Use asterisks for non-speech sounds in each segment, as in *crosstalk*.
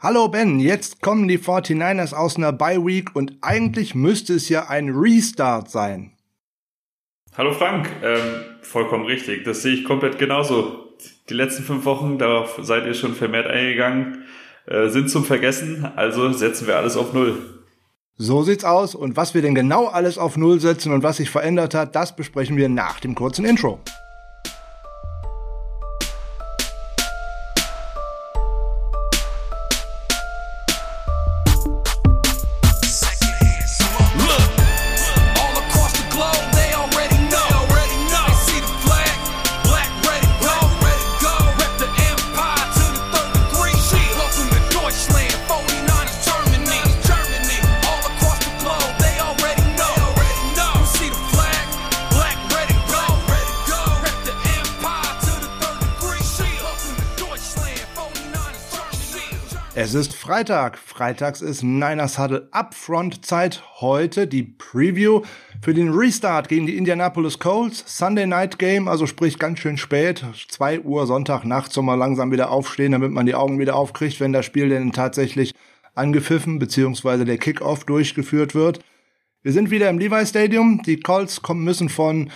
Hallo Ben, jetzt kommen die 49ers aus einer Bye Week und eigentlich müsste es ja ein Restart sein. Hallo Frank, ähm, vollkommen richtig. Das sehe ich komplett genauso. Die letzten fünf Wochen, darauf seid ihr schon vermehrt eingegangen, äh, sind zum Vergessen, also setzen wir alles auf Null. So sieht's aus und was wir denn genau alles auf Null setzen und was sich verändert hat, das besprechen wir nach dem kurzen Intro. Freitag. Freitags ist Niners Huddle Upfront Zeit. Heute die Preview für den Restart gegen die Indianapolis Colts. Sunday Night Game, also sprich ganz schön spät. 2 Uhr Sonntag nachts soll man langsam wieder aufstehen, damit man die Augen wieder aufkriegt, wenn das Spiel denn tatsächlich angepfiffen bzw. der Kickoff durchgeführt wird. Wir sind wieder im Levi Stadium. Die Colts kommen müssen von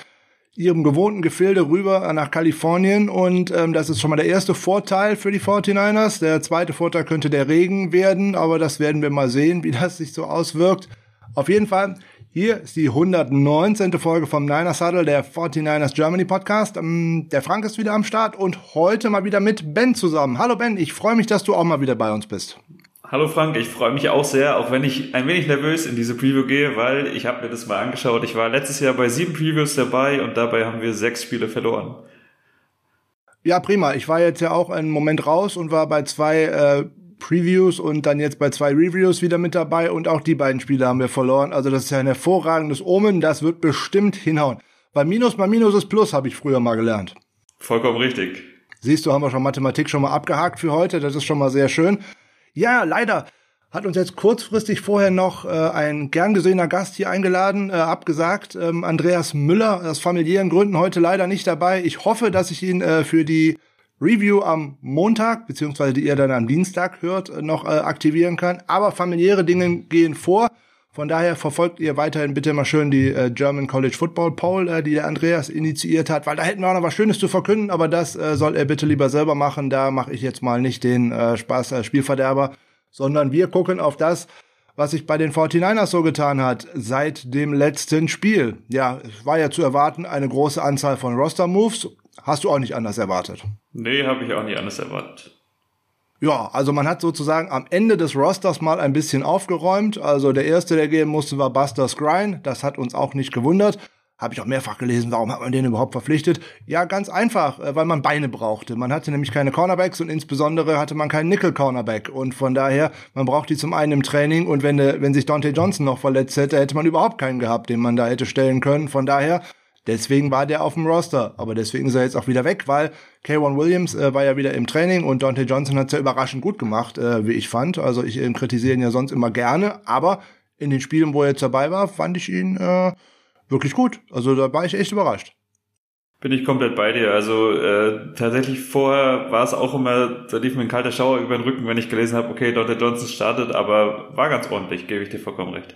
ihrem gewohnten Gefilde rüber nach Kalifornien und ähm, das ist schon mal der erste Vorteil für die 49ers. Der zweite Vorteil könnte der Regen werden, aber das werden wir mal sehen, wie das sich so auswirkt. Auf jeden Fall, hier ist die 119. Folge vom Niners Huddle, der 49ers Germany Podcast. Ähm, der Frank ist wieder am Start und heute mal wieder mit Ben zusammen. Hallo Ben, ich freue mich, dass du auch mal wieder bei uns bist. Hallo Frank, ich freue mich auch sehr, auch wenn ich ein wenig nervös in diese Preview gehe, weil ich habe mir das mal angeschaut. Ich war letztes Jahr bei sieben Previews dabei und dabei haben wir sechs Spiele verloren. Ja, prima. Ich war jetzt ja auch einen Moment raus und war bei zwei äh, Previews und dann jetzt bei zwei Reviews wieder mit dabei und auch die beiden Spiele haben wir verloren. Also das ist ja ein hervorragendes Omen, das wird bestimmt hinhauen. Bei Minus mal Minus ist Plus, habe ich früher mal gelernt. Vollkommen richtig. Siehst du, haben wir schon Mathematik schon mal abgehakt für heute, das ist schon mal sehr schön. Ja, leider hat uns jetzt kurzfristig vorher noch äh, ein gern gesehener Gast hier eingeladen, äh, abgesagt. Ähm, Andreas Müller, aus familiären Gründen heute leider nicht dabei. Ich hoffe, dass ich ihn äh, für die Review am Montag, beziehungsweise die ihr dann am Dienstag hört, äh, noch äh, aktivieren kann. Aber familiäre Dinge gehen vor. Von daher verfolgt ihr weiterhin bitte mal schön die äh, German College Football Poll, äh, die der Andreas initiiert hat, weil da hätten wir auch noch was Schönes zu verkünden, aber das äh, soll er bitte lieber selber machen. Da mache ich jetzt mal nicht den äh, Spaß als Spielverderber, sondern wir gucken auf das, was sich bei den 49ers so getan hat seit dem letzten Spiel. Ja, es war ja zu erwarten, eine große Anzahl von Roster-Moves. Hast du auch nicht anders erwartet? Nee, habe ich auch nicht anders erwartet. Ja, also man hat sozusagen am Ende des Rosters mal ein bisschen aufgeräumt. Also der erste, der gehen musste, war Buster Skrine. Das hat uns auch nicht gewundert. Habe ich auch mehrfach gelesen, warum hat man den überhaupt verpflichtet? Ja, ganz einfach, äh, weil man Beine brauchte. Man hatte nämlich keine Cornerbacks und insbesondere hatte man keinen Nickel-Cornerback. Und von daher, man braucht die zum einen im Training und wenn, äh, wenn sich Dante Johnson noch verletzt hätte, hätte man überhaupt keinen gehabt, den man da hätte stellen können. Von daher Deswegen war der auf dem Roster, aber deswegen ist er jetzt auch wieder weg, weil K1 Williams äh, war ja wieder im Training und Dante Johnson hat es ja überraschend gut gemacht, äh, wie ich fand. Also ich äh, kritisiere ihn ja sonst immer gerne, aber in den Spielen, wo er jetzt dabei war, fand ich ihn äh, wirklich gut. Also da war ich echt überrascht. Bin ich komplett bei dir. Also äh, tatsächlich vorher war es auch immer, da lief mir ein kalter Schauer über den Rücken, wenn ich gelesen habe, okay, Dante Johnson startet, aber war ganz ordentlich, gebe ich dir vollkommen recht.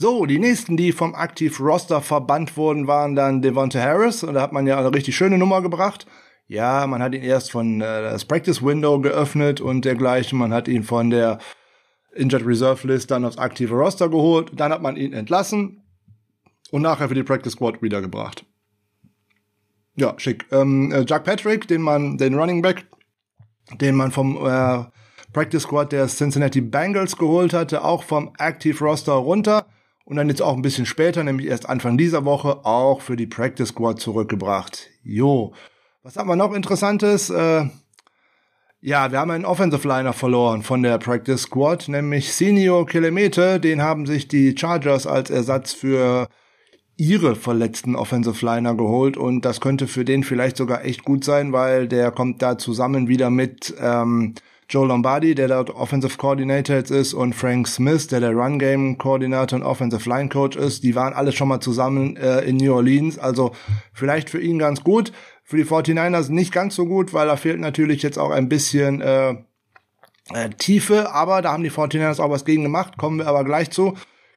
So, die nächsten, die vom Aktiv Roster verbannt wurden, waren dann Devonta Harris. Und da hat man ja eine richtig schöne Nummer gebracht. Ja, man hat ihn erst von äh, das Practice Window geöffnet und dergleichen. Man hat ihn von der Injured Reserve List dann aufs aktive Roster geholt. Dann hat man ihn entlassen und nachher für die Practice Squad wiedergebracht. Ja, schick. Ähm, äh, Jack Patrick, den man, den Running Back, den man vom äh, Practice Squad der Cincinnati Bengals geholt hatte, auch vom Active Roster runter und dann jetzt auch ein bisschen später, nämlich erst Anfang dieser Woche, auch für die Practice Squad zurückgebracht. Jo. Was haben wir noch Interessantes? Äh, ja, wir haben einen Offensive Liner verloren von der Practice Squad, nämlich Senio Kilometer. Den haben sich die Chargers als Ersatz für ihre verletzten Offensive Liner geholt und das könnte für den vielleicht sogar echt gut sein, weil der kommt da zusammen wieder mit ähm, Joe Lombardi, der dort Offensive Coordinator jetzt ist, und Frank Smith, der der Run Game Coordinator und Offensive Line Coach ist, die waren alle schon mal zusammen äh, in New Orleans. Also vielleicht für ihn ganz gut. Für die 49ers nicht ganz so gut, weil da fehlt natürlich jetzt auch ein bisschen äh, äh, Tiefe, aber da haben die 49ers auch was gegen gemacht, kommen wir aber gleich zu.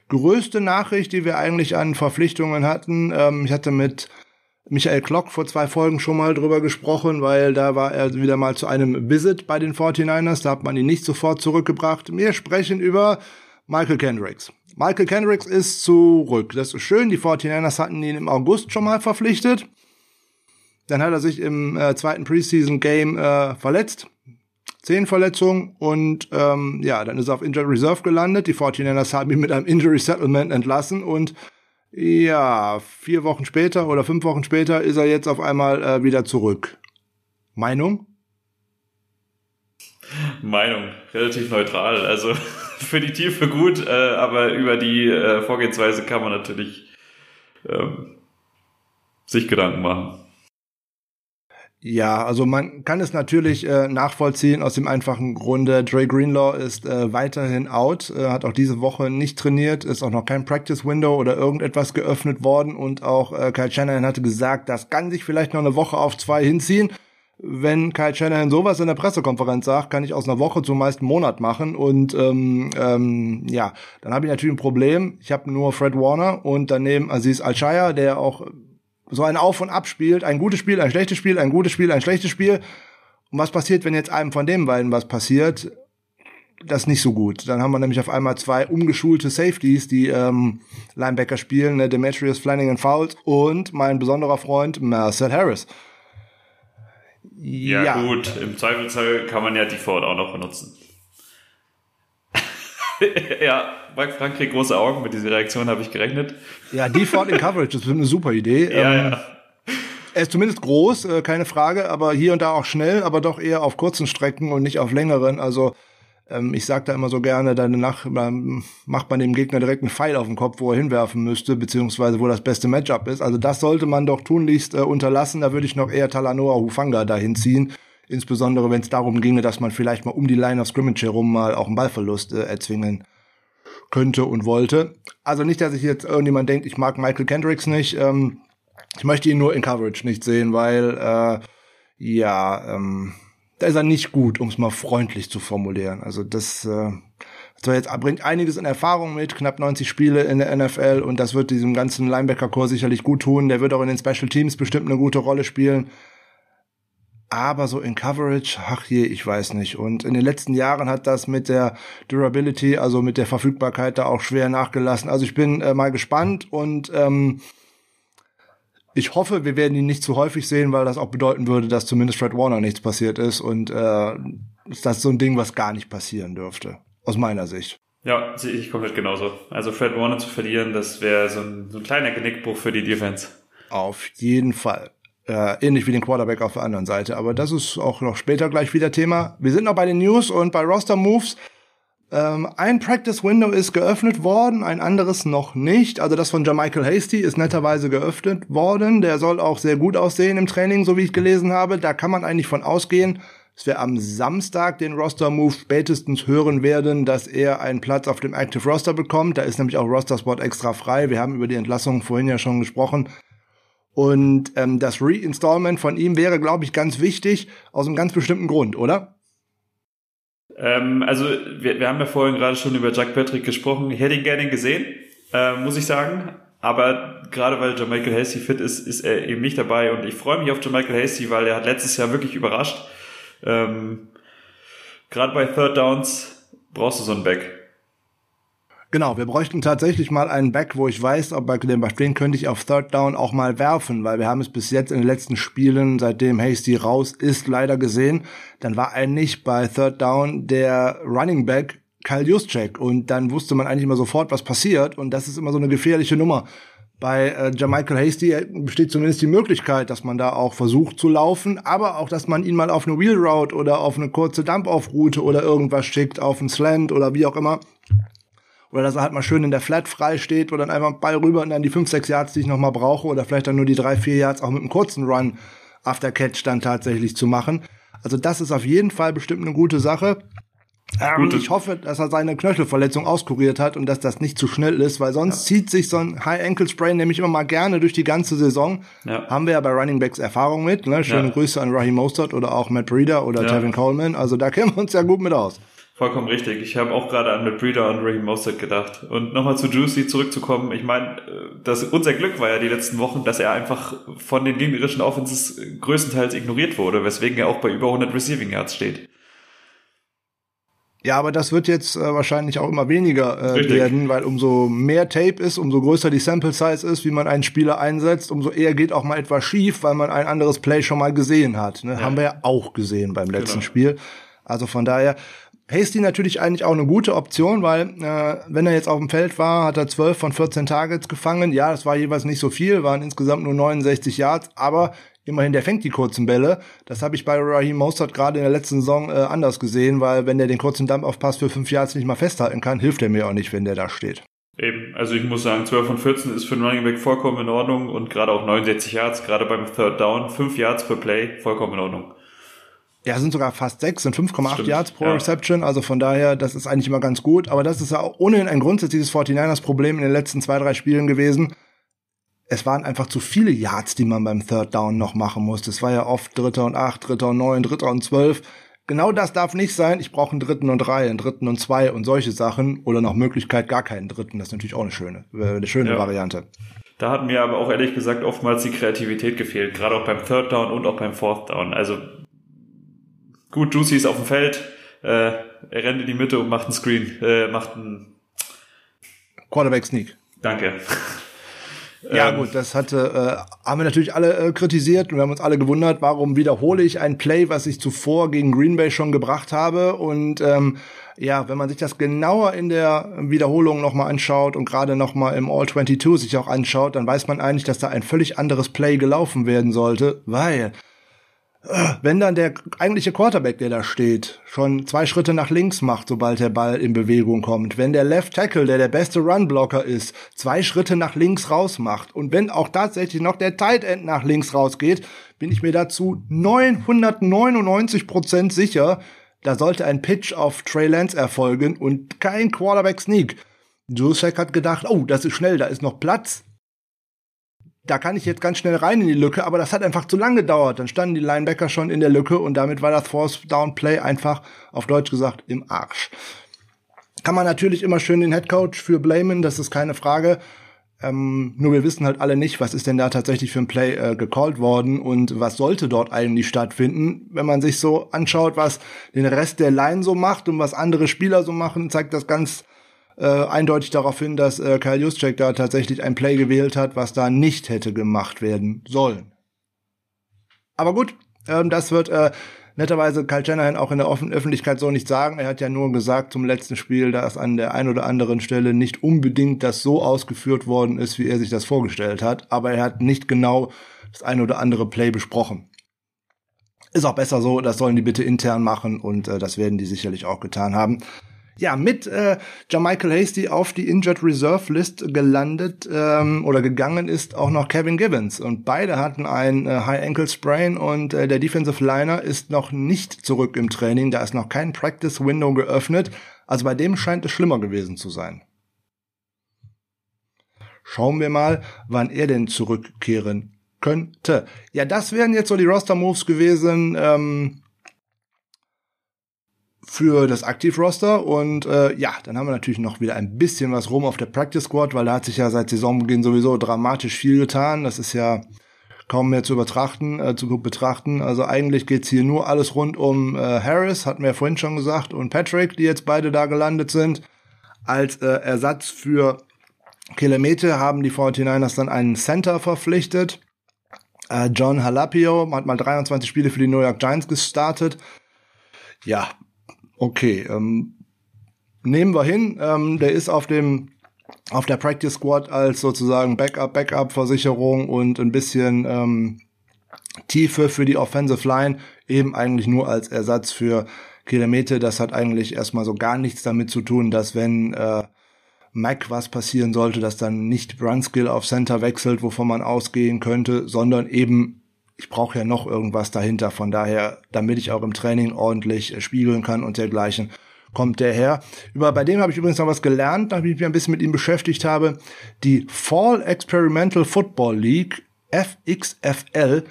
Größte Nachricht, die wir eigentlich an Verpflichtungen hatten, ähm, ich hatte mit Michael Klock vor zwei Folgen schon mal drüber gesprochen, weil da war er wieder mal zu einem Visit bei den 49ers, da hat man ihn nicht sofort zurückgebracht. Wir sprechen über Michael Kendricks. Michael Kendricks ist zurück. Das ist schön. Die 49ers hatten ihn im August schon mal verpflichtet. Dann hat er sich im äh, zweiten Preseason-Game äh, verletzt. Zehenverletzung und ähm, ja, dann ist er auf Injured Reserve gelandet. Die 49ers haben ihn mit einem Injury Settlement entlassen und ja, vier Wochen später oder fünf Wochen später ist er jetzt auf einmal äh, wieder zurück. Meinung? Meinung, relativ neutral. Also *laughs* für die Tiefe gut, äh, aber über die äh, Vorgehensweise kann man natürlich ähm, sich Gedanken machen. Ja, also man kann es natürlich äh, nachvollziehen aus dem einfachen Grunde, Dre Greenlaw ist äh, weiterhin out, äh, hat auch diese Woche nicht trainiert, ist auch noch kein Practice Window oder irgendetwas geöffnet worden und auch äh, Kyle Shanahan hatte gesagt, das kann sich vielleicht noch eine Woche auf zwei hinziehen. Wenn Kyle Shanahan sowas in der Pressekonferenz sagt, kann ich aus einer Woche zum meisten Monat machen und ähm, ähm, ja, dann habe ich natürlich ein Problem. Ich habe nur Fred Warner und daneben Aziz Al-Shire, der auch so ein Auf und Ab spielt, ein gutes Spiel, ein schlechtes Spiel, ein gutes Spiel, ein schlechtes Spiel. Und was passiert, wenn jetzt einem von den beiden was passiert? Das ist nicht so gut. Dann haben wir nämlich auf einmal zwei umgeschulte Safeties, die ähm, Linebacker spielen, ne? Demetrius Flanagan Fouls und mein besonderer Freund Marcel Harris. Ja, ja, gut, im Zweifelsfall kann man ja die Ford auch noch benutzen. *laughs* ja, Mike Frank kriegt große Augen. Mit dieser Reaktion habe ich gerechnet. Ja, Default in Coverage, das ist eine super Idee. *laughs* ja, ähm, ja. Er ist zumindest groß, äh, keine Frage, aber hier und da auch schnell, aber doch eher auf kurzen Strecken und nicht auf längeren. Also ähm, ich sage da immer so gerne, danach ähm, macht man dem Gegner direkt einen Pfeil auf den Kopf, wo er hinwerfen müsste, beziehungsweise wo das beste Matchup ist. Also das sollte man doch tunlichst äh, unterlassen. Da würde ich noch eher Talanoa Hufanga dahin ziehen. Insbesondere wenn es darum ginge, dass man vielleicht mal um die Line of Scrimmage herum mal auch einen Ballverlust äh, erzwingen könnte und wollte. Also nicht, dass ich jetzt irgendjemand denkt, ich mag Michael Kendricks nicht. Ähm, ich möchte ihn nur in Coverage nicht sehen, weil äh, ja, ähm, da ist er nicht gut, um es mal freundlich zu formulieren. Also das äh, zwar jetzt bringt einiges in Erfahrung mit, knapp 90 Spiele in der NFL und das wird diesem ganzen Linebacker-Core sicherlich gut tun. Der wird auch in den Special Teams bestimmt eine gute Rolle spielen aber so in Coverage, ach je, ich weiß nicht. Und in den letzten Jahren hat das mit der Durability, also mit der Verfügbarkeit da auch schwer nachgelassen. Also ich bin äh, mal gespannt und ähm, ich hoffe, wir werden ihn nicht zu häufig sehen, weil das auch bedeuten würde, dass zumindest Fred Warner nichts passiert ist und äh, ist das so ein Ding, was gar nicht passieren dürfte, aus meiner Sicht. Ja, sehe ich komplett genauso. Also Fred Warner zu verlieren, das wäre so ein, so ein kleiner Genickbruch für die Defense. Auf jeden Fall. Äh, ähnlich wie den Quarterback auf der anderen Seite. Aber das ist auch noch später gleich wieder Thema. Wir sind noch bei den News und bei Roster Moves. Ähm, ein Practice Window ist geöffnet worden, ein anderes noch nicht. Also das von Jermichael Hasty ist netterweise geöffnet worden. Der soll auch sehr gut aussehen im Training, so wie ich gelesen habe. Da kann man eigentlich von ausgehen, dass wir am Samstag den Roster Move spätestens hören werden, dass er einen Platz auf dem Active Roster bekommt. Da ist nämlich auch Roster Spot extra frei. Wir haben über die Entlassung vorhin ja schon gesprochen. Und ähm, das Reinstallment von ihm wäre, glaube ich, ganz wichtig, aus einem ganz bestimmten Grund, oder? Ähm, also, wir, wir haben ja vorhin gerade schon über Jack Patrick gesprochen. Ich hätte ihn gerne gesehen, äh, muss ich sagen. Aber gerade weil Michael Hasty fit ist, ist er eben nicht dabei. Und ich freue mich auf Michael Hasty, weil er hat letztes Jahr wirklich überrascht. Ähm, gerade bei Third Downs brauchst du so einen Back. Genau, wir bräuchten tatsächlich mal einen Back, wo ich weiß, ob bei Glenn den könnte ich auf Third Down auch mal werfen, weil wir haben es bis jetzt in den letzten Spielen, seitdem Hasty raus ist, leider gesehen. Dann war eigentlich bei Third Down der Running Back Kyle Juszczyk und dann wusste man eigentlich immer sofort, was passiert und das ist immer so eine gefährliche Nummer. Bei äh, Jermichael Hasty besteht zumindest die Möglichkeit, dass man da auch versucht zu laufen, aber auch, dass man ihn mal auf eine Wheel Route oder auf eine kurze Dump-Off-Route oder irgendwas schickt, auf einen Slant oder wie auch immer. Oder dass er halt mal schön in der Flat frei steht, wo dann einfach Ball rüber und dann die 5, 6 Yards, die ich noch mal brauche. Oder vielleicht dann nur die 3, 4 Yards auch mit einem kurzen Run after Catch dann tatsächlich zu machen. Also das ist auf jeden Fall bestimmt eine gute Sache. Ähm, ich hoffe, dass er seine Knöchelverletzung auskuriert hat und dass das nicht zu schnell ist, weil sonst ja. zieht sich so ein High Ankle Sprain nämlich immer mal gerne durch die ganze Saison. Ja. Haben wir ja bei Running Backs Erfahrung mit. Ne? Schöne ja. Grüße an Raheem Mostert oder auch Matt Breeder oder Tevin Coleman. Also da kennen wir uns ja gut mit aus. Vollkommen richtig. Ich habe auch gerade an Breeder und Raheem Mostert gedacht. Und nochmal zu Juicy zurückzukommen. Ich meine, das, unser Glück war ja die letzten Wochen, dass er einfach von den gegnerischen Offenses größtenteils ignoriert wurde, weswegen er auch bei über 100 Receiving Yards steht. Ja, aber das wird jetzt äh, wahrscheinlich auch immer weniger äh, werden, weil umso mehr Tape ist, umso größer die Sample Size ist, wie man einen Spieler einsetzt, umso eher geht auch mal etwas schief, weil man ein anderes Play schon mal gesehen hat. Ne? Ja. Haben wir ja auch gesehen beim letzten genau. Spiel. Also von daher, Hasty natürlich eigentlich auch eine gute Option, weil äh, wenn er jetzt auf dem Feld war, hat er 12 von 14 Targets gefangen. Ja, das war jeweils nicht so viel, waren insgesamt nur 69 Yards, aber immerhin, der fängt die kurzen Bälle. Das habe ich bei Raheem Mostert gerade in der letzten Saison äh, anders gesehen, weil wenn der den kurzen Dump auf Pass für 5 Yards nicht mal festhalten kann, hilft er mir auch nicht, wenn der da steht. Eben, also ich muss sagen, 12 von 14 ist für einen Running Back vollkommen in Ordnung und gerade auch 69 Yards, gerade beim Third Down, 5 Yards per Play, vollkommen in Ordnung. Ja, sind sogar fast sechs, sind 5,8 Yards pro ja. Reception. Also von daher, das ist eigentlich immer ganz gut. Aber das ist ja auch ohnehin ein grundsätzliches 49ers-Problem in den letzten zwei, drei Spielen gewesen. Es waren einfach zu viele Yards, die man beim Third Down noch machen musste. Es war ja oft Dritter und Acht, Dritter und Neun, Dritter und Zwölf. Genau das darf nicht sein. Ich brauche einen Dritten und Drei, einen Dritten und Zwei und solche Sachen. Oder nach Möglichkeit gar keinen Dritten. Das ist natürlich auch eine schöne, äh, eine schöne ja. Variante. Da hat mir aber auch ehrlich gesagt oftmals die Kreativität gefehlt. Gerade auch beim Third Down und auch beim Fourth Down. Also Gut, Juicy ist auf dem Feld. Äh, er rennt in die Mitte und macht einen Screen. Äh, macht einen Quarterback Sneak. Danke. Ja ähm, gut, das hatte, äh, haben wir natürlich alle äh, kritisiert und wir haben uns alle gewundert, warum wiederhole ich ein Play, was ich zuvor gegen Green Bay schon gebracht habe. Und ähm, ja, wenn man sich das genauer in der Wiederholung nochmal anschaut und gerade nochmal im All 22 sich auch anschaut, dann weiß man eigentlich, dass da ein völlig anderes Play gelaufen werden sollte, weil wenn dann der eigentliche Quarterback, der da steht, schon zwei Schritte nach links macht, sobald der Ball in Bewegung kommt, wenn der Left Tackle, der der beste Runblocker ist, zwei Schritte nach links raus macht. Und wenn auch tatsächlich noch der Tight End nach links rausgeht, bin ich mir dazu 999 Prozent sicher, da sollte ein Pitch auf Trey Lance erfolgen und kein Quarterback Sneak. Jusek hat gedacht, oh, das ist schnell, da ist noch Platz da kann ich jetzt ganz schnell rein in die Lücke, aber das hat einfach zu lange gedauert. Dann standen die Linebacker schon in der Lücke und damit war das Force Down Play einfach auf Deutsch gesagt im Arsch. Kann man natürlich immer schön den Headcoach für blamen, das ist keine Frage. Ähm, nur wir wissen halt alle nicht, was ist denn da tatsächlich für ein Play äh, gecallt worden und was sollte dort eigentlich stattfinden. Wenn man sich so anschaut, was den Rest der Line so macht und was andere Spieler so machen, zeigt das ganz äh, eindeutig darauf hin, dass äh, Kyle Juszczyk da tatsächlich ein Play gewählt hat, was da nicht hätte gemacht werden sollen. Aber gut, ähm, das wird äh, netterweise Kyle Shanahan auch in der Offen Öffentlichkeit so nicht sagen. Er hat ja nur gesagt zum letzten Spiel, dass an der einen oder anderen Stelle nicht unbedingt das so ausgeführt worden ist, wie er sich das vorgestellt hat. Aber er hat nicht genau das eine oder andere Play besprochen. Ist auch besser so, das sollen die bitte intern machen und äh, das werden die sicherlich auch getan haben ja, mit äh, Jermichael Hasty auf die Injured Reserve List gelandet ähm, oder gegangen ist auch noch Kevin Gibbons. Und beide hatten ein äh, High Ankle Sprain und äh, der Defensive Liner ist noch nicht zurück im Training. Da ist noch kein Practice Window geöffnet. Also bei dem scheint es schlimmer gewesen zu sein. Schauen wir mal, wann er denn zurückkehren könnte. Ja, das wären jetzt so die Roster-Moves gewesen. Ähm, für das Aktiv-Roster und äh, ja, dann haben wir natürlich noch wieder ein bisschen was rum auf der Practice Squad, weil da hat sich ja seit Saisonbeginn sowieso dramatisch viel getan. Das ist ja kaum mehr zu betrachten, äh, zu betrachten. Also eigentlich geht's hier nur alles rund um äh, Harris, hatten wir ja vorhin schon gesagt, und Patrick, die jetzt beide da gelandet sind. Als äh, Ersatz für Kilometer haben die 49ers dann einen Center verpflichtet. Äh, John Halapio hat mal 23 Spiele für die New York Giants gestartet. Ja, Okay, ähm, nehmen wir hin. Ähm, der ist auf dem auf der Practice Squad als sozusagen Backup, Backup-Versicherung und ein bisschen ähm, Tiefe für die Offensive Line, eben eigentlich nur als Ersatz für Kilometer. Das hat eigentlich erstmal so gar nichts damit zu tun, dass wenn äh, Mac was passieren sollte, dass dann nicht Brunskill auf Center wechselt, wovon man ausgehen könnte, sondern eben ich brauche ja noch irgendwas dahinter. Von daher, damit ich auch im Training ordentlich äh, spiegeln kann und dergleichen, kommt der her. Über, bei dem habe ich übrigens noch was gelernt, nachdem ich mich ein bisschen mit ihm beschäftigt habe. Die Fall Experimental Football League, FXFL,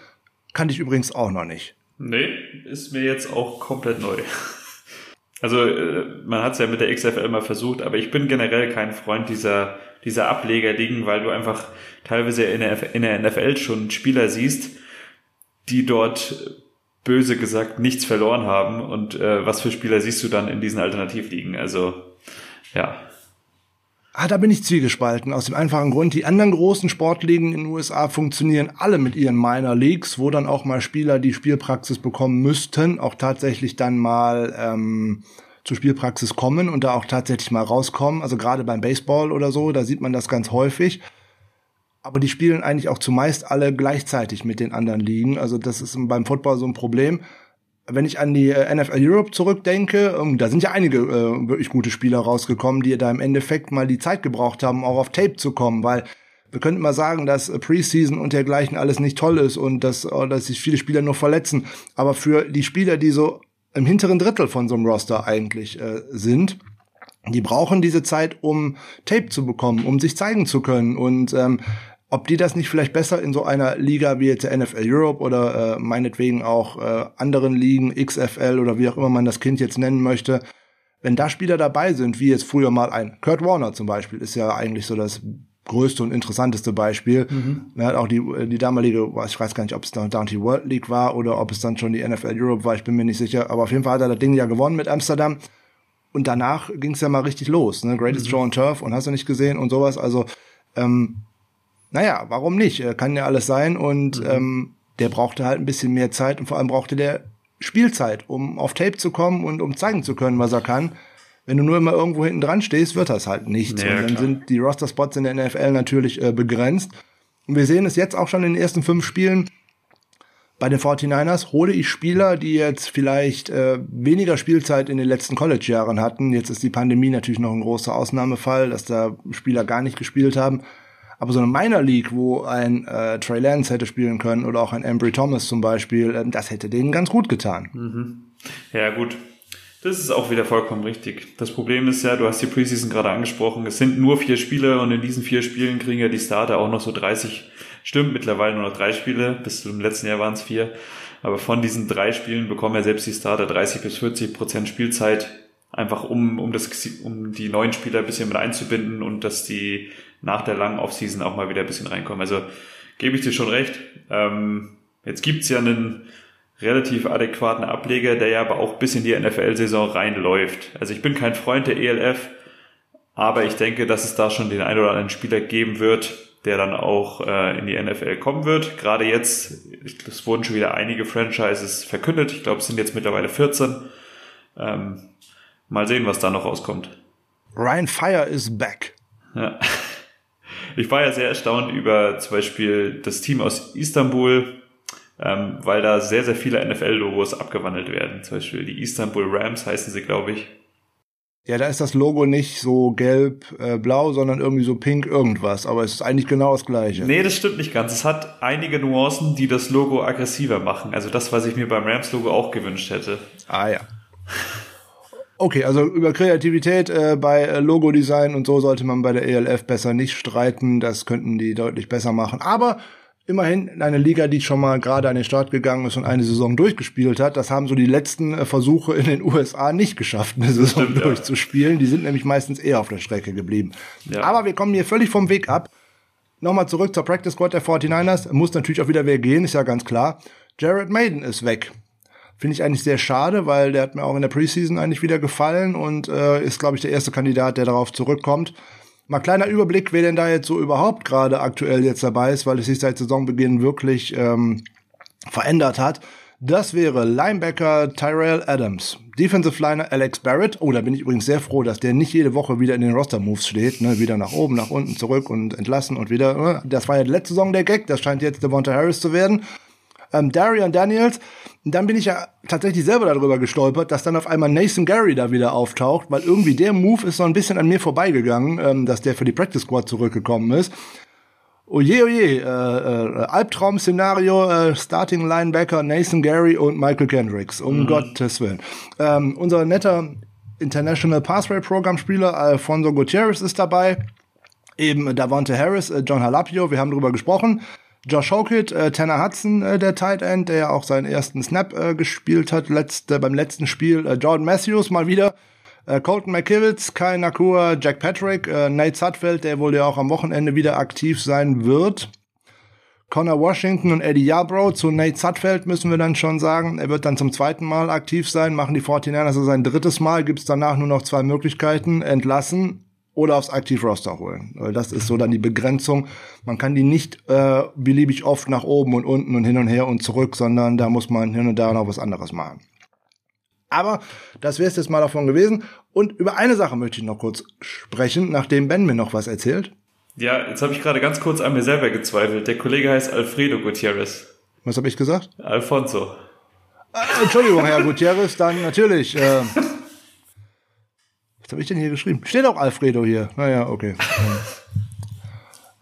kannte ich übrigens auch noch nicht. Nee, ist mir jetzt auch komplett neu. *laughs* Also äh, man hat es ja mit der XFL mal versucht, aber ich bin generell kein Freund dieser, dieser Ablegerligen, weil du einfach teilweise in der, in der NFL schon Spieler siehst, die dort böse gesagt nichts verloren haben. Und äh, was für Spieler siehst du dann in diesen Alternativligen? Also ja. Ah, da bin ich zwiegespalten. Aus dem einfachen Grund, die anderen großen Sportligen in den USA funktionieren alle mit ihren Minor Leagues, wo dann auch mal Spieler, die Spielpraxis bekommen müssten, auch tatsächlich dann mal ähm, zur Spielpraxis kommen und da auch tatsächlich mal rauskommen. Also gerade beim Baseball oder so, da sieht man das ganz häufig. Aber die spielen eigentlich auch zumeist alle gleichzeitig mit den anderen Ligen. Also das ist beim Football so ein Problem wenn ich an die äh, NFL Europe zurückdenke, ähm, da sind ja einige äh, wirklich gute Spieler rausgekommen, die da im Endeffekt mal die Zeit gebraucht haben, auch auf Tape zu kommen, weil wir könnten immer sagen, dass äh, Preseason und dergleichen alles nicht toll ist und dass, äh, dass sich viele Spieler nur verletzen. Aber für die Spieler, die so im hinteren Drittel von so einem Roster eigentlich äh, sind, die brauchen diese Zeit, um Tape zu bekommen, um sich zeigen zu können. Und ähm, ob die das nicht vielleicht besser in so einer Liga wie jetzt der NFL Europe oder äh, meinetwegen auch äh, anderen Ligen, XFL oder wie auch immer man das Kind jetzt nennen möchte, wenn da Spieler dabei sind, wie jetzt früher mal ein Kurt Warner zum Beispiel, ist ja eigentlich so das größte und interessanteste Beispiel. Mhm. Er hat auch die, die damalige, ich weiß gar nicht, ob es dann die World League war oder ob es dann schon die NFL Europe war, ich bin mir nicht sicher, aber auf jeden Fall hat er das Ding ja gewonnen mit Amsterdam. Und danach ging es ja mal richtig los, ne? Greatest mhm. Show on Turf und hast du nicht gesehen und sowas. Also ähm, naja, warum nicht? Kann ja alles sein und mhm. ähm, der brauchte halt ein bisschen mehr Zeit und vor allem brauchte der Spielzeit, um auf Tape zu kommen und um zeigen zu können, was er kann. Wenn du nur immer irgendwo hinten dran stehst, wird das halt nichts. Ja, und dann klar. sind die Roster-Spots in der NFL natürlich äh, begrenzt. Und wir sehen es jetzt auch schon in den ersten fünf Spielen. Bei den 49ers hole ich Spieler, die jetzt vielleicht äh, weniger Spielzeit in den letzten College-Jahren hatten. Jetzt ist die Pandemie natürlich noch ein großer Ausnahmefall, dass da Spieler gar nicht gespielt haben. Aber so eine Minor League, wo ein äh, Trey Lance hätte spielen können oder auch ein Embry Thomas zum Beispiel, äh, das hätte denen ganz gut getan. Mhm. Ja, gut. Das ist auch wieder vollkommen richtig. Das Problem ist ja, du hast die Preseason gerade angesprochen, es sind nur vier Spiele und in diesen vier Spielen kriegen ja die Starter auch noch so 30, stimmt, mittlerweile nur noch drei Spiele, bis zum letzten Jahr waren es vier. Aber von diesen drei Spielen bekommen ja selbst die Starter 30 bis 40 Prozent Spielzeit, einfach um, um, das, um die neuen Spieler ein bisschen mit einzubinden und dass die nach der langen Offseason auch mal wieder ein bisschen reinkommen. Also gebe ich dir schon recht. Ähm, jetzt gibt's ja einen relativ adäquaten Ableger, der ja aber auch bis in die NFL-Saison reinläuft. Also ich bin kein Freund der ELF, aber ich denke, dass es da schon den einen oder anderen Spieler geben wird, der dann auch äh, in die NFL kommen wird. Gerade jetzt, es wurden schon wieder einige Franchises verkündet. Ich glaube, es sind jetzt mittlerweile 14. Ähm, mal sehen, was da noch rauskommt. Ryan Fire is back. Ja. *laughs* Ich war ja sehr erstaunt über zum Beispiel das Team aus Istanbul, ähm, weil da sehr, sehr viele NFL-Logos abgewandelt werden. Zum Beispiel die Istanbul Rams heißen sie, glaube ich. Ja, da ist das Logo nicht so gelb-blau, äh, sondern irgendwie so pink irgendwas. Aber es ist eigentlich genau das gleiche. Nee, das stimmt nicht ganz. Es hat einige Nuancen, die das Logo aggressiver machen. Also das, was ich mir beim Rams-Logo auch gewünscht hätte. Ah ja. Okay, also über Kreativität äh, bei äh, Logo-Design und so sollte man bei der ELF besser nicht streiten. Das könnten die deutlich besser machen. Aber immerhin eine Liga, die schon mal gerade an den Start gegangen ist und eine Saison durchgespielt hat. Das haben so die letzten äh, Versuche in den *laughs* USA nicht geschafft, eine Saison Stimmt, durchzuspielen. Ja. Die sind nämlich meistens eher auf der Strecke geblieben. Ja. Aber wir kommen hier völlig vom Weg ab. Nochmal zurück zur Practice Squad der 49ers. Muss natürlich auch wieder wer gehen, ist ja ganz klar. Jared Maiden ist weg. Finde ich eigentlich sehr schade, weil der hat mir auch in der Preseason eigentlich wieder gefallen und äh, ist, glaube ich, der erste Kandidat, der darauf zurückkommt. Mal kleiner Überblick, wer denn da jetzt so überhaupt gerade aktuell jetzt dabei ist, weil es sich seit Saisonbeginn wirklich ähm, verändert hat. Das wäre Linebacker Tyrell Adams, Defensive Liner Alex Barrett. Oh, da bin ich übrigens sehr froh, dass der nicht jede Woche wieder in den Roster-Moves steht. Ne? Wieder nach oben, nach unten, zurück und entlassen und wieder. Ne? Das war ja letzte Saison der Gag, das scheint jetzt Devonta Harris zu werden ähm, Darian Daniels. Und dann bin ich ja tatsächlich selber darüber gestolpert, dass dann auf einmal Nathan Gary da wieder auftaucht, weil irgendwie der Move ist so ein bisschen an mir vorbeigegangen, ähm, dass der für die Practice Squad zurückgekommen ist. Oje, oje, äh, äh, Albtraum-Szenario, äh, Starting Linebacker Nathan Gary und Michael Kendricks, um mhm. Gottes Willen. Ähm, unser netter International Pathway Program Spieler Alfonso Gutierrez ist dabei. Eben Davante Harris, äh, John Halapio, wir haben darüber gesprochen. Josh Hokit, äh, Tanner Hudson, äh, der Tight End, der ja auch seinen ersten Snap äh, gespielt hat letzte, beim letzten Spiel. Äh, Jordan Matthews mal wieder. Äh, Colton McKivitz, Kai Nakua, Jack Patrick, äh, Nate Sudfeld, der wohl ja auch am Wochenende wieder aktiv sein wird. Connor Washington und Eddie Yarbrough. Zu Nate Sudfeld müssen wir dann schon sagen, er wird dann zum zweiten Mal aktiv sein. Machen die 49ers also sein drittes Mal. Gibt es danach nur noch zwei Möglichkeiten. Entlassen oder aufs Aktivroster holen. Das ist so dann die Begrenzung. Man kann die nicht äh, beliebig oft nach oben und unten und hin und her und zurück, sondern da muss man hin und da noch was anderes machen. Aber das wäre es jetzt mal davon gewesen. Und über eine Sache möchte ich noch kurz sprechen, nachdem Ben mir noch was erzählt. Ja, jetzt habe ich gerade ganz kurz an mir selber gezweifelt. Der Kollege heißt Alfredo Gutierrez. Was habe ich gesagt? Alfonso. Äh, Entschuldigung, Herr Gutierrez, dann natürlich. Äh, was habe ich denn hier geschrieben? Steht auch Alfredo hier. Naja, okay. *laughs*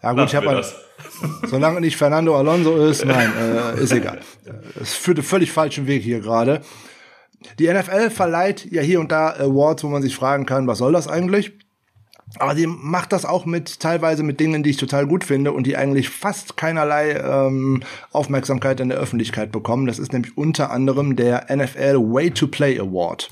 Ja gut, ich habe mal, *laughs* *laughs* solange nicht Fernando Alonso ist, nein, äh, ist egal. Es führt einen völlig falschen Weg hier gerade. Die NFL verleiht ja hier und da Awards, wo man sich fragen kann, was soll das eigentlich? Aber die macht das auch mit teilweise mit Dingen, die ich total gut finde und die eigentlich fast keinerlei ähm, Aufmerksamkeit in der Öffentlichkeit bekommen. Das ist nämlich unter anderem der NFL Way to Play Award.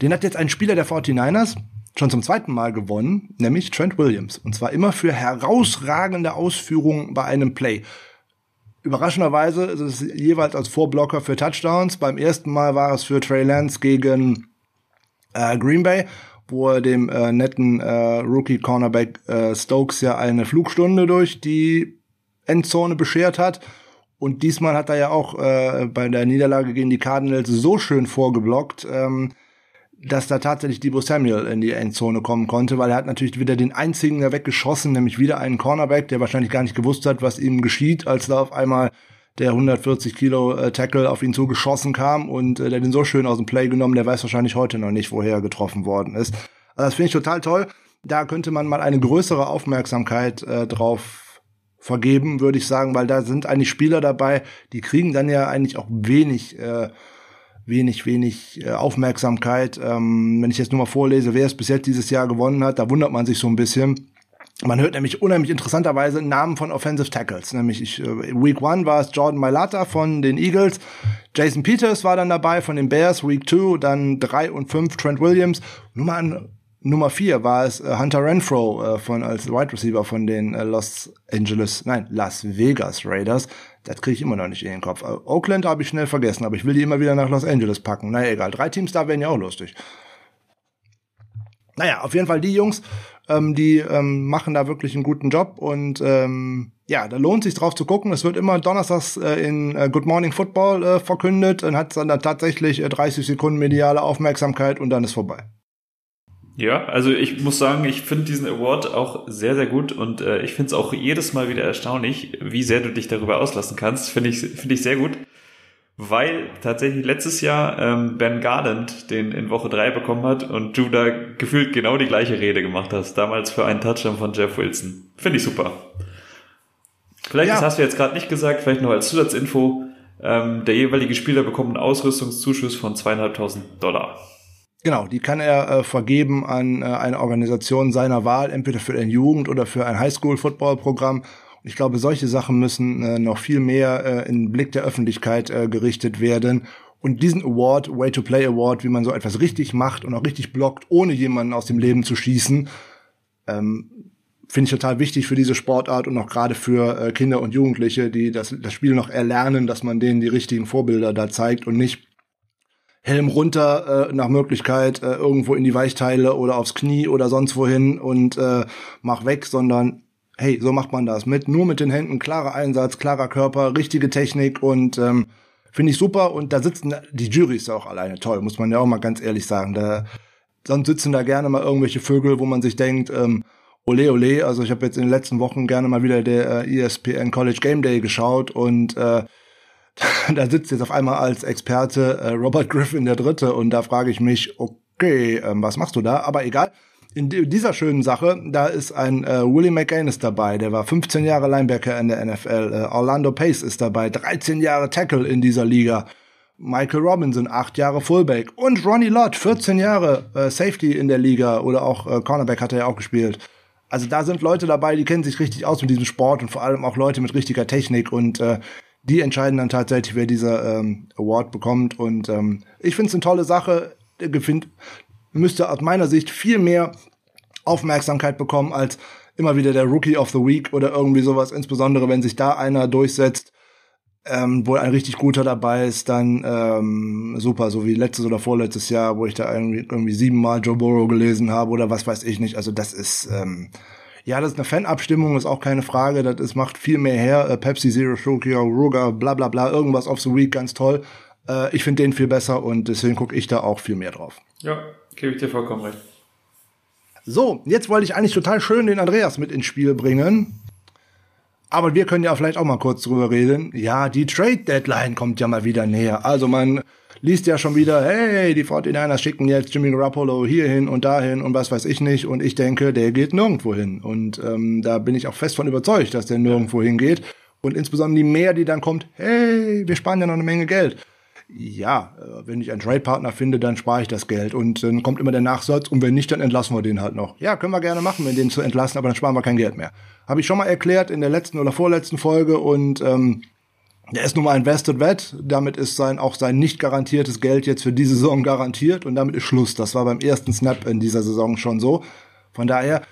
Den hat jetzt ein Spieler der 49ers schon zum zweiten Mal gewonnen, nämlich Trent Williams. Und zwar immer für herausragende Ausführungen bei einem Play. Überraschenderweise ist es jeweils als Vorblocker für Touchdowns. Beim ersten Mal war es für Trey Lance gegen äh, Green Bay, wo er dem äh, netten äh, Rookie-Cornerback äh, Stokes ja eine Flugstunde durch die Endzone beschert hat. Und diesmal hat er ja auch äh, bei der Niederlage gegen die Cardinals so schön vorgeblockt, ähm, dass da tatsächlich Debo Samuel in die Endzone kommen konnte, weil er hat natürlich wieder den einzigen da weggeschossen, nämlich wieder einen Cornerback, der wahrscheinlich gar nicht gewusst hat, was ihm geschieht, als da auf einmal der 140 Kilo äh, Tackle auf ihn zugeschossen kam und äh, der den so schön aus dem Play genommen, der weiß wahrscheinlich heute noch nicht, woher er getroffen worden ist. Also das finde ich total toll. Da könnte man mal eine größere Aufmerksamkeit äh, drauf vergeben, würde ich sagen, weil da sind eigentlich Spieler dabei, die kriegen dann ja eigentlich auch wenig äh, wenig, wenig äh, Aufmerksamkeit. Ähm, wenn ich jetzt nur mal vorlese, wer es bis jetzt dieses Jahr gewonnen hat, da wundert man sich so ein bisschen. Man hört nämlich unheimlich interessanterweise Namen von Offensive Tackles. Nämlich ich, äh, Week One war es Jordan Mailata von den Eagles, Jason Peters war dann dabei von den Bears, Week Two, dann drei und fünf Trent Williams. Nummer Nummer vier war es äh, Hunter Renfro äh, von als Wide Receiver von den Los Angeles, nein, Las Vegas Raiders. Das kriege ich immer noch nicht in den Kopf. Äh, Oakland habe ich schnell vergessen, aber ich will die immer wieder nach Los Angeles packen. Na egal, drei Teams da wären ja auch lustig. Naja, auf jeden Fall die Jungs, ähm, die ähm, machen da wirklich einen guten Job und ähm, ja, da lohnt sich drauf zu gucken. Es wird immer donnerstags äh, in äh, Good Morning Football äh, verkündet und hat dann da tatsächlich äh, 30 Sekunden mediale Aufmerksamkeit und dann ist vorbei. Ja, also ich muss sagen, ich finde diesen Award auch sehr, sehr gut und äh, ich finde es auch jedes Mal wieder erstaunlich, wie sehr du dich darüber auslassen kannst. Finde ich, finde ich sehr gut. Weil tatsächlich letztes Jahr ähm, Ben Garland den in Woche drei bekommen hat und du da gefühlt genau die gleiche Rede gemacht hast, damals für einen Touchdown von Jeff Wilson. Finde ich super. Vielleicht, ja. das hast du jetzt gerade nicht gesagt, vielleicht noch als Zusatzinfo, ähm, der jeweilige Spieler bekommt einen Ausrüstungszuschuss von zweieinhalbtausend Dollar. Genau, die kann er äh, vergeben an äh, eine Organisation seiner Wahl, entweder für ein Jugend- oder für ein Highschool-Football-Programm. Ich glaube, solche Sachen müssen äh, noch viel mehr äh, in den Blick der Öffentlichkeit äh, gerichtet werden. Und diesen Award, Way to Play Award, wie man so etwas richtig macht und auch richtig blockt, ohne jemanden aus dem Leben zu schießen, ähm, finde ich total wichtig für diese Sportart und auch gerade für äh, Kinder und Jugendliche, die das, das Spiel noch erlernen, dass man denen die richtigen Vorbilder da zeigt und nicht Helm runter, äh, nach Möglichkeit äh, irgendwo in die Weichteile oder aufs Knie oder sonst wohin und äh, mach weg, sondern hey, so macht man das. Mit nur mit den Händen, klarer Einsatz, klarer Körper, richtige Technik und ähm, finde ich super. Und da sitzen die Jury ist ja auch alleine toll, muss man ja auch mal ganz ehrlich sagen. Da, sonst sitzen da gerne mal irgendwelche Vögel, wo man sich denkt, ähm, ole ole. Also ich habe jetzt in den letzten Wochen gerne mal wieder der äh, ESPN College Game Day geschaut und äh, *laughs* da sitzt jetzt auf einmal als Experte äh, Robert Griffin der Dritte und da frage ich mich, okay, ähm, was machst du da? Aber egal. In dieser schönen Sache, da ist ein äh, Willie McGannis dabei, der war 15 Jahre Linebacker in der NFL. Äh, Orlando Pace ist dabei, 13 Jahre Tackle in dieser Liga. Michael Robinson, 8 Jahre Fullback. Und Ronnie Lott, 14 Jahre äh, Safety in der Liga oder auch äh, Cornerback hat er ja auch gespielt. Also da sind Leute dabei, die kennen sich richtig aus mit diesem Sport und vor allem auch Leute mit richtiger Technik und äh, die entscheiden dann tatsächlich, wer dieser ähm, Award bekommt. Und ähm, ich finde es eine tolle Sache. Gefind, müsste aus meiner Sicht viel mehr Aufmerksamkeit bekommen als immer wieder der Rookie of the Week oder irgendwie sowas. Insbesondere wenn sich da einer durchsetzt, ähm, wo ein richtig guter dabei ist, dann ähm, super, so wie letztes oder vorletztes Jahr, wo ich da irgendwie, irgendwie siebenmal Joe Burrow gelesen habe oder was weiß ich nicht. Also das ist ähm, ja, das ist eine Fanabstimmung, ist auch keine Frage. Das ist, macht viel mehr her. Äh, Pepsi Zero Sugar, Ruger, bla bla bla, irgendwas of the Week, ganz toll. Äh, ich finde den viel besser und deswegen gucke ich da auch viel mehr drauf. Ja, gebe ich dir vollkommen recht. So, jetzt wollte ich eigentlich total schön den Andreas mit ins Spiel bringen. Aber wir können ja vielleicht auch mal kurz drüber reden. Ja, die Trade Deadline kommt ja mal wieder näher. Also man liest ja schon wieder, hey, die 49ers schicken jetzt Jimmy Garoppolo hierhin und dahin und was weiß ich nicht. Und ich denke, der geht nirgendwo hin. Und ähm, da bin ich auch fest von überzeugt, dass der nirgendwo hingeht. Und insbesondere die mehr, die dann kommt, hey, wir sparen ja noch eine Menge Geld ja, äh, wenn ich einen Trade-Partner finde, dann spare ich das Geld. Und dann kommt immer der Nachsatz, und wenn nicht, dann entlassen wir den halt noch. Ja, können wir gerne machen, wenn den zu entlassen, aber dann sparen wir kein Geld mehr. Habe ich schon mal erklärt in der letzten oder vorletzten Folge und ähm, der ist nun mal ein Vested Vet. Damit ist sein auch sein nicht garantiertes Geld jetzt für diese Saison garantiert und damit ist Schluss. Das war beim ersten Snap in dieser Saison schon so. Von daher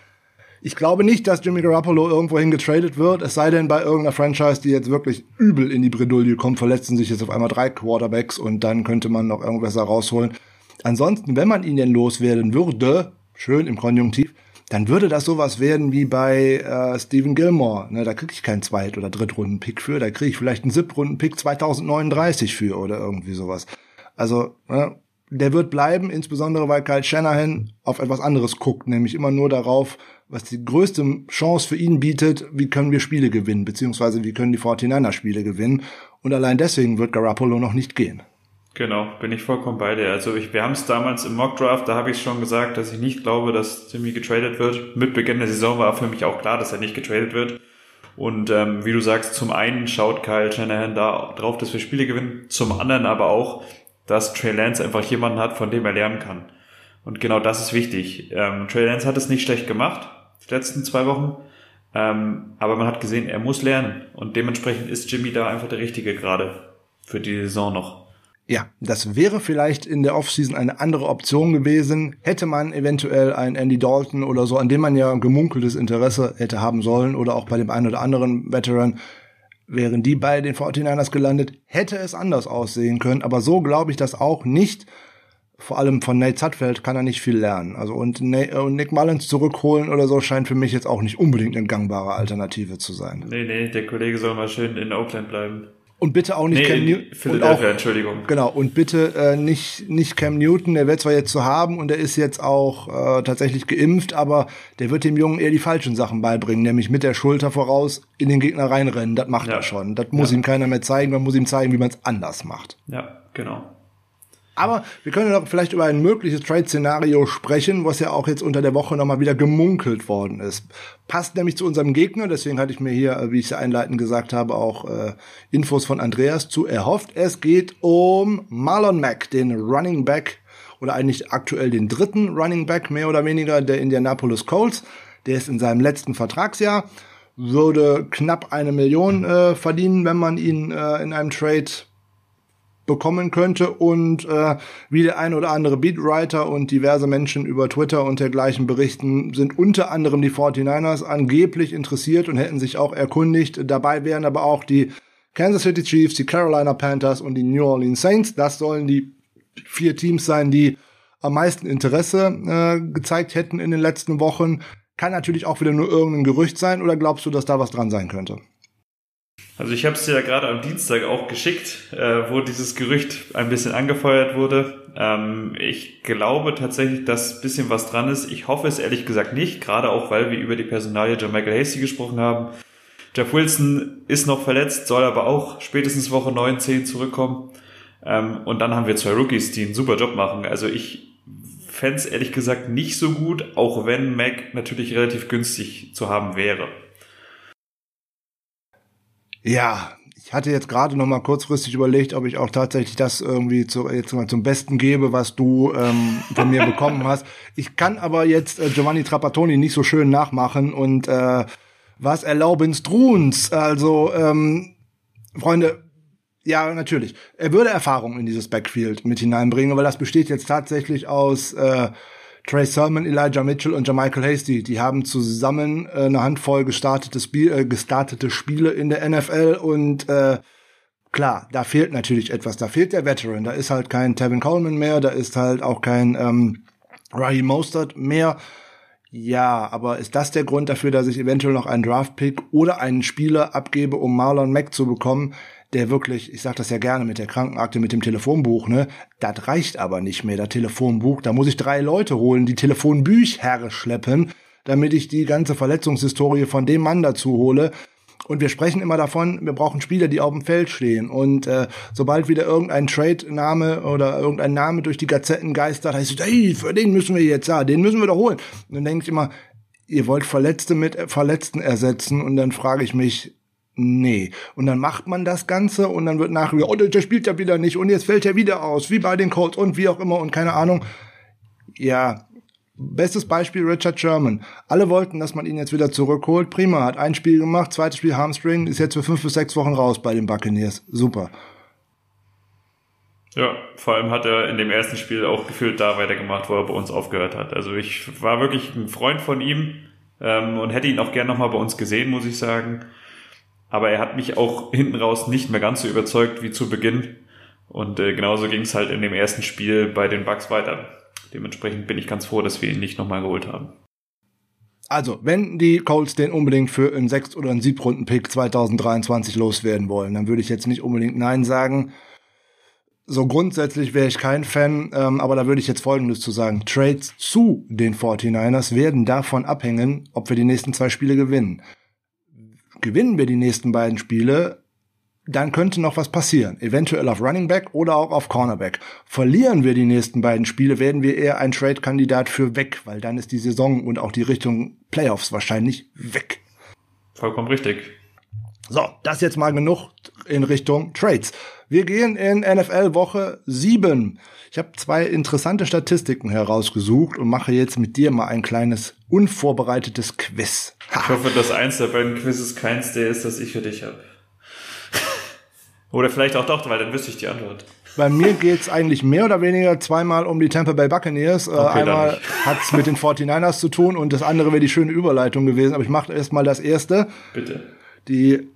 ich glaube nicht, dass Jimmy Garoppolo irgendwohin getradet wird, es sei denn bei irgendeiner Franchise, die jetzt wirklich übel in die Bredouille kommt, verletzen sich jetzt auf einmal drei Quarterbacks und dann könnte man noch irgendwas da rausholen. Ansonsten, wenn man ihn denn loswerden würde, schön im Konjunktiv, dann würde das sowas werden wie bei äh, Stephen Gilmore. Ne, da kriege ich keinen Zweit- oder Drittrunden-Pick für, da kriege ich vielleicht einen Siebtrunden-Pick 2039 für oder irgendwie sowas. Also, ne, der wird bleiben, insbesondere weil Kyle Shanahan auf etwas anderes guckt, nämlich immer nur darauf, was die größte Chance für ihn bietet, wie können wir Spiele gewinnen, beziehungsweise wie können die 49er Spiele gewinnen. Und allein deswegen wird Garoppolo noch nicht gehen. Genau, bin ich vollkommen bei dir. Also ich, wir haben es damals im Mockdraft, da habe ich schon gesagt, dass ich nicht glaube, dass Timmy getradet wird. Mit Beginn der Saison war für mich auch klar, dass er nicht getradet wird. Und ähm, wie du sagst, zum einen schaut Kyle Shanahan da drauf, dass wir Spiele gewinnen, zum anderen aber auch, dass Trey Lance einfach jemanden hat, von dem er lernen kann. Und genau das ist wichtig. Ähm, Trey Lance hat es nicht schlecht gemacht die letzten zwei Wochen. Ähm, aber man hat gesehen, er muss lernen. Und dementsprechend ist Jimmy da einfach der Richtige gerade für die Saison noch. Ja, das wäre vielleicht in der Offseason eine andere Option gewesen. Hätte man eventuell einen Andy Dalton oder so, an dem man ja gemunkeltes Interesse hätte haben sollen, oder auch bei dem einen oder anderen Veteran, wären die bei den 49ers gelandet, hätte es anders aussehen können. Aber so glaube ich das auch nicht vor allem von Nate Zutfeld kann er nicht viel lernen. Also und, äh, und Nick Mullins zurückholen oder so scheint für mich jetzt auch nicht unbedingt eine gangbare Alternative zu sein. Nee, nee, der Kollege soll mal schön in Oakland bleiben. Und bitte auch nicht nee, Cam Newton. Philadelphia, auch, Entschuldigung. Genau, und bitte äh, nicht, nicht Cam Newton, der wird zwar jetzt zu haben und der ist jetzt auch äh, tatsächlich geimpft, aber der wird dem Jungen eher die falschen Sachen beibringen, nämlich mit der Schulter voraus in den Gegner reinrennen. Das macht ja. er schon. Das muss ja. ihm keiner mehr zeigen, man muss ihm zeigen, wie man es anders macht. Ja, genau. Aber wir können doch vielleicht über ein mögliches Trade-Szenario sprechen, was ja auch jetzt unter der Woche nochmal wieder gemunkelt worden ist. Passt nämlich zu unserem Gegner, deswegen hatte ich mir hier, äh, wie ich es einleitend gesagt habe, auch äh, Infos von Andreas zu erhofft. Es geht um Marlon Mack, den Running Back oder eigentlich aktuell den dritten Running Back mehr oder weniger der Indianapolis Colts. Der ist in seinem letzten Vertragsjahr, würde knapp eine Million äh, verdienen, wenn man ihn äh, in einem Trade bekommen könnte und äh, wie der ein oder andere Beatwriter und diverse Menschen über Twitter und dergleichen berichten, sind unter anderem die 49ers angeblich interessiert und hätten sich auch erkundigt. Dabei wären aber auch die Kansas City Chiefs, die Carolina Panthers und die New Orleans Saints. Das sollen die vier Teams sein, die am meisten Interesse äh, gezeigt hätten in den letzten Wochen. Kann natürlich auch wieder nur irgendein Gerücht sein oder glaubst du, dass da was dran sein könnte? Also ich habe es dir ja gerade am Dienstag auch geschickt, äh, wo dieses Gerücht ein bisschen angefeuert wurde. Ähm, ich glaube tatsächlich, dass bisschen was dran ist. Ich hoffe es ehrlich gesagt nicht, gerade auch, weil wir über die Personalie John Michael Hasty gesprochen haben. Jeff Wilson ist noch verletzt, soll aber auch spätestens Woche 9, 10 zurückkommen. Ähm, und dann haben wir zwei Rookies, die einen super Job machen. Also ich fände ehrlich gesagt nicht so gut, auch wenn Mac natürlich relativ günstig zu haben wäre. Ja, ich hatte jetzt gerade noch mal kurzfristig überlegt, ob ich auch tatsächlich das irgendwie zu, jetzt mal zum Besten gebe, was du ähm, von mir bekommen hast. Ich kann aber jetzt äh, Giovanni Trapattoni nicht so schön nachmachen und äh, was erlauben Struns? Also, ähm, Freunde, ja, natürlich. Er würde Erfahrung in dieses Backfield mit hineinbringen, weil das besteht jetzt tatsächlich aus äh, Trey Sermon, Elijah Mitchell und Jermichael Hasty. Die haben zusammen äh, eine Handvoll gestartete, Spiel, äh, gestartete Spiele in der NFL und äh, klar, da fehlt natürlich etwas. Da fehlt der Veteran. Da ist halt kein Tevin Coleman mehr, da ist halt auch kein ähm, Raheem Mostert mehr. Ja, aber ist das der Grund dafür, dass ich eventuell noch einen Draft-Pick oder einen Spieler abgebe, um Marlon Mack zu bekommen? Der wirklich, ich sage das ja gerne mit der Krankenakte, mit dem Telefonbuch, ne, das reicht aber nicht mehr, das Telefonbuch. Da muss ich drei Leute holen, die Telefonbücher schleppen, damit ich die ganze Verletzungshistorie von dem Mann dazu hole. Und wir sprechen immer davon, wir brauchen Spieler, die auf dem Feld stehen. Und äh, sobald wieder irgendein Trade-Name oder irgendein Name durch die Gazetten geistert, heißt es, hey, für den müssen wir jetzt, ja, den müssen wir doch holen. Und dann denke ich immer, ihr wollt Verletzte mit Verletzten ersetzen. Und dann frage ich mich, Nee. Und dann macht man das Ganze und dann wird nachher, oh, der spielt ja wieder nicht und jetzt fällt er wieder aus, wie bei den Colts und wie auch immer und keine Ahnung. Ja, bestes Beispiel Richard Sherman. Alle wollten, dass man ihn jetzt wieder zurückholt. Prima, hat ein Spiel gemacht, zweites Spiel Hamstring, ist jetzt für fünf bis sechs Wochen raus bei den Buccaneers. Super. Ja, vor allem hat er in dem ersten Spiel auch gefühlt da weitergemacht, wo er bei uns aufgehört hat. Also ich war wirklich ein Freund von ihm ähm, und hätte ihn auch gern nochmal bei uns gesehen, muss ich sagen. Aber er hat mich auch hinten raus nicht mehr ganz so überzeugt wie zu Beginn. Und äh, genauso ging es halt in dem ersten Spiel bei den Bucks weiter. Dementsprechend bin ich ganz froh, dass wir ihn nicht nochmal geholt haben. Also, wenn die Colts den unbedingt für einen Sechst- oder einen Siebrunden-Pick 2023 loswerden wollen, dann würde ich jetzt nicht unbedingt Nein sagen. So grundsätzlich wäre ich kein Fan, ähm, aber da würde ich jetzt Folgendes zu sagen. Trades zu den 49ers werden davon abhängen, ob wir die nächsten zwei Spiele gewinnen gewinnen wir die nächsten beiden Spiele, dann könnte noch was passieren. Eventuell auf Running Back oder auch auf Cornerback. Verlieren wir die nächsten beiden Spiele, werden wir eher ein Trade-Kandidat für weg, weil dann ist die Saison und auch die Richtung Playoffs wahrscheinlich weg. Vollkommen richtig. So, das jetzt mal genug in Richtung Trades. Wir gehen in NFL Woche 7. Ich habe zwei interessante Statistiken herausgesucht und mache jetzt mit dir mal ein kleines unvorbereitetes Quiz. Ich hoffe, dass eins der beiden Quizzes keins der ist, das ich für dich habe. oder vielleicht auch doch, weil dann wüsste ich die Antwort. Bei mir geht's eigentlich mehr oder weniger zweimal um die Tampa Bay Buccaneers. Äh, okay, Einmal *laughs* hat's mit den 49ers zu tun und das andere wäre die schöne Überleitung gewesen. Aber ich mache erstmal das erste. Bitte. Die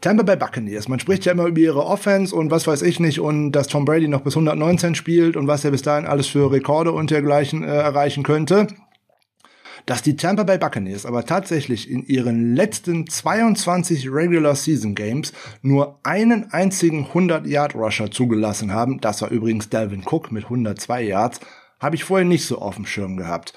Tampa Bay Buccaneers. Man spricht ja immer über ihre Offense und was weiß ich nicht und dass Tom Brady noch bis 119 spielt und was er bis dahin alles für Rekorde und dergleichen äh, erreichen könnte dass die Tampa Bay Buccaneers aber tatsächlich in ihren letzten 22 Regular Season Games nur einen einzigen 100 Yard Rusher zugelassen haben. Das war übrigens Dalvin Cook mit 102 Yards. Habe ich vorher nicht so auf dem Schirm gehabt.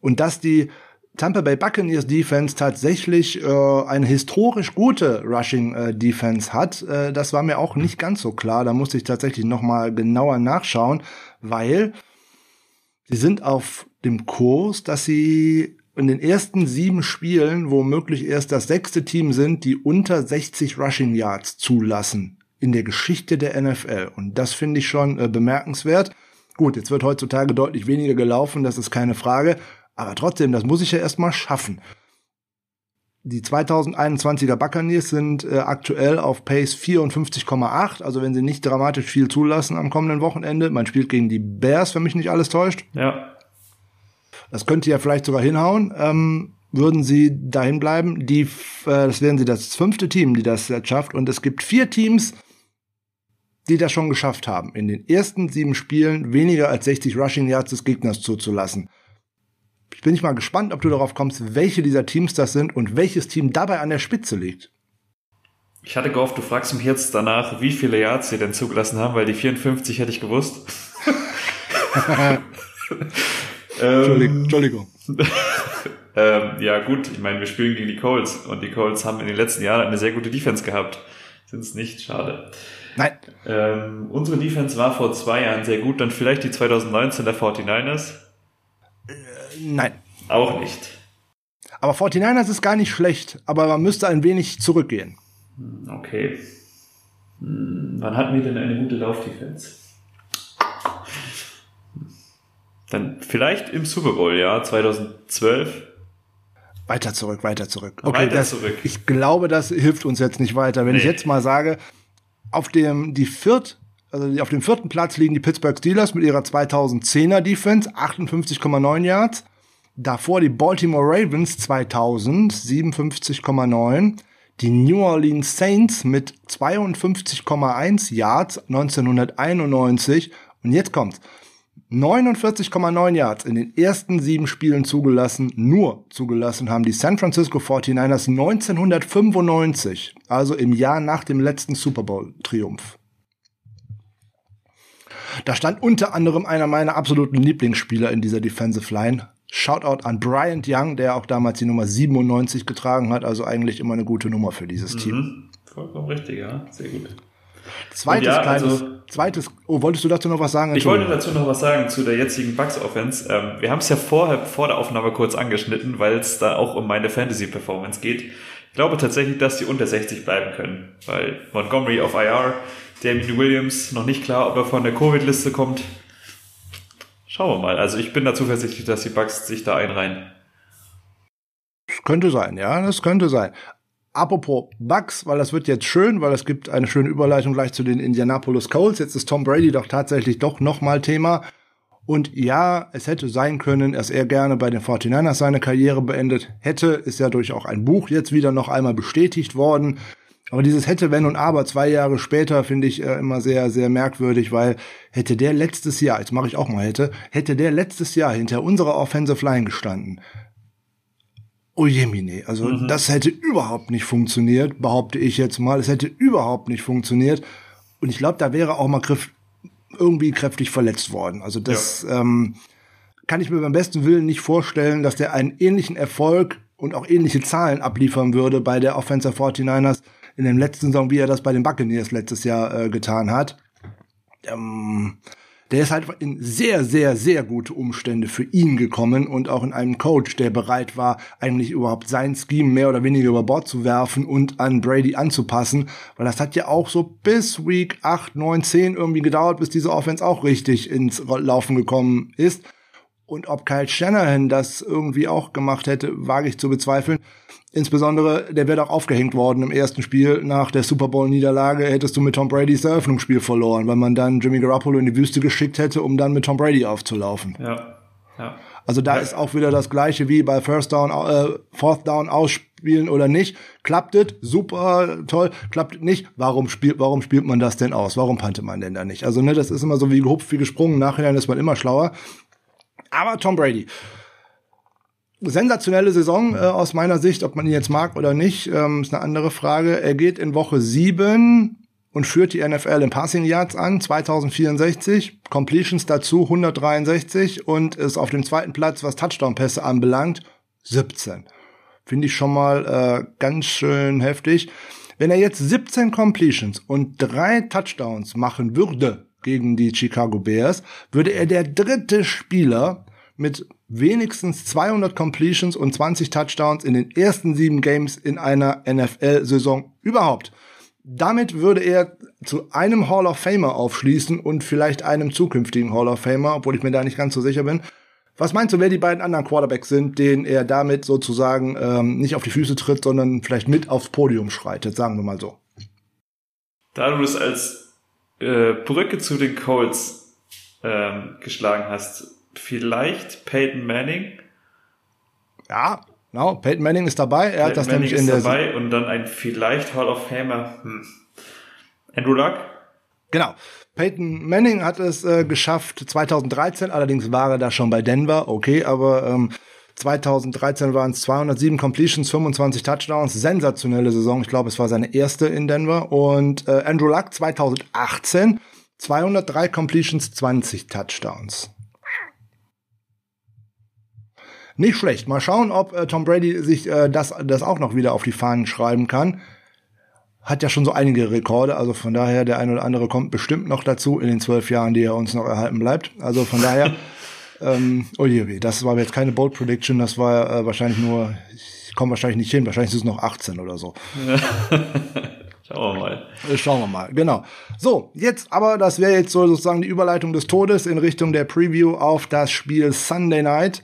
Und dass die Tampa Bay Buccaneers Defense tatsächlich äh, eine historisch gute Rushing äh, Defense hat, äh, das war mir auch nicht ganz so klar. Da musste ich tatsächlich noch mal genauer nachschauen, weil sie sind auf dem Kurs, dass sie in den ersten sieben Spielen womöglich erst das sechste Team sind, die unter 60 Rushing Yards zulassen in der Geschichte der NFL. Und das finde ich schon äh, bemerkenswert. Gut, jetzt wird heutzutage deutlich weniger gelaufen, das ist keine Frage. Aber trotzdem, das muss ich ja erstmal schaffen. Die 2021er Buccaneers sind äh, aktuell auf Pace 54,8, also wenn sie nicht dramatisch viel zulassen am kommenden Wochenende. Man spielt gegen die Bears, wenn mich nicht alles täuscht. Ja. Das könnte ja vielleicht sogar hinhauen. Ähm, würden sie dahin bleiben. Die, äh, das wären sie das fünfte Team, die das jetzt schafft. Und es gibt vier Teams, die das schon geschafft haben, in den ersten sieben Spielen weniger als 60 Rushing Yards des Gegners zuzulassen. Ich bin ich mal gespannt, ob du darauf kommst, welche dieser Teams das sind und welches Team dabei an der Spitze liegt. Ich hatte gehofft, du fragst mich jetzt danach, wie viele Yards sie denn zugelassen haben, weil die 54 hätte ich gewusst. *laughs* *laughs* Ähm, Entschuldigung. *laughs* ähm, ja, gut, ich meine, wir spielen gegen die Colts und die Colts haben in den letzten Jahren eine sehr gute Defense gehabt. Sind es nicht? Schade. Nein. Ähm, unsere Defense war vor zwei Jahren sehr gut, dann vielleicht die 2019 der 49ers? Äh, nein. Auch nicht. Aber 49ers ist gar nicht schlecht, aber man müsste ein wenig zurückgehen. Okay. Hm, wann hatten wir denn eine gute Laufdefense? Dann vielleicht im Super Bowl, ja, 2012. Weiter zurück, weiter zurück. Okay, weiter das, zurück. Ich glaube, das hilft uns jetzt nicht weiter. Wenn nee. ich jetzt mal sage, auf dem, die viert, also auf dem vierten Platz liegen die Pittsburgh Steelers mit ihrer 2010er Defense, 58,9 Yards. Davor die Baltimore Ravens 2000, 57,9. Die New Orleans Saints mit 52,1 Yards 1991. Und jetzt kommt's. 49,9 Yards in den ersten sieben Spielen zugelassen, nur zugelassen haben die San Francisco 49ers 1995, also im Jahr nach dem letzten Super Bowl-Triumph. Da stand unter anderem einer meiner absoluten Lieblingsspieler in dieser Defensive Line. Shoutout an Bryant Young, der auch damals die Nummer 97 getragen hat, also eigentlich immer eine gute Nummer für dieses mhm. Team. Vollkommen richtig, ja, sehr gut. Zweites ja, kleines, also, zweites, oh, wolltest du dazu noch was sagen? Ich wollte dazu noch was sagen zu der jetzigen Bucks Offense. Ähm, wir haben es ja vorher, vor der Aufnahme kurz angeschnitten, weil es da auch um meine Fantasy Performance geht. Ich glaube tatsächlich, dass die unter 60 bleiben können, weil Montgomery auf IR, Damien Williams noch nicht klar, ob er von der Covid-Liste kommt. Schauen wir mal. Also ich bin da zuversichtlich, dass die Bucks sich da einreihen. Das könnte sein, ja, das könnte sein. Apropos Bugs, weil das wird jetzt schön, weil es gibt eine schöne Überleitung gleich zu den Indianapolis Colts. Jetzt ist Tom Brady doch tatsächlich doch nochmal Thema. Und ja, es hätte sein können, dass er gerne bei den 49ers seine Karriere beendet hätte. Ist ja durch auch ein Buch jetzt wieder noch einmal bestätigt worden. Aber dieses hätte, wenn und aber zwei Jahre später finde ich äh, immer sehr, sehr merkwürdig, weil hätte der letztes Jahr, jetzt mache ich auch mal hätte, hätte der letztes Jahr hinter unserer Offensive Line gestanden, Oh jemine, also mhm. das hätte überhaupt nicht funktioniert, behaupte ich jetzt mal. Es hätte überhaupt nicht funktioniert. Und ich glaube, da wäre auch mal Griff irgendwie kräftig verletzt worden. Also das ja. ähm, kann ich mir beim besten Willen nicht vorstellen, dass der einen ähnlichen Erfolg und auch ähnliche Zahlen abliefern würde bei der Offensive 49ers in dem letzten Saison, wie er das bei den Buccaneers letztes Jahr äh, getan hat. Ähm, der ist halt in sehr, sehr, sehr gute Umstände für ihn gekommen und auch in einem Coach, der bereit war, eigentlich überhaupt sein Scheme mehr oder weniger über Bord zu werfen und an Brady anzupassen, weil das hat ja auch so bis Week 8, 9, 10 irgendwie gedauert, bis diese Offense auch richtig ins Laufen gekommen ist. Und ob Kyle Shanahan das irgendwie auch gemacht hätte, wage ich zu bezweifeln. Insbesondere, der wäre auch aufgehängt worden im ersten Spiel nach der Super Bowl-Niederlage, hättest du mit Tom Bradys Eröffnungsspiel verloren, weil man dann Jimmy Garoppolo in die Wüste geschickt hätte, um dann mit Tom Brady aufzulaufen. Ja. ja. Also da ja. ist auch wieder das gleiche wie bei First Down, äh, Fourth Down ausspielen oder nicht. Klappt es, super, toll. Klappt nicht, warum spielt, warum spielt man das denn aus? Warum pannte man denn da nicht? Also ne, das ist immer so wie gehupft, wie gesprungen. Nachhinein ist man immer schlauer. Aber Tom Brady sensationelle Saison äh, aus meiner Sicht, ob man ihn jetzt mag oder nicht, ähm, ist eine andere Frage. Er geht in Woche 7 und führt die NFL in Passing Yards an, 2064, Completions dazu 163 und ist auf dem zweiten Platz, was Touchdown-Pässe anbelangt, 17. Finde ich schon mal äh, ganz schön heftig. Wenn er jetzt 17 Completions und drei Touchdowns machen würde gegen die Chicago Bears, würde er der dritte Spieler mit wenigstens 200 Completions und 20 Touchdowns in den ersten sieben Games in einer NFL-Saison überhaupt. Damit würde er zu einem Hall of Famer aufschließen und vielleicht einem zukünftigen Hall of Famer, obwohl ich mir da nicht ganz so sicher bin. Was meinst du, wer die beiden anderen Quarterbacks sind, denen er damit sozusagen ähm, nicht auf die Füße tritt, sondern vielleicht mit aufs Podium schreitet, sagen wir mal so? Da du es als äh, Brücke zu den Colts ähm, geschlagen hast, vielleicht Peyton Manning. Ja, genau. Peyton Manning ist dabei. Er Peyton hat das Manning nämlich in der dabei und dann ein vielleicht Hall of Famer. Hm. Andrew Luck. Genau. Peyton Manning hat es äh, geschafft 2013, allerdings war er da schon bei Denver, okay, aber ähm, 2013 waren es 207 Completions, 25 Touchdowns, sensationelle Saison. Ich glaube, es war seine erste in Denver. Und äh, Andrew Luck 2018 203 Completions, 20 Touchdowns. Nicht schlecht. Mal schauen, ob äh, Tom Brady sich äh, das, das auch noch wieder auf die Fahnen schreiben kann. Hat ja schon so einige Rekorde, also von daher, der eine oder andere kommt bestimmt noch dazu in den zwölf Jahren, die er uns noch erhalten bleibt. Also von daher, *laughs* ähm, oh je, das war jetzt keine Bold Prediction, das war äh, wahrscheinlich nur, ich komme wahrscheinlich nicht hin, wahrscheinlich ist es noch 18 oder so. *laughs* Schauen wir mal. Äh, schauen wir mal, genau. So, jetzt aber, das wäre jetzt so sozusagen die Überleitung des Todes in Richtung der Preview auf das Spiel Sunday Night.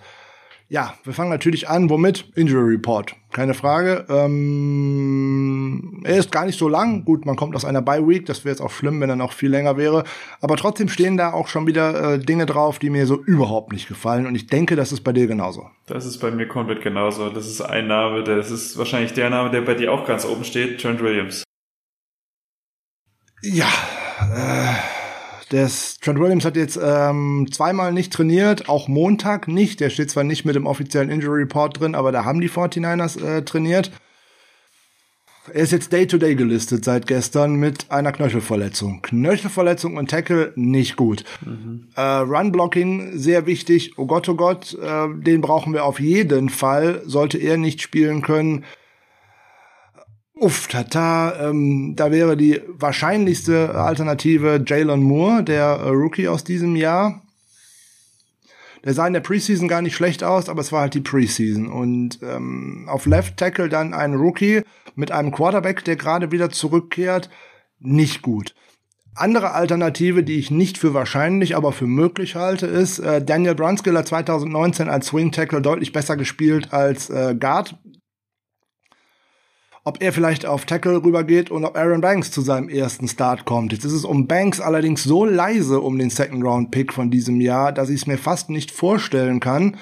Ja, wir fangen natürlich an, womit? Injury Report. Keine Frage. Ähm, er ist gar nicht so lang. Gut, man kommt aus einer Bye Week. Das wäre jetzt auch schlimm, wenn er noch viel länger wäre. Aber trotzdem stehen da auch schon wieder äh, Dinge drauf, die mir so überhaupt nicht gefallen. Und ich denke, das ist bei dir genauso. Das ist bei mir komplett genauso. Das ist ein Name, das ist wahrscheinlich der Name, der bei dir auch ganz oben steht. Trent Williams. Ja, äh, das Trent Williams hat jetzt ähm, zweimal nicht trainiert, auch Montag nicht. Der steht zwar nicht mit dem offiziellen Injury Report drin, aber da haben die 49ers äh, trainiert. Er ist jetzt Day-to-Day -Day gelistet seit gestern mit einer Knöchelverletzung. Knöchelverletzung und Tackle nicht gut. Mhm. Äh, Run-Blocking sehr wichtig. Oh Gott, oh Gott, äh, den brauchen wir auf jeden Fall. Sollte er nicht spielen können, Uff, tata, ähm, da wäre die wahrscheinlichste Alternative Jalen Moore, der äh, Rookie aus diesem Jahr. Der sah in der Preseason gar nicht schlecht aus, aber es war halt die Preseason. Und ähm, auf Left Tackle dann ein Rookie mit einem Quarterback, der gerade wieder zurückkehrt. Nicht gut. Andere Alternative, die ich nicht für wahrscheinlich, aber für möglich halte, ist äh, Daniel Brunskill hat 2019 als Swing Tackle deutlich besser gespielt als äh, Guard ob er vielleicht auf Tackle rübergeht und ob Aaron Banks zu seinem ersten Start kommt. Jetzt ist es um Banks allerdings so leise um den Second Round Pick von diesem Jahr, dass ich es mir fast nicht vorstellen kann.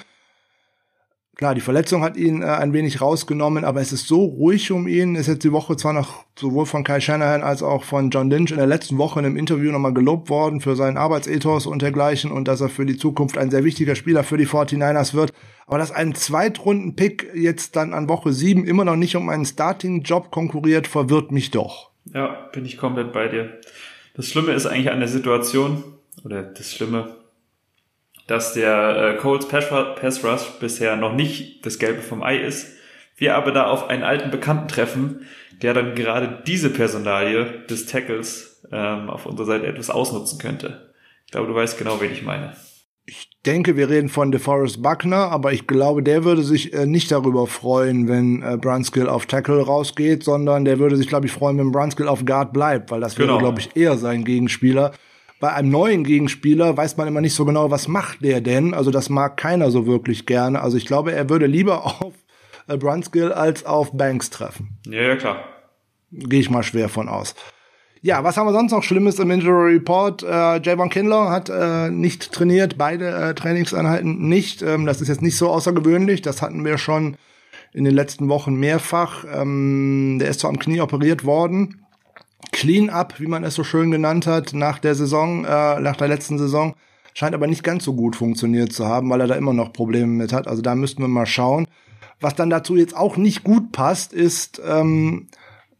Klar, die Verletzung hat ihn äh, ein wenig rausgenommen, aber es ist so ruhig um ihn. Ist jetzt die Woche zwar noch sowohl von Kai Shanahan als auch von John Lynch in der letzten Woche in einem Interview nochmal gelobt worden für seinen Arbeitsethos und dergleichen und dass er für die Zukunft ein sehr wichtiger Spieler für die 49ers wird. Aber dass ein Zweitrunden-Pick jetzt dann an Woche sieben immer noch nicht um einen Starting-Job konkurriert, verwirrt mich doch. Ja, bin ich komplett bei dir. Das Schlimme ist eigentlich an der Situation, oder das Schlimme, dass der äh, Colts Pass Rush bisher noch nicht das Gelbe vom Ei ist. Wir aber da auf einen alten Bekannten treffen, der dann gerade diese Personalie des Tackles ähm, auf unserer Seite etwas ausnutzen könnte. Ich glaube, du weißt genau, wen ich meine. Ich denke, wir reden von DeForest Buckner, aber ich glaube, der würde sich äh, nicht darüber freuen, wenn äh, Brunskill auf Tackle rausgeht, sondern der würde sich, glaube ich, freuen, wenn Brunskill auf Guard bleibt, weil das genau. wäre, glaube ich, eher sein Gegenspieler bei einem neuen Gegenspieler weiß man immer nicht so genau, was macht der denn. Also das mag keiner so wirklich gerne. Also ich glaube, er würde lieber *laughs* auf äh, Brunskill als auf Banks treffen. Ja, ja, klar. Gehe ich mal schwer von aus. Ja, was haben wir sonst noch Schlimmes im Injury Report? Äh, Javon Kinlaw hat äh, nicht trainiert, beide äh, Trainingseinheiten nicht. Ähm, das ist jetzt nicht so außergewöhnlich. Das hatten wir schon in den letzten Wochen mehrfach. Ähm, der ist zwar am Knie operiert worden, Clean-up, wie man es so schön genannt hat, nach der Saison, äh, nach der letzten Saison. Scheint aber nicht ganz so gut funktioniert zu haben, weil er da immer noch Probleme mit hat. Also da müssten wir mal schauen. Was dann dazu jetzt auch nicht gut passt, ist, ähm,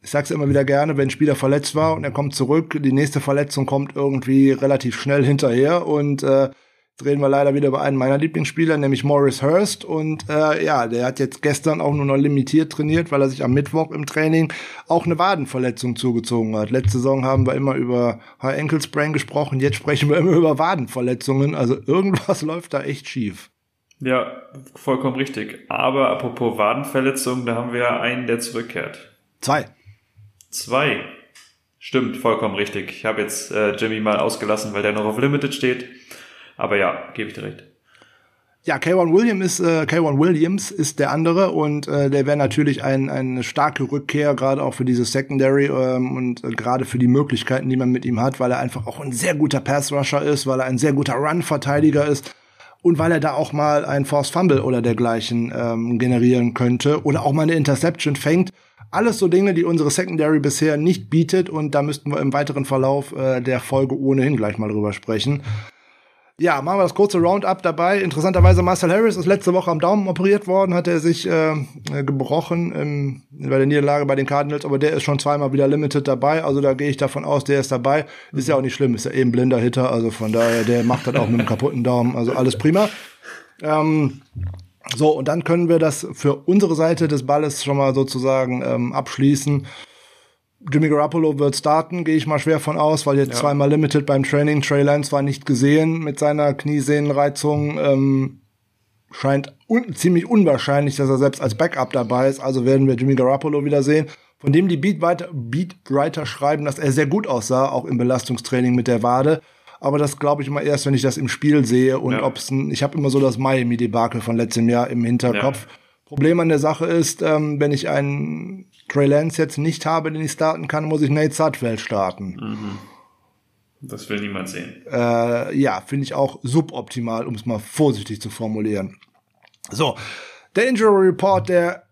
ich sag's immer wieder gerne, wenn ein Spieler verletzt war und er kommt zurück, die nächste Verletzung kommt irgendwie relativ schnell hinterher und äh, reden wir leider wieder über einen meiner Lieblingsspieler, nämlich Morris Hurst. Und äh, ja, der hat jetzt gestern auch nur noch limitiert trainiert, weil er sich am Mittwoch im Training auch eine Wadenverletzung zugezogen hat. Letzte Saison haben wir immer über High Ankle Sprain gesprochen, jetzt sprechen wir immer über Wadenverletzungen. Also irgendwas *laughs* läuft da echt schief. Ja, vollkommen richtig. Aber apropos Wadenverletzungen, da haben wir einen, der zurückkehrt. Zwei. Zwei. Stimmt, vollkommen richtig. Ich habe jetzt äh, Jimmy mal ausgelassen, weil der noch auf Limited steht. Aber ja, gebe ich dir recht. Ja, K1 Williams ist, äh, K1 Williams ist der andere und äh, der wäre natürlich ein, eine starke Rückkehr, gerade auch für diese Secondary ähm, und äh, gerade für die Möglichkeiten, die man mit ihm hat, weil er einfach auch ein sehr guter Pass-Rusher ist, weil er ein sehr guter Run-Verteidiger ist und weil er da auch mal ein Force Fumble oder dergleichen ähm, generieren könnte oder auch mal eine Interception fängt. Alles so Dinge, die unsere Secondary bisher nicht bietet und da müssten wir im weiteren Verlauf äh, der Folge ohnehin gleich mal drüber sprechen. Ja, machen wir das kurze Roundup dabei. Interessanterweise Marcel Harris ist letzte Woche am Daumen operiert worden, hat er sich äh, gebrochen im, bei der Niederlage bei den Cardinals, aber der ist schon zweimal wieder limited dabei. Also da gehe ich davon aus, der ist dabei. Ist ja auch nicht schlimm, ist ja eben blinder Hitter, also von daher, der macht das auch mit einem kaputten Daumen. Also alles prima. Ähm, so, und dann können wir das für unsere Seite des Balles schon mal sozusagen ähm, abschließen. Jimmy Garoppolo wird starten, gehe ich mal schwer von aus, weil jetzt ja. zweimal Limited beim Training. Trey Lance war nicht gesehen mit seiner Kniesehnenreizung. Ähm, scheint un ziemlich unwahrscheinlich, dass er selbst als Backup dabei ist. Also werden wir Jimmy Garoppolo wieder sehen. von dem die Beatwriter, Beatwriter schreiben, dass er sehr gut aussah, auch im Belastungstraining mit der Wade. Aber das glaube ich immer erst, wenn ich das im Spiel sehe und ja. ob es ich habe immer so das Miami-Debakel von letztem Jahr im Hinterkopf. Ja. Problem an der Sache ist, ähm, wenn ich einen Trey Lance jetzt nicht habe, den ich starten kann, muss ich Nate Sudfeld starten. Mhm. Das will niemand sehen. Äh, ja, finde ich auch suboptimal, um es mal vorsichtig zu formulieren. So, der Injury Report der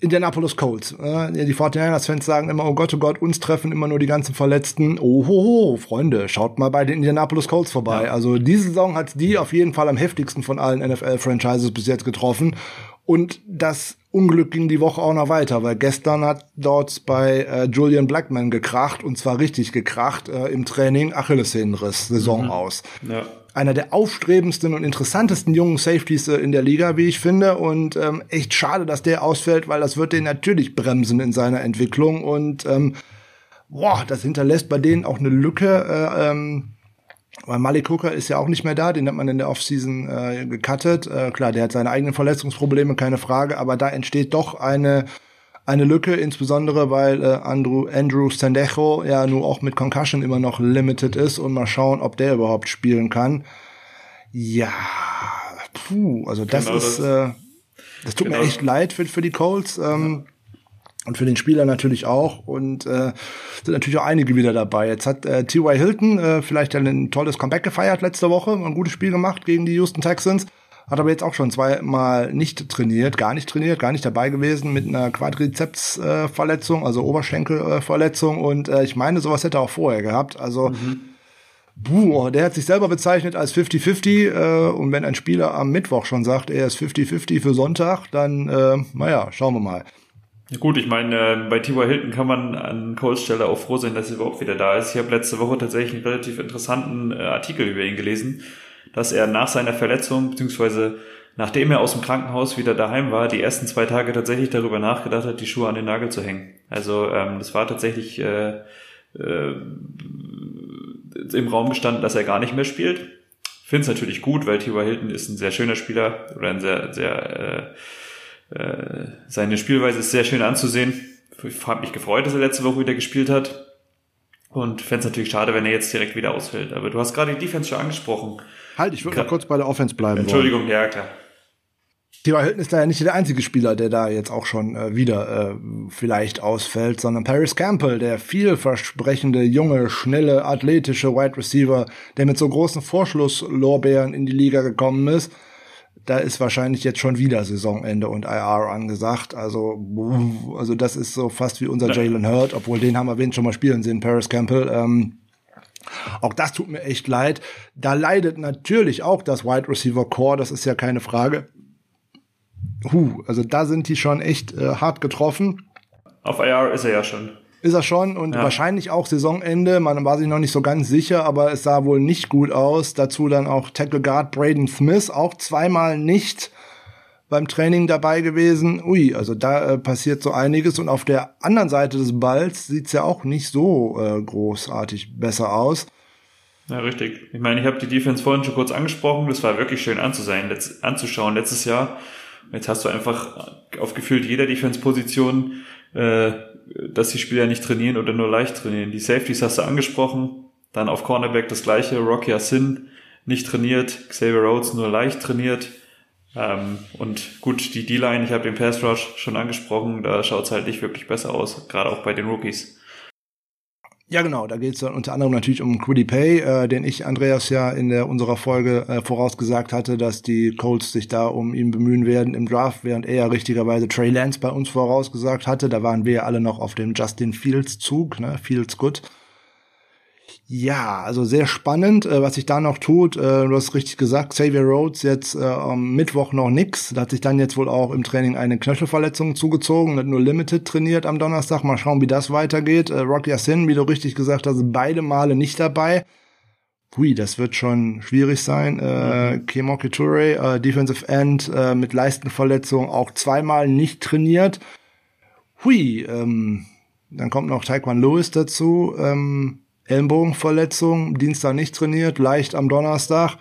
Indianapolis Colts. Äh, die 49ers-Fans sagen immer, oh Gott, oh Gott, uns treffen immer nur die ganzen Verletzten. Oh, ho, ho, Freunde, schaut mal bei den Indianapolis Colts vorbei. Ja. Also diese Saison hat die auf jeden Fall am heftigsten von allen NFL-Franchises bis jetzt getroffen. Und das Unglück ging die Woche auch noch weiter, weil gestern hat dort bei äh, Julian Blackman gekracht und zwar richtig gekracht äh, im Training Achillessehnenriss Saison mhm. aus. Ja. Einer der aufstrebendsten und interessantesten jungen Safeties äh, in der Liga, wie ich finde und ähm, echt schade, dass der ausfällt, weil das wird den natürlich bremsen in seiner Entwicklung und ähm, boah, das hinterlässt bei denen auch eine Lücke. Äh, ähm, weil Malik Hooker ist ja auch nicht mehr da, den hat man in der Offseason äh, gecuttet. Äh, klar, der hat seine eigenen Verletzungsprobleme, keine Frage, aber da entsteht doch eine eine Lücke, insbesondere weil äh, Andrew, Andrew Sandejo ja nur auch mit Concussion immer noch limited ist und mal schauen, ob der überhaupt spielen kann. Ja, puh, also das genau ist, das, äh, das tut genau. mir echt leid für, für die Colts. Ähm, ja. Und für den Spieler natürlich auch. Und äh, sind natürlich auch einige wieder dabei. Jetzt hat äh, T.Y. Hilton äh, vielleicht ein tolles Comeback gefeiert letzte Woche, ein gutes Spiel gemacht gegen die Houston Texans. Hat aber jetzt auch schon zweimal nicht trainiert, gar nicht trainiert, gar nicht dabei gewesen mit einer Quadrizepsverletzung, äh, also Oberschenkelverletzung. Und äh, ich meine, sowas hätte er auch vorher gehabt. Also mhm. Buh, der hat sich selber bezeichnet als 50-50 äh, und wenn ein Spieler am Mittwoch schon sagt, er ist 50-50 für Sonntag, dann, äh, naja, schauen wir mal. Ja gut, ich meine, äh, bei T.Y. Hilton kann man an Coles Stelle auch froh sein, dass er überhaupt wieder da ist. Ich habe letzte Woche tatsächlich einen relativ interessanten äh, Artikel über ihn gelesen, dass er nach seiner Verletzung, beziehungsweise nachdem er aus dem Krankenhaus wieder daheim war, die ersten zwei Tage tatsächlich darüber nachgedacht hat, die Schuhe an den Nagel zu hängen. Also ähm, das war tatsächlich äh, äh, im Raum gestanden, dass er gar nicht mehr spielt. Finde es natürlich gut, weil T.Y. Hilton ist ein sehr schöner Spieler oder ein sehr, sehr äh, äh, seine Spielweise ist sehr schön anzusehen. Ich habe mich gefreut, dass er letzte Woche wieder gespielt hat. Und fände es natürlich schade, wenn er jetzt direkt wieder ausfällt. Aber du hast gerade die Defense schon angesprochen. Halt, ich würde noch kurz bei der Offense bleiben. Entschuldigung, wollen. ja, klar. Theo Hilton ist da ja nicht der einzige Spieler, der da jetzt auch schon äh, wieder äh, vielleicht ausfällt, sondern Paris Campbell, der vielversprechende, junge, schnelle, athletische Wide Receiver, der mit so großen Vorschlusslorbeeren in die Liga gekommen ist da ist wahrscheinlich jetzt schon wieder Saisonende und IR angesagt. Also, also das ist so fast wie unser Jalen Hurt, obwohl den haben wir wen schon mal spielen sehen, Paris Campbell. Ähm, auch das tut mir echt leid. Da leidet natürlich auch das Wide Receiver Core, das ist ja keine Frage. Huh, also da sind die schon echt äh, hart getroffen. Auf IR ist er ja schon. Ist er schon und ja. wahrscheinlich auch Saisonende. Man war sich noch nicht so ganz sicher, aber es sah wohl nicht gut aus. Dazu dann auch Tackle Guard Braden Smith, auch zweimal nicht beim Training dabei gewesen. Ui, also da äh, passiert so einiges. Und auf der anderen Seite des Balls sieht's ja auch nicht so äh, großartig besser aus. Ja, richtig. Ich meine, ich habe die Defense vorhin schon kurz angesprochen. Das war wirklich schön anzusehen, letzt, anzuschauen letztes Jahr. Jetzt hast du einfach auf gefühlt jeder Defense-Position äh, dass die Spieler nicht trainieren oder nur leicht trainieren. Die Safeties hast du angesprochen, dann auf Cornerback das gleiche, Rocky Asin nicht trainiert, Xavier Rhodes nur leicht trainiert. Ähm, und gut, die D-Line, ich habe den Pass Rush schon angesprochen, da schaut es halt nicht wirklich besser aus, gerade auch bei den Rookies. Ja, genau. Da geht es unter anderem natürlich um Quiddy Pay, äh, den ich Andreas ja in der unserer Folge äh, vorausgesagt hatte, dass die Colts sich da um ihn bemühen werden im Draft, während er ja richtigerweise Trey Lance bei uns vorausgesagt hatte. Da waren wir ja alle noch auf dem Justin Fields Zug, ne? Fields good. Ja, also sehr spannend, äh, was sich da noch tut. Äh, du hast richtig gesagt, Xavier Rhodes jetzt äh, am Mittwoch noch nix. Da hat sich dann jetzt wohl auch im Training eine Knöchelverletzung zugezogen, hat nur Limited trainiert am Donnerstag. Mal schauen, wie das weitergeht. Äh, Rocky Asin, wie du richtig gesagt hast, beide Male nicht dabei. Hui, das wird schon schwierig sein. Äh, mhm. Kemoki Toure, äh, Defensive End äh, mit Leistenverletzung, auch zweimal nicht trainiert. Hui, ähm, dann kommt noch Taekwon Lewis dazu. Ähm, Ellenbogenverletzung, Dienstag nicht trainiert, leicht am Donnerstag.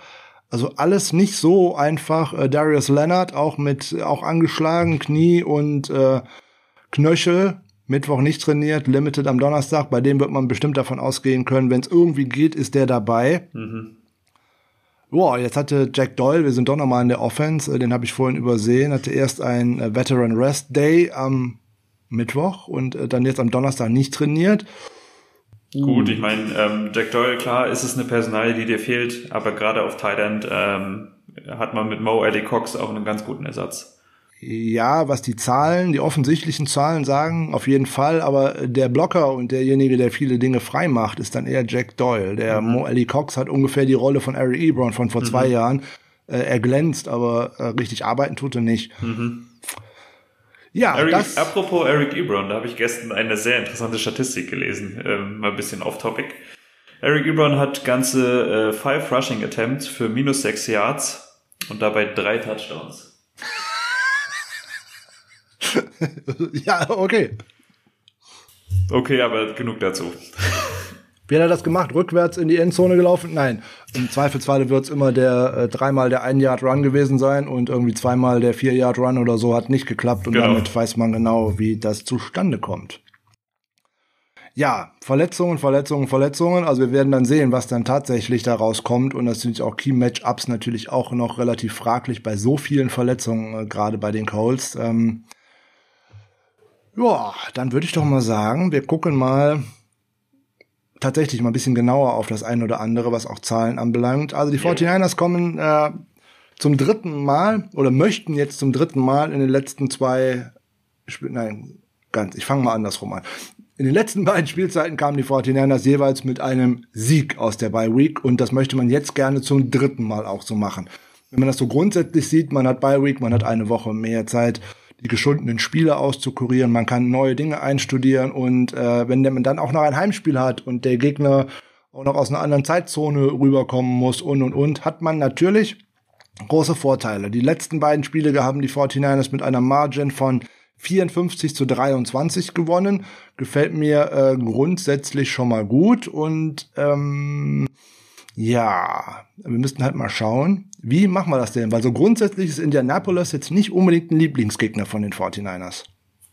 Also alles nicht so einfach. Äh, Darius Leonard auch mit auch angeschlagen Knie und äh, Knöchel. Mittwoch nicht trainiert, Limited am Donnerstag. Bei dem wird man bestimmt davon ausgehen können, wenn es irgendwie geht, ist der dabei. Mhm. Boah, jetzt hatte Jack Doyle, wir sind doch nochmal in der Offense, äh, den habe ich vorhin übersehen, hatte erst ein äh, Veteran Rest Day am Mittwoch und dann jetzt am Donnerstag nicht trainiert. Gut, ich meine, ähm, Jack Doyle, klar, ist es eine Personalie, die dir fehlt, aber gerade auf Thailand ähm, hat man mit Mo Eddie Cox auch einen ganz guten Ersatz. Ja, was die Zahlen, die offensichtlichen Zahlen sagen, auf jeden Fall, aber der Blocker und derjenige, der viele Dinge frei macht, ist dann eher Jack Doyle. Der mhm. Mo Ali Cox hat ungefähr die Rolle von Eric Ebron von vor mhm. zwei Jahren. Äh, er glänzt, aber äh, richtig arbeiten tut er nicht. Mhm. Ja, Eric, das apropos Eric Ebron, da habe ich gestern eine sehr interessante Statistik gelesen, ähm, mal ein bisschen off-topic. Eric Ebron hat ganze äh, five Rushing Attempts für minus sechs Yards und dabei drei Touchdowns. *laughs* ja, okay. Okay, aber genug dazu. Wie hat er das gemacht? Rückwärts in die Endzone gelaufen? Nein. Im Zweifelsfalle wird es immer der äh, dreimal der ein Yard Run gewesen sein und irgendwie zweimal der vier Yard Run oder so hat nicht geklappt und genau. damit weiß man genau, wie das zustande kommt. Ja, Verletzungen, Verletzungen, Verletzungen. Also wir werden dann sehen, was dann tatsächlich daraus kommt. Und das sind auch Key Matchups natürlich auch noch relativ fraglich bei so vielen Verletzungen, äh, gerade bei den Colts. Ähm, ja, dann würde ich doch mal sagen, wir gucken mal tatsächlich mal ein bisschen genauer auf das eine oder andere, was auch Zahlen anbelangt. Also die 49ers kommen äh, zum dritten Mal oder möchten jetzt zum dritten Mal in den letzten zwei Spielen, nein, ganz, ich fange mal andersrum an. In den letzten beiden Spielzeiten kamen die 49ers jeweils mit einem Sieg aus der Bye Week und das möchte man jetzt gerne zum dritten Mal auch so machen. Wenn man das so grundsätzlich sieht, man hat Bye Week, man hat eine Woche mehr Zeit, die geschundenen Spiele auszukurieren, man kann neue Dinge einstudieren und äh, wenn man dann auch noch ein Heimspiel hat und der Gegner auch noch aus einer anderen Zeitzone rüberkommen muss und und und, hat man natürlich große Vorteile. Die letzten beiden Spiele haben die 49ers mit einer Margin von 54 zu 23 gewonnen. Gefällt mir äh, grundsätzlich schon mal gut und ähm, ja, wir müssten halt mal schauen, wie machen wir das denn? Weil so grundsätzlich ist Indianapolis jetzt nicht unbedingt ein Lieblingsgegner von den 49ers.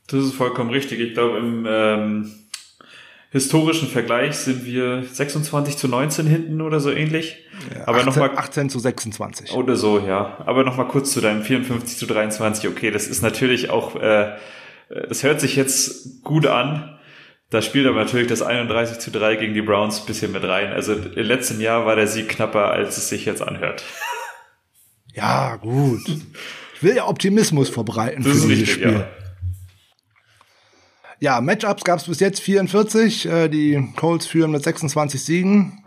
Das ist vollkommen richtig. Ich glaube, im ähm, historischen Vergleich sind wir 26 zu 19 hinten oder so ähnlich. Ja, Aber 18, noch mal 18 zu 26. Oder so, ja. Aber noch mal kurz zu deinem 54 zu 23. Okay, das ist natürlich auch, äh, das hört sich jetzt gut an. Da spielt aber natürlich das 31 zu 3 gegen die Browns ein bisschen mit rein. Also im letzten Jahr war der Sieg knapper, als es sich jetzt anhört. *laughs* Ja, gut. Ich will ja Optimismus verbreiten das für dieses richtig, Spiel. Ja, ja Matchups gab es bis jetzt 44. Äh, die Colts führen mit 26 Siegen.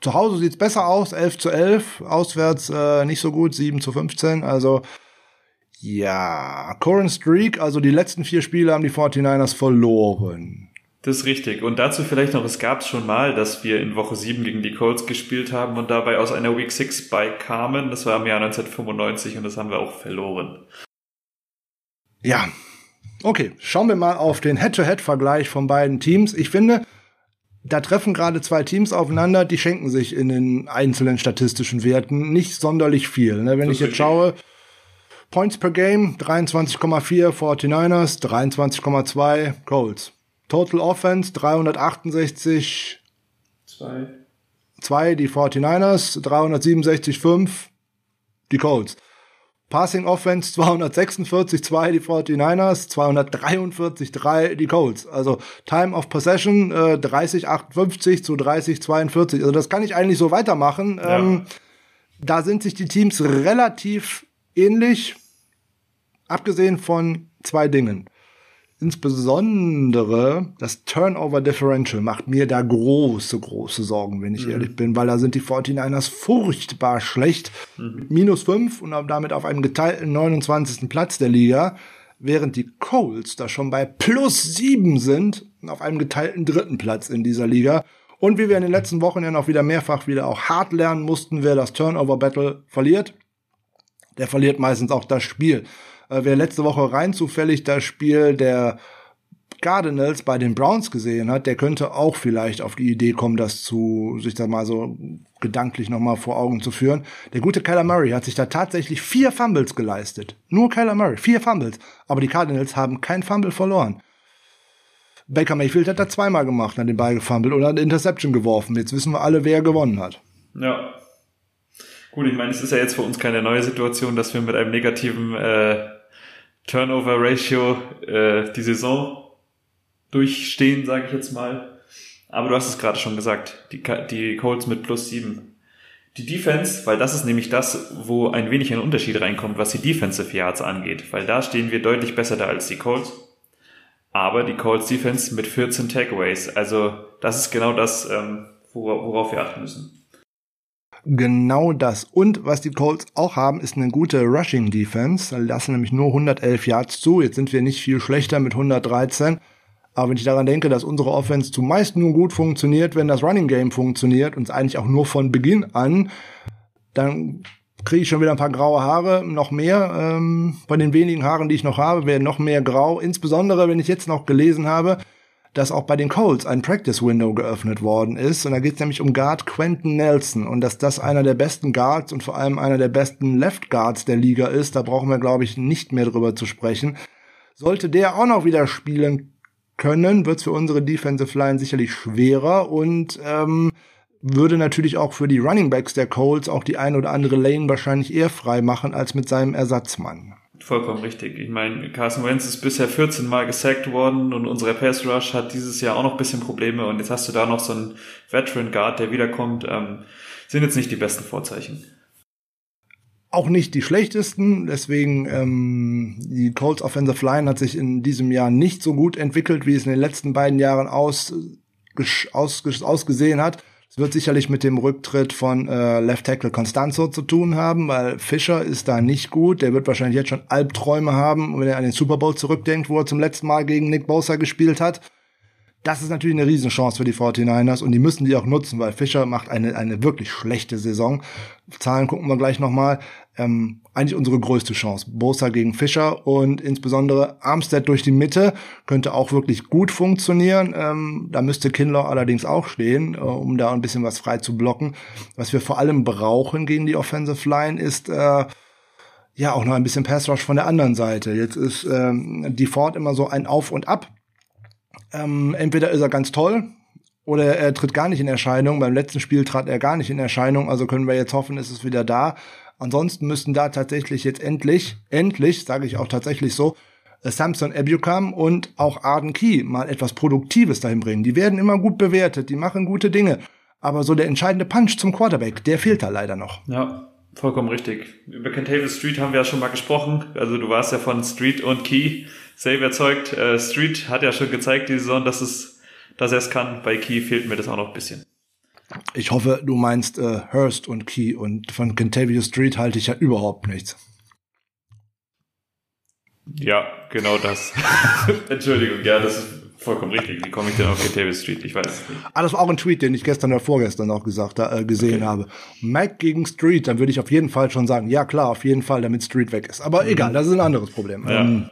Zu Hause sieht's besser aus, 11 zu 11. Auswärts äh, nicht so gut, 7 zu 15. Also ja, Current Streak, also die letzten vier Spiele haben die 49ers verloren. Das ist richtig. Und dazu vielleicht noch, es gab schon mal, dass wir in Woche 7 gegen die Colts gespielt haben und dabei aus einer Week 6 bei kamen. Das war im Jahr 1995 und das haben wir auch verloren. Ja. Okay, schauen wir mal auf den Head-to-Head-Vergleich von beiden Teams. Ich finde, da treffen gerade zwei Teams aufeinander, die schenken sich in den einzelnen statistischen Werten nicht sonderlich viel. Ne? Wenn das ich jetzt schaue, Points per Game 23,4 49ers, 23,2 Colts. Total Offense 368 2. 2 die 49ers, 367 5 die Colts. Passing Offense 246 2 die 49ers, 243 3 die Colts. Also Time of Possession äh, 30 58 zu 30 42. Also das kann ich eigentlich so weitermachen. Ja. Ähm, da sind sich die Teams relativ ähnlich. Abgesehen von zwei Dingen. Insbesondere das Turnover Differential macht mir da große, große Sorgen, wenn ich mhm. ehrlich bin, weil da sind die 49ers furchtbar schlecht. Mhm. Minus fünf und damit auf einem geteilten 29. Platz der Liga, während die Colts da schon bei plus sieben sind auf einem geteilten dritten Platz in dieser Liga. Und wie wir in den letzten Wochen ja noch wieder mehrfach wieder auch hart lernen mussten, wer das Turnover Battle verliert, der verliert meistens auch das Spiel. Äh, wer letzte Woche rein zufällig das Spiel der Cardinals bei den Browns gesehen hat, der könnte auch vielleicht auf die Idee kommen, das zu, sich da mal so gedanklich nochmal vor Augen zu führen. Der gute Kyler Murray hat sich da tatsächlich vier Fumbles geleistet. Nur Kyler Murray, vier Fumbles. Aber die Cardinals haben kein Fumble verloren. Baker Mayfield hat da zweimal gemacht, hat den Ball gefummelt und hat Interception geworfen. Jetzt wissen wir alle, wer gewonnen hat. Ja. Gut, ich meine, es ist ja jetzt für uns keine neue Situation, dass wir mit einem negativen äh, Turnover-Ratio äh, die Saison durchstehen, sage ich jetzt mal. Aber du hast es gerade schon gesagt, die, die Colts mit plus sieben. Die Defense, weil das ist nämlich das, wo ein wenig ein Unterschied reinkommt, was die Defensive Yards angeht, weil da stehen wir deutlich besser da als die Colts. Aber die Colts Defense mit 14 Takeaways, also das ist genau das, ähm, worauf wir achten müssen genau das. Und was die Colts auch haben, ist eine gute Rushing Defense. Die lassen nämlich nur 111 Yards zu. Jetzt sind wir nicht viel schlechter mit 113. Aber wenn ich daran denke, dass unsere Offense zumeist nur gut funktioniert, wenn das Running Game funktioniert und eigentlich auch nur von Beginn an, dann kriege ich schon wieder ein paar graue Haare, noch mehr. Ähm, von den wenigen Haaren, die ich noch habe, werden noch mehr grau. Insbesondere, wenn ich jetzt noch gelesen habe, dass auch bei den Colts ein Practice Window geöffnet worden ist. Und da geht es nämlich um Guard Quentin Nelson und dass das einer der besten Guards und vor allem einer der besten Left Guards der Liga ist. Da brauchen wir, glaube ich, nicht mehr drüber zu sprechen. Sollte der auch noch wieder spielen können, wird es für unsere Defensive Line sicherlich schwerer und ähm, würde natürlich auch für die Running Backs der Colts auch die ein oder andere Lane wahrscheinlich eher frei machen als mit seinem Ersatzmann. Vollkommen richtig. Ich meine, Carson Wentz ist bisher 14 Mal gesackt worden und unsere Pass Rush hat dieses Jahr auch noch ein bisschen Probleme und jetzt hast du da noch so einen Veteran Guard, der wiederkommt. Ähm, sind jetzt nicht die besten Vorzeichen. Auch nicht die schlechtesten, deswegen ähm, die Colts Offensive Line hat sich in diesem Jahr nicht so gut entwickelt, wie es in den letzten beiden Jahren aus, aus, ausgesehen hat. Es wird sicherlich mit dem Rücktritt von äh, Left Tackle Constanzo zu tun haben, weil Fischer ist da nicht gut. Der wird wahrscheinlich jetzt schon Albträume haben, wenn er an den Super Bowl zurückdenkt, wo er zum letzten Mal gegen Nick Bosa gespielt hat. Das ist natürlich eine Riesenchance für die 49ers und die müssen die auch nutzen, weil Fischer macht eine, eine wirklich schlechte Saison. Zahlen gucken wir gleich nochmal ähm, eigentlich unsere größte Chance. Bosa gegen Fischer und insbesondere Armstead durch die Mitte könnte auch wirklich gut funktionieren. Ähm, da müsste Kindler allerdings auch stehen, äh, um da ein bisschen was frei zu blocken. Was wir vor allem brauchen gegen die Offensive Line ist äh, ja auch noch ein bisschen Pass Rush von der anderen Seite. Jetzt ist ähm, die Ford immer so ein Auf und Ab. Ähm, entweder ist er ganz toll, oder er tritt gar nicht in Erscheinung. Beim letzten Spiel trat er gar nicht in Erscheinung, also können wir jetzt hoffen, ist es wieder da. Ansonsten müssten da tatsächlich jetzt endlich, endlich, sage ich auch tatsächlich so, äh, Samson Ebukam und auch Arden Key mal etwas Produktives dahin bringen. Die werden immer gut bewertet, die machen gute Dinge. Aber so der entscheidende Punch zum Quarterback, der fehlt da leider noch. Ja, vollkommen richtig. Über Kentavious Street haben wir ja schon mal gesprochen. Also du warst ja von Street und Key sehr überzeugt. Äh, Street hat ja schon gezeigt die Saison, dass es, dass er es kann. Bei Key fehlt mir das auch noch ein bisschen. Ich hoffe, du meinst äh, Hurst und Key und von Kentavio Street halte ich ja überhaupt nichts. Ja, genau das. *laughs* Entschuldigung, ja, das ist vollkommen richtig. Wie komme ich denn auf Kentavio Street? Ich weiß es nicht. Ah, das war auch ein Tweet, den ich gestern oder vorgestern auch gesagt, äh, gesehen okay. habe. Mac gegen Street, dann würde ich auf jeden Fall schon sagen, ja klar, auf jeden Fall, damit Street weg ist. Aber mhm. egal, das ist ein anderes Problem. Ja. Ähm,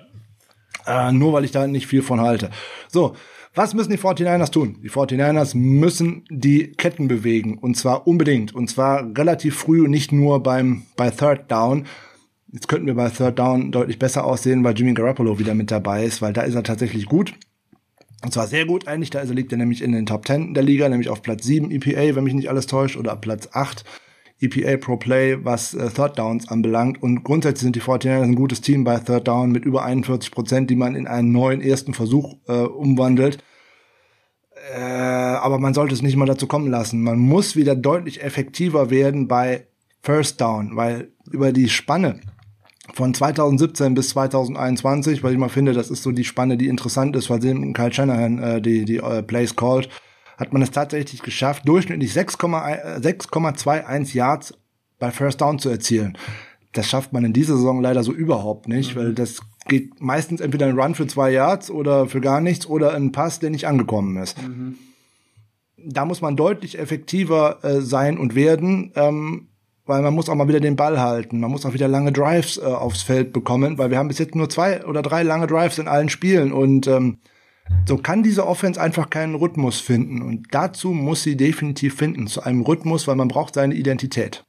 äh, nur weil ich da nicht viel von halte. So, was müssen die 49ers tun? Die 49ers müssen die Ketten bewegen und zwar unbedingt und zwar relativ früh und nicht nur beim bei Third Down. Jetzt könnten wir bei Third Down deutlich besser aussehen, weil Jimmy Garoppolo wieder mit dabei ist, weil da ist er tatsächlich gut. Und zwar sehr gut eigentlich, da liegt er nämlich in den Top 10 der Liga, nämlich auf Platz 7 EPA, wenn mich nicht alles täuscht, oder Platz 8 EPA Pro Play, was äh, Third Downs anbelangt. Und grundsätzlich sind die 49ers ein gutes Team bei Third Down mit über 41 Prozent, die man in einen neuen ersten Versuch äh, umwandelt. Äh, aber man sollte es nicht mal dazu kommen lassen. Man muss wieder deutlich effektiver werden bei First Down, weil über die Spanne von 2017 bis 2021, weil ich mal finde, das ist so die Spanne, die interessant ist, weil Kyle Shanahan äh, die, die äh, Plays called, hat man es tatsächlich geschafft, durchschnittlich 6,21 Yards bei First Down zu erzielen. Das schafft man in dieser Saison leider so überhaupt nicht, mhm. weil das geht meistens entweder ein Run für zwei Yards oder für gar nichts oder ein Pass, der nicht angekommen ist. Mhm. Da muss man deutlich effektiver äh, sein und werden, ähm, weil man muss auch mal wieder den Ball halten. Man muss auch wieder lange Drives äh, aufs Feld bekommen, weil wir haben bis jetzt nur zwei oder drei lange Drives in allen Spielen und ähm, so kann diese Offense einfach keinen Rhythmus finden. Und dazu muss sie definitiv finden, zu einem Rhythmus, weil man braucht seine Identität.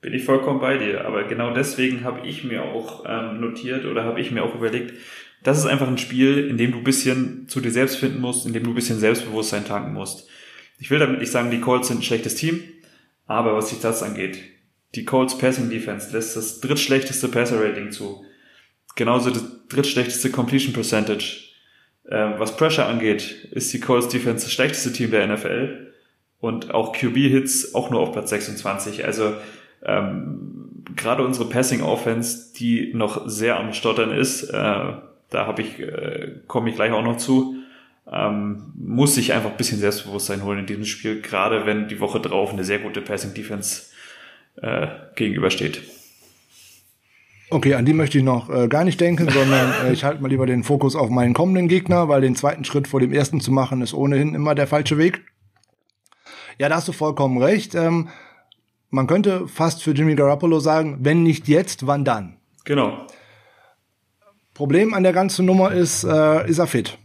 Bin ich vollkommen bei dir. Aber genau deswegen habe ich mir auch ähm, notiert oder habe ich mir auch überlegt, das ist einfach ein Spiel, in dem du ein bisschen zu dir selbst finden musst, in dem du ein bisschen Selbstbewusstsein tanken musst. Ich will damit nicht sagen, die Colts sind ein schlechtes Team, aber was sich das angeht, die Colts Passing Defense lässt das drittschlechteste Passer Rating zu. Genauso das drittschlechteste Completion Percentage. Ähm, was Pressure angeht, ist die Colts Defense das schlechteste Team der NFL. Und auch QB-Hits auch nur auf Platz 26. Also ähm, gerade unsere Passing Offense, die noch sehr am Stottern ist, äh, da habe ich, äh, komme ich gleich auch noch zu, ähm, muss sich einfach ein bisschen Selbstbewusstsein holen in diesem Spiel, gerade wenn die Woche drauf eine sehr gute Passing Defense äh, gegenübersteht. Okay, an die möchte ich noch äh, gar nicht denken, sondern äh, ich halte mal lieber den Fokus auf meinen kommenden Gegner, weil den zweiten Schritt vor dem ersten zu machen ist ohnehin immer der falsche Weg. Ja, da hast du vollkommen recht. Ähm, man könnte fast für Jimmy Garoppolo sagen, wenn nicht jetzt, wann dann? Genau. Problem an der ganzen Nummer ist, äh, ist er fit?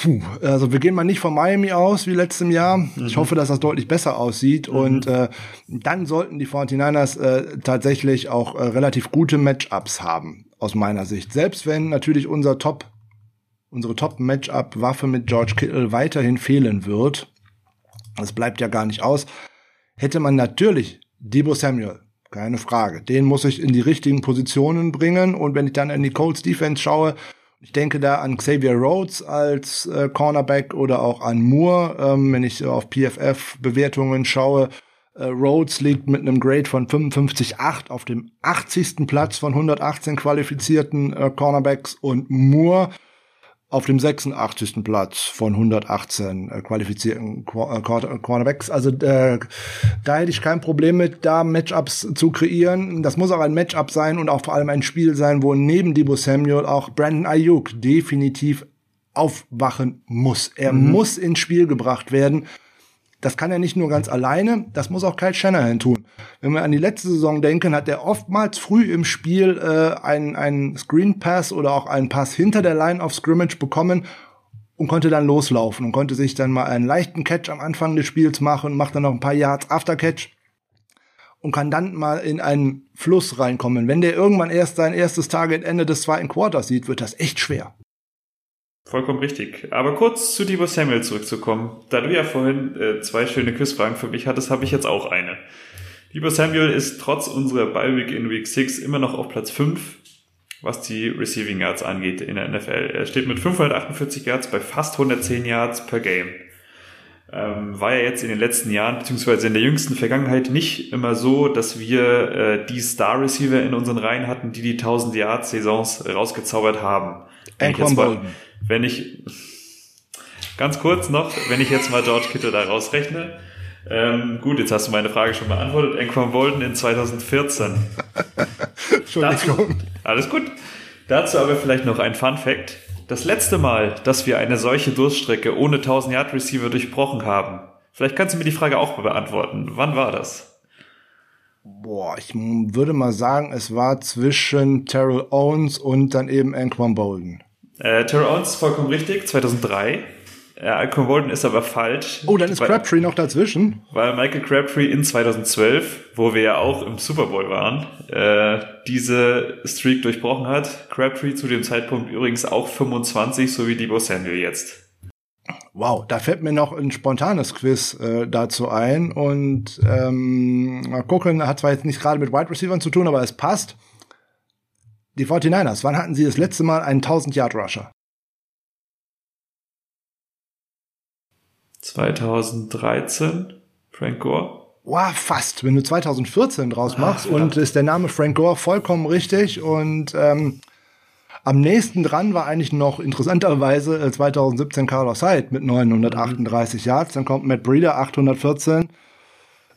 Puh, also wir gehen mal nicht von Miami aus wie letztem Jahr. Mhm. Ich hoffe, dass das deutlich besser aussieht. Mhm. Und äh, dann sollten die 49ers äh, tatsächlich auch äh, relativ gute Matchups haben, aus meiner Sicht. Selbst wenn natürlich unser Top, unsere Top-Matchup-Waffe mit George Kittle weiterhin fehlen wird. Das bleibt ja gar nicht aus. Hätte man natürlich Debo Samuel, keine Frage. Den muss ich in die richtigen Positionen bringen. Und wenn ich dann in die Colts Defense schaue, ich denke da an Xavier Rhodes als äh, Cornerback oder auch an Moore, ähm, wenn ich auf PFF-Bewertungen schaue. Äh, Rhodes liegt mit einem Grade von 55,8 auf dem 80. Platz von 118 qualifizierten äh, Cornerbacks und Moore auf dem 86. Platz von 118 äh, qualifizierten Qu äh, Cornerbacks. Also äh, da hätte ich kein Problem mit, da Matchups zu kreieren. Das muss auch ein Matchup sein und auch vor allem ein Spiel sein, wo neben Debo Samuel auch Brandon Ayuk definitiv aufwachen muss. Er mhm. muss ins Spiel gebracht werden. Das kann er nicht nur ganz alleine, das muss auch Kyle Shanahan tun. Wenn wir an die letzte Saison denken, hat er oftmals früh im Spiel äh, einen, einen Screen Pass oder auch einen Pass hinter der Line of Scrimmage bekommen und konnte dann loslaufen und konnte sich dann mal einen leichten Catch am Anfang des Spiels machen, macht dann noch ein paar Yards After Catch und kann dann mal in einen Fluss reinkommen. Wenn der irgendwann erst sein erstes Target Ende des zweiten Quarters sieht, wird das echt schwer. Vollkommen richtig. Aber kurz zu Debo Samuel zurückzukommen. Da du ja vorhin äh, zwei schöne Quizfragen für mich hattest, habe ich jetzt auch eine. Debo Samuel ist trotz unserer Bye-Week in Week 6 immer noch auf Platz 5, was die Receiving Yards angeht in der NFL. Er steht mit 548 Yards bei fast 110 Yards per Game. Ähm, war ja jetzt in den letzten Jahren, beziehungsweise in der jüngsten Vergangenheit nicht immer so, dass wir äh, die Star-Receiver in unseren Reihen hatten, die die 1000 Yards Saisons rausgezaubert haben. Anquan Bolden wenn ich, ganz kurz noch, wenn ich jetzt mal George Kittle da rausrechne, ähm, gut, jetzt hast du meine Frage schon beantwortet. Anquan Bolden in 2014. Entschuldigung. Dazu, alles gut. Dazu aber vielleicht noch ein Fun Fact. Das letzte Mal, dass wir eine solche Durststrecke ohne 1000 Yard Receiver durchbrochen haben. Vielleicht kannst du mir die Frage auch beantworten. Wann war das? Boah, ich würde mal sagen, es war zwischen Terrell Owens und dann eben Anquan Bolden. Äh, Terrell Owens vollkommen richtig, 2003. Äh, Alcon Walden ist aber falsch. Oh, dann ist weil, Crabtree noch dazwischen. Weil Michael Crabtree in 2012, wo wir ja auch im Super Bowl waren, äh, diese Streak durchbrochen hat. Crabtree zu dem Zeitpunkt übrigens auch 25, so wie Debo Samuel jetzt. Wow, da fällt mir noch ein spontanes Quiz äh, dazu ein. Und ähm, mal gucken, hat zwar jetzt nicht gerade mit Wide Receivers zu tun, aber es passt. Die 49ers, wann hatten sie das letzte Mal einen 1000-Yard-Rusher? 2013, Frank Gore. Wow, fast. Wenn du 2014 draus ah, machst Ach, und ist der Name Frank Gore vollkommen richtig und ähm, am nächsten dran war eigentlich noch interessanterweise 2017 äh, Carlos Hyde mit 938 mhm. Yards. Dann kommt Matt Breeder 814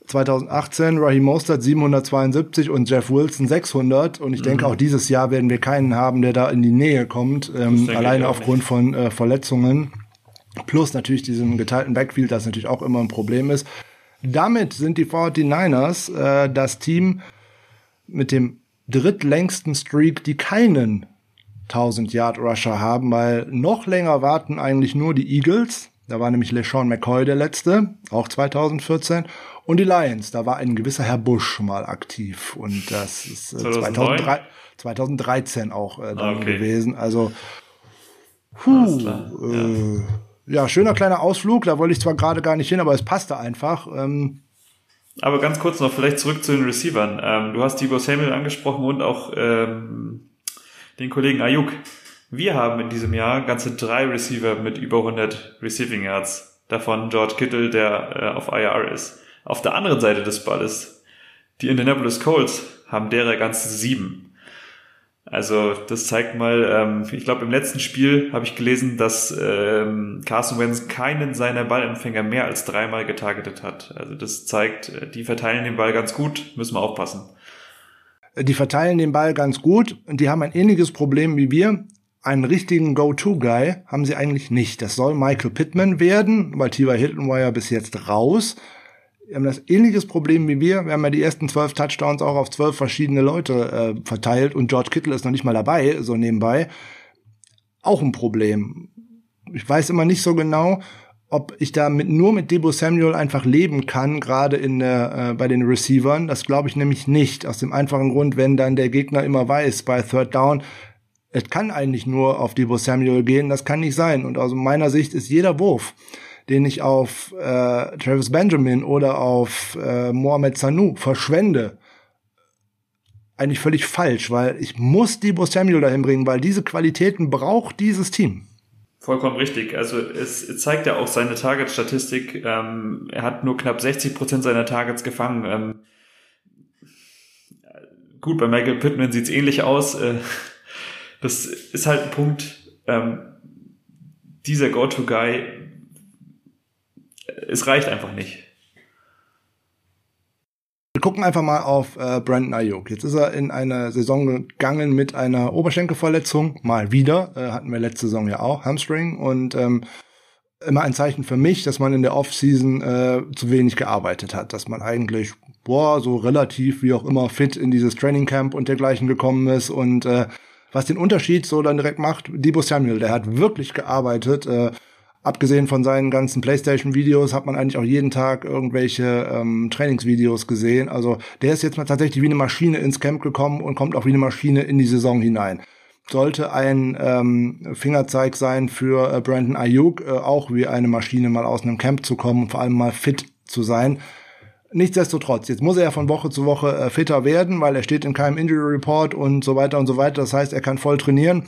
2018 Raheem Mostert 772 und Jeff Wilson 600. Und ich mhm. denke, auch dieses Jahr werden wir keinen haben, der da in die Nähe kommt, ähm, alleine aufgrund nicht. von äh, Verletzungen. Plus natürlich diesem geteilten Backfield, das natürlich auch immer ein Problem ist. Damit sind die 49ers äh, das Team mit dem drittlängsten Streak, die keinen 1000 Yard Rusher haben, weil noch länger warten eigentlich nur die Eagles. Da war nämlich LeSean McCoy der letzte, auch 2014. Und die Lions, da war ein gewisser Herr Busch mal aktiv. Und das ist äh, 2003, 2013 auch äh, dann okay. gewesen. Also, puh, äh, ja. ja. schöner kleiner Ausflug. Da wollte ich zwar gerade gar nicht hin, aber es passte einfach. Ähm, aber ganz kurz noch, vielleicht zurück zu den Receivern. Ähm, du hast Debo Samuel angesprochen und auch ähm, den Kollegen Ayuk. Wir haben in diesem Jahr ganze drei Receiver mit über 100 Receiving Yards. Davon George Kittle, der äh, auf IR ist. Auf der anderen Seite des Balles, die Indianapolis Colts haben derer ganze sieben. Also das zeigt mal, ähm, ich glaube im letzten Spiel habe ich gelesen, dass ähm, Carson Wentz keinen seiner Ballempfänger mehr als dreimal getargetet hat. Also das zeigt, äh, die verteilen den Ball ganz gut, müssen wir aufpassen. Die verteilen den Ball ganz gut und die haben ein ähnliches Problem wie wir. Einen richtigen Go-To-Guy haben sie eigentlich nicht. Das soll Michael Pittman werden, weil Tiva Hilton war ja bis jetzt raus. Wir haben das ähnliches Problem wie wir. Wir haben ja die ersten zwölf Touchdowns auch auf zwölf verschiedene Leute äh, verteilt und George Kittle ist noch nicht mal dabei, so nebenbei. Auch ein Problem. Ich weiß immer nicht so genau, ob ich da mit, nur mit Debo Samuel einfach leben kann, gerade in äh, bei den Receivern. Das glaube ich nämlich nicht. Aus dem einfachen Grund, wenn dann der Gegner immer weiß, bei Third Down, es kann eigentlich nur auf Debo Samuel gehen, das kann nicht sein. Und aus meiner Sicht ist jeder Wurf, den ich auf äh, Travis Benjamin oder auf äh, Mohamed Sanu verschwende, eigentlich völlig falsch, weil ich muss Debo Samuel dahin bringen, weil diese Qualitäten braucht dieses Team. Vollkommen richtig. Also es, es zeigt ja auch seine Target-Statistik. Ähm, er hat nur knapp 60 Prozent seiner Targets gefangen. Ähm, gut, bei Michael Pittman sieht's ähnlich aus. Äh, das ist halt ein Punkt. Ähm, dieser Go-To-Guy es reicht einfach nicht. Wir gucken einfach mal auf äh, Brandon Ayuk. Jetzt ist er in eine Saison gegangen mit einer Oberschenkelverletzung. Mal wieder. Äh, hatten wir letzte Saison ja auch. Hamstring. Und ähm, immer ein Zeichen für mich, dass man in der Offseason äh, zu wenig gearbeitet hat. Dass man eigentlich, boah, so relativ wie auch immer fit in dieses Trainingcamp und dergleichen gekommen ist. Und äh, was den Unterschied so dann direkt macht, Debo Samuel, der hat wirklich gearbeitet. Äh, abgesehen von seinen ganzen PlayStation-Videos hat man eigentlich auch jeden Tag irgendwelche ähm, Trainingsvideos gesehen. Also der ist jetzt mal tatsächlich wie eine Maschine ins Camp gekommen und kommt auch wie eine Maschine in die Saison hinein. Sollte ein ähm, Fingerzeig sein für äh, Brandon Ayuk, äh, auch wie eine Maschine mal aus einem Camp zu kommen und vor allem mal fit zu sein. Nichtsdestotrotz, jetzt muss er ja von Woche zu Woche äh, fitter werden, weil er steht in keinem Injury Report und so weiter und so weiter. Das heißt, er kann voll trainieren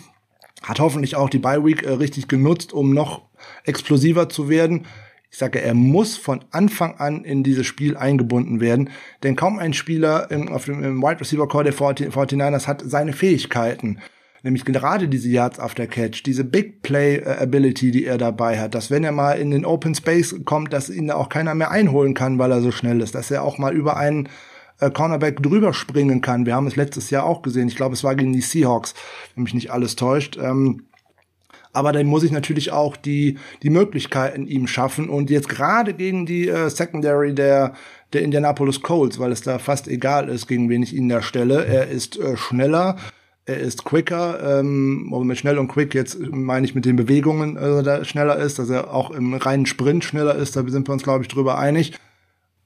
hat hoffentlich auch die Bye Week äh, richtig genutzt, um noch explosiver zu werden. Ich sage, er muss von Anfang an in dieses Spiel eingebunden werden, denn kaum ein Spieler im, auf dem im Wide Receiver Core der 49ers hat seine Fähigkeiten. Nämlich gerade diese Yards after Catch, diese Big Play äh, Ability, die er dabei hat, dass wenn er mal in den Open Space kommt, dass ihn da auch keiner mehr einholen kann, weil er so schnell ist, dass er auch mal über einen äh, Cornerback drüber springen kann. Wir haben es letztes Jahr auch gesehen. Ich glaube, es war gegen die Seahawks, wenn mich nicht alles täuscht. Ähm, aber dann muss ich natürlich auch die die Möglichkeiten ihm schaffen und jetzt gerade gegen die äh, Secondary der der Indianapolis Colts, weil es da fast egal ist, gegen wen ich ihn da stelle. Er ist äh, schneller, er ist quicker, ähm, mit schnell und quick jetzt meine ich mit den Bewegungen, äh, da schneller ist, dass er auch im reinen Sprint schneller ist, da sind wir uns glaube ich drüber einig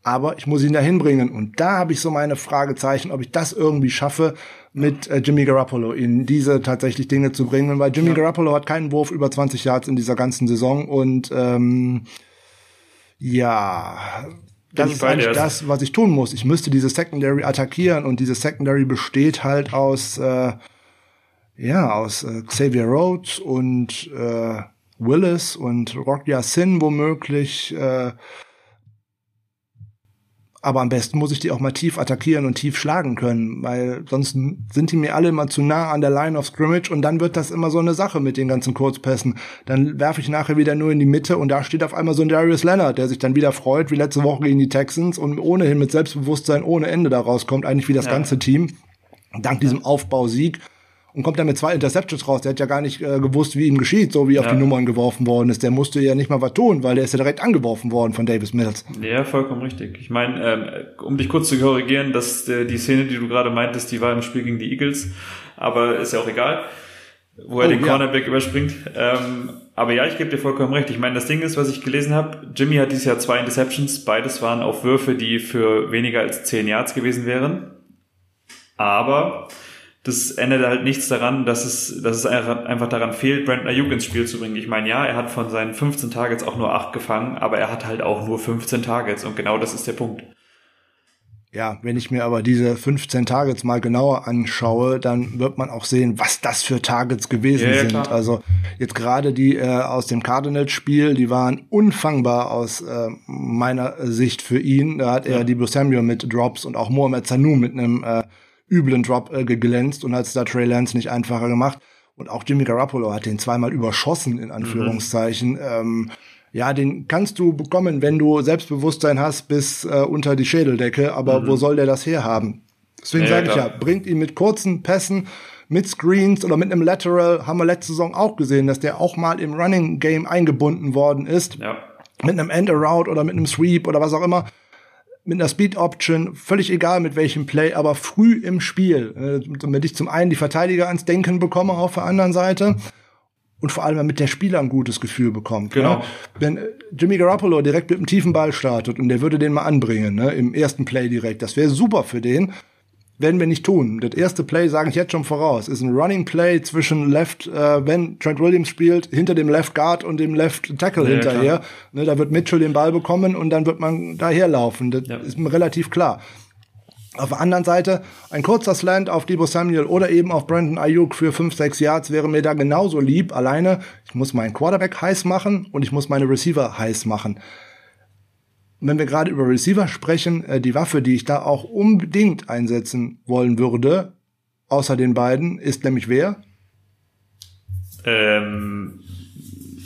aber ich muss ihn da hinbringen. Und da habe ich so meine Fragezeichen, ob ich das irgendwie schaffe, mit äh, Jimmy Garoppolo in diese tatsächlich Dinge zu bringen, weil Jimmy ja. Garoppolo hat keinen Wurf über 20 Yards in dieser ganzen Saison und ähm, ja, das ist eigentlich das, was ich tun muss. Ich müsste diese Secondary attackieren und diese Secondary besteht halt aus äh, ja aus äh, Xavier Rhodes und äh, Willis und Rock Sin womöglich. Äh, aber am besten muss ich die auch mal tief attackieren und tief schlagen können, weil sonst sind die mir alle immer zu nah an der Line of Scrimmage und dann wird das immer so eine Sache mit den ganzen Kurzpässen. Dann werfe ich nachher wieder nur in die Mitte und da steht auf einmal so ein Darius Leonard, der sich dann wieder freut, wie letzte Woche gegen die Texans und ohnehin mit Selbstbewusstsein ohne Ende da rauskommt, eigentlich wie das ja. ganze Team. Dank diesem Aufbausieg und kommt dann mit zwei Interceptions raus. Der hat ja gar nicht äh, gewusst, wie ihm geschieht, so wie ja. auf die Nummern geworfen worden ist. Der musste ja nicht mal was tun, weil der ist ja direkt angeworfen worden von Davis Mills. Ja, vollkommen richtig. Ich meine, ähm, um dich kurz zu korrigieren, dass äh, die Szene, die du gerade meintest, die war im Spiel gegen die Eagles, aber ist ja auch egal. wo er oh, den Cornerback ja. überspringt. Ähm, aber ja, ich gebe dir vollkommen recht. Ich meine, das Ding ist, was ich gelesen habe, Jimmy hat dieses Jahr zwei Interceptions. Beides waren auf Würfe, die für weniger als zehn Yards gewesen wären. Aber das ändert halt nichts daran, dass es, dass es einfach daran fehlt, Brandon Ayuk ins Spiel zu bringen. Ich meine, ja, er hat von seinen 15 Targets auch nur 8 gefangen, aber er hat halt auch nur 15 Targets und genau das ist der Punkt. Ja, wenn ich mir aber diese 15 Targets mal genauer anschaue, dann wird man auch sehen, was das für Targets gewesen ja, sind. Klar. Also jetzt gerade die äh, aus dem Cardinals-Spiel, die waren unfangbar aus äh, meiner Sicht für ihn. Da hat er ja. die Samuel mit Drops und auch Mohamed Sanu mit einem äh, üblen Drop äh, geglänzt und hat es da Trey Lance nicht einfacher gemacht. Und auch Jimmy Garoppolo hat den zweimal überschossen, in Anführungszeichen. Mhm. Ähm, ja, den kannst du bekommen, wenn du Selbstbewusstsein hast bis äh, unter die Schädeldecke, aber mhm. wo soll der das herhaben? Deswegen ja, sage ich ja, bringt ihn mit kurzen Pässen, mit Screens oder mit einem Lateral, haben wir letzte Saison auch gesehen, dass der auch mal im Running Game eingebunden worden ist. Ja. Mit einem End-Around oder mit einem Sweep oder was auch immer. Mit einer Speed Option, völlig egal mit welchem Play, aber früh im Spiel, äh, damit ich zum einen die Verteidiger ans Denken bekomme auf der anderen Seite und vor allem damit der Spieler ein gutes Gefühl bekommt. Genau. Ne? Wenn äh, Jimmy Garoppolo direkt mit einem tiefen Ball startet und der würde den mal anbringen, ne, im ersten Play direkt, das wäre super für den. Werden wir nicht tun. Das erste Play sage ich jetzt schon voraus, ist ein Running Play zwischen Left, äh, wenn Trent Williams spielt, hinter dem Left Guard und dem Left Tackle ja, hinterher. Ne, da wird Mitchell den Ball bekommen und dann wird man daherlaufen. Das ja. ist mir relativ klar. Auf der anderen Seite ein kurzer Slant auf Debo Samuel oder eben auf Brandon Ayuk für 5, 6 Yards wäre mir da genauso lieb. Alleine, ich muss meinen Quarterback heiß machen und ich muss meine Receiver heiß machen. Wenn wir gerade über Receiver sprechen, äh, die Waffe, die ich da auch unbedingt einsetzen wollen würde, außer den beiden, ist nämlich wer? Ähm,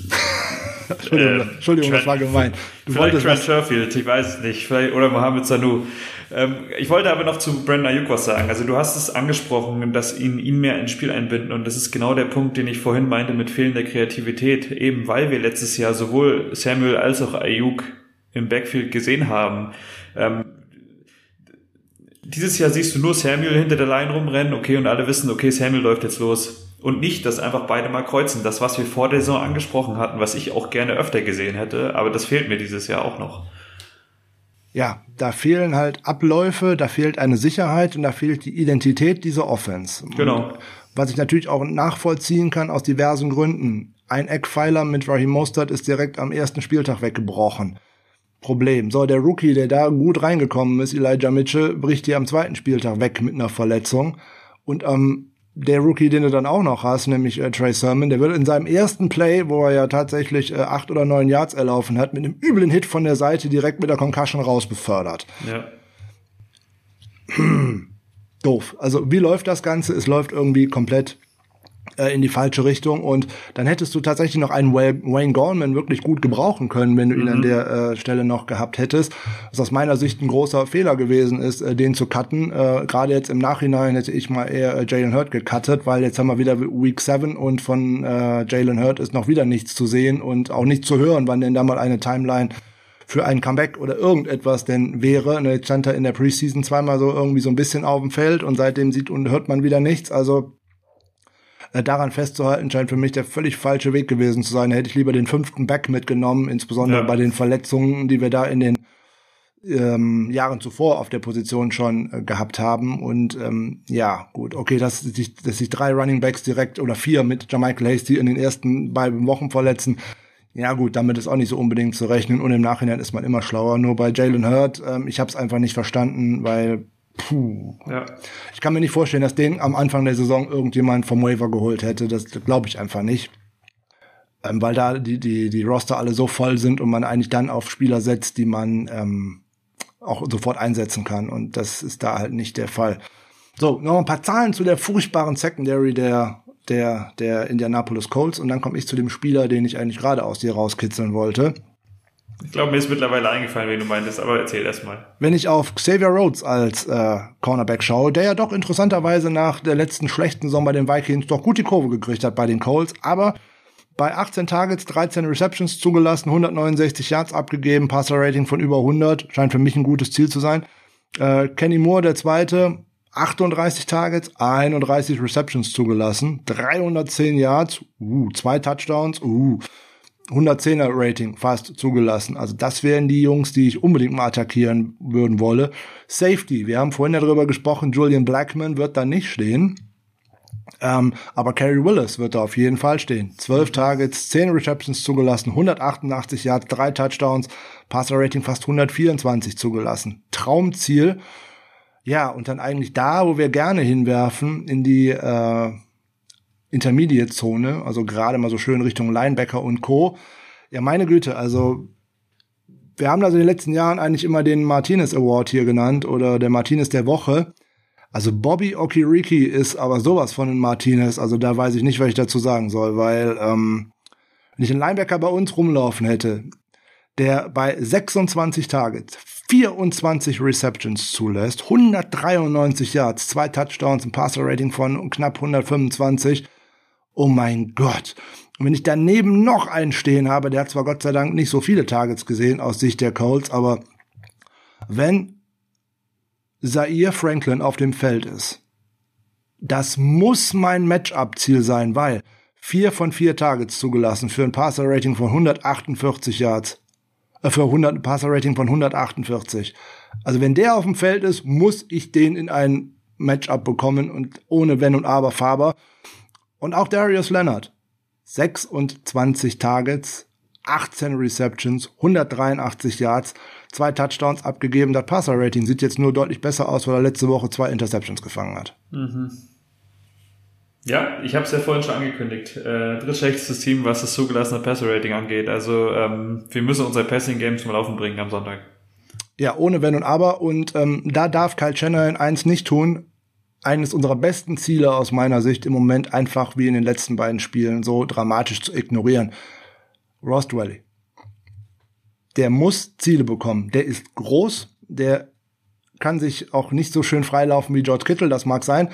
*laughs* Entschuldigung, ähm, Entschuldigung das war gemein. Du vielleicht Trent Sherfield, ich weiß es nicht, vielleicht, oder Mohamed Sanu. Ähm, ich wollte aber noch zu Brandon Ayuk was sagen. Also du hast es angesprochen, dass ihn, ihn mehr ins Spiel einbinden und das ist genau der Punkt, den ich vorhin meinte mit fehlender Kreativität. Eben weil wir letztes Jahr sowohl Samuel als auch Ayuk im Backfield gesehen haben. Ähm, dieses Jahr siehst du nur Samuel hinter der Line rumrennen, okay, und alle wissen, okay, Samuel läuft jetzt los. Und nicht, dass einfach beide mal kreuzen. Das, was wir vor der Saison angesprochen hatten, was ich auch gerne öfter gesehen hätte, aber das fehlt mir dieses Jahr auch noch ja, da fehlen halt Abläufe, da fehlt eine Sicherheit und da fehlt die Identität dieser Offense. Genau. Und was ich natürlich auch nachvollziehen kann aus diversen Gründen. Ein Eckpfeiler mit Raheem Mostert ist direkt am ersten Spieltag weggebrochen. Problem. So, der Rookie, der da gut reingekommen ist, Elijah Mitchell, bricht hier am zweiten Spieltag weg mit einer Verletzung. Und am der Rookie, den du dann auch noch hast, nämlich äh, Trey Sermon, der wird in seinem ersten Play, wo er ja tatsächlich äh, acht oder neun Yards erlaufen hat, mit einem üblen Hit von der Seite direkt mit der Concussion rausbefördert. Ja. Doof. Also wie läuft das Ganze? Es läuft irgendwie komplett äh, in die falsche Richtung und dann hättest du tatsächlich noch einen Wayne Gorman wirklich gut gebrauchen können, wenn du ihn mhm. an der äh, Stelle noch gehabt hättest. Was aus meiner Sicht ein großer Fehler gewesen ist, äh, den zu cutten. Äh, Gerade jetzt im Nachhinein hätte ich mal eher äh, Jalen Hurt gecuttet, weil jetzt haben wir wieder Week 7 und von äh, Jalen Hurt ist noch wieder nichts zu sehen und auch nicht zu hören, wann denn da mal eine Timeline für ein Comeback oder irgendetwas denn wäre. Ne, jetzt stand er in der Preseason zweimal so irgendwie so ein bisschen auf dem Feld und seitdem sieht und hört man wieder nichts. Also daran festzuhalten, scheint für mich der völlig falsche Weg gewesen zu sein. Da hätte ich lieber den fünften Back mitgenommen, insbesondere ja. bei den Verletzungen, die wir da in den ähm, Jahren zuvor auf der Position schon äh, gehabt haben. Und ähm, ja, gut, okay, dass sich, dass sich drei Running Backs direkt oder vier mit Jamichael Hasty in den ersten beiden Wochen verletzen, ja gut, damit ist auch nicht so unbedingt zu rechnen und im Nachhinein ist man immer schlauer. Nur bei Jalen Hurt, ähm, ich habe es einfach nicht verstanden, weil Puh. Ja. Ich kann mir nicht vorstellen, dass den am Anfang der Saison irgendjemand vom Waiver geholt hätte. Das glaube ich einfach nicht. Ähm, weil da die, die, die Roster alle so voll sind und man eigentlich dann auf Spieler setzt, die man ähm, auch sofort einsetzen kann. Und das ist da halt nicht der Fall. So, noch ein paar Zahlen zu der furchtbaren Secondary der, der, der Indianapolis Colts. Und dann komme ich zu dem Spieler, den ich eigentlich gerade aus dir rauskitzeln wollte. Ich glaube, mir ist mittlerweile eingefallen, wen du meintest, aber erzähl erst mal. Wenn ich auf Xavier Rhodes als äh, Cornerback schaue, der ja doch interessanterweise nach der letzten schlechten Saison bei den Vikings doch gut die Kurve gekriegt hat bei den Colts, aber bei 18 Targets, 13 Receptions zugelassen, 169 Yards abgegeben, Passer-Rating von über 100, scheint für mich ein gutes Ziel zu sein. Äh, Kenny Moore, der Zweite, 38 Targets, 31 Receptions zugelassen, 310 Yards, uh, zwei Touchdowns, uh, 110er Rating fast zugelassen. Also das wären die Jungs, die ich unbedingt mal attackieren würden wolle. Safety, wir haben vorhin darüber gesprochen, Julian Blackman wird da nicht stehen. Ähm, aber Kerry Willis wird da auf jeden Fall stehen. 12 Targets, 10 Receptions zugelassen, 188 Yards, 3 Touchdowns, Passer Rating fast 124 zugelassen. Traumziel. Ja, und dann eigentlich da, wo wir gerne hinwerfen, in die äh, Intermediate-Zone, also gerade mal so schön Richtung Linebacker und Co. Ja, meine Güte, also wir haben also in den letzten Jahren eigentlich immer den Martinez Award hier genannt oder der Martinez der Woche. Also Bobby Okiriki ist aber sowas von den Martinez, also da weiß ich nicht, was ich dazu sagen soll, weil ähm, wenn ich einen Linebacker bei uns rumlaufen hätte, der bei 26 Targets 24 Receptions zulässt, 193 Yards, zwei Touchdowns, ein Passer Rating von knapp 125, oh mein Gott. Und wenn ich daneben noch einen stehen habe, der hat zwar Gott sei Dank nicht so viele Targets gesehen aus Sicht der Colts, aber wenn Zaire Franklin auf dem Feld ist, das muss mein Matchup-Ziel sein, weil vier von vier Targets zugelassen für ein Passer-Rating von 148 Yards, äh, für 100, ein Passer-Rating von 148. Also wenn der auf dem Feld ist, muss ich den in ein Matchup bekommen und ohne Wenn und Aber Faber. Und auch Darius Leonard. 26 Targets, 18 Receptions, 183 Yards, zwei Touchdowns abgegeben. Das Passer-Rating sieht jetzt nur deutlich besser aus, weil er letzte Woche zwei Interceptions gefangen hat. Mhm. Ja, ich habe es ja vorhin schon angekündigt. Äh, drittschlechtestes Team, was das zugelassene Passer-Rating angeht. Also ähm, wir müssen unser Passing-Game zum Laufen bringen am Sonntag. Ja, ohne Wenn und Aber. Und ähm, da darf Kyle Shanahan eins nicht tun eines unserer besten Ziele aus meiner Sicht im Moment einfach wie in den letzten beiden Spielen so dramatisch zu ignorieren. Ross Dwelly. Der muss Ziele bekommen. Der ist groß, der kann sich auch nicht so schön freilaufen wie George Kittle, das mag sein.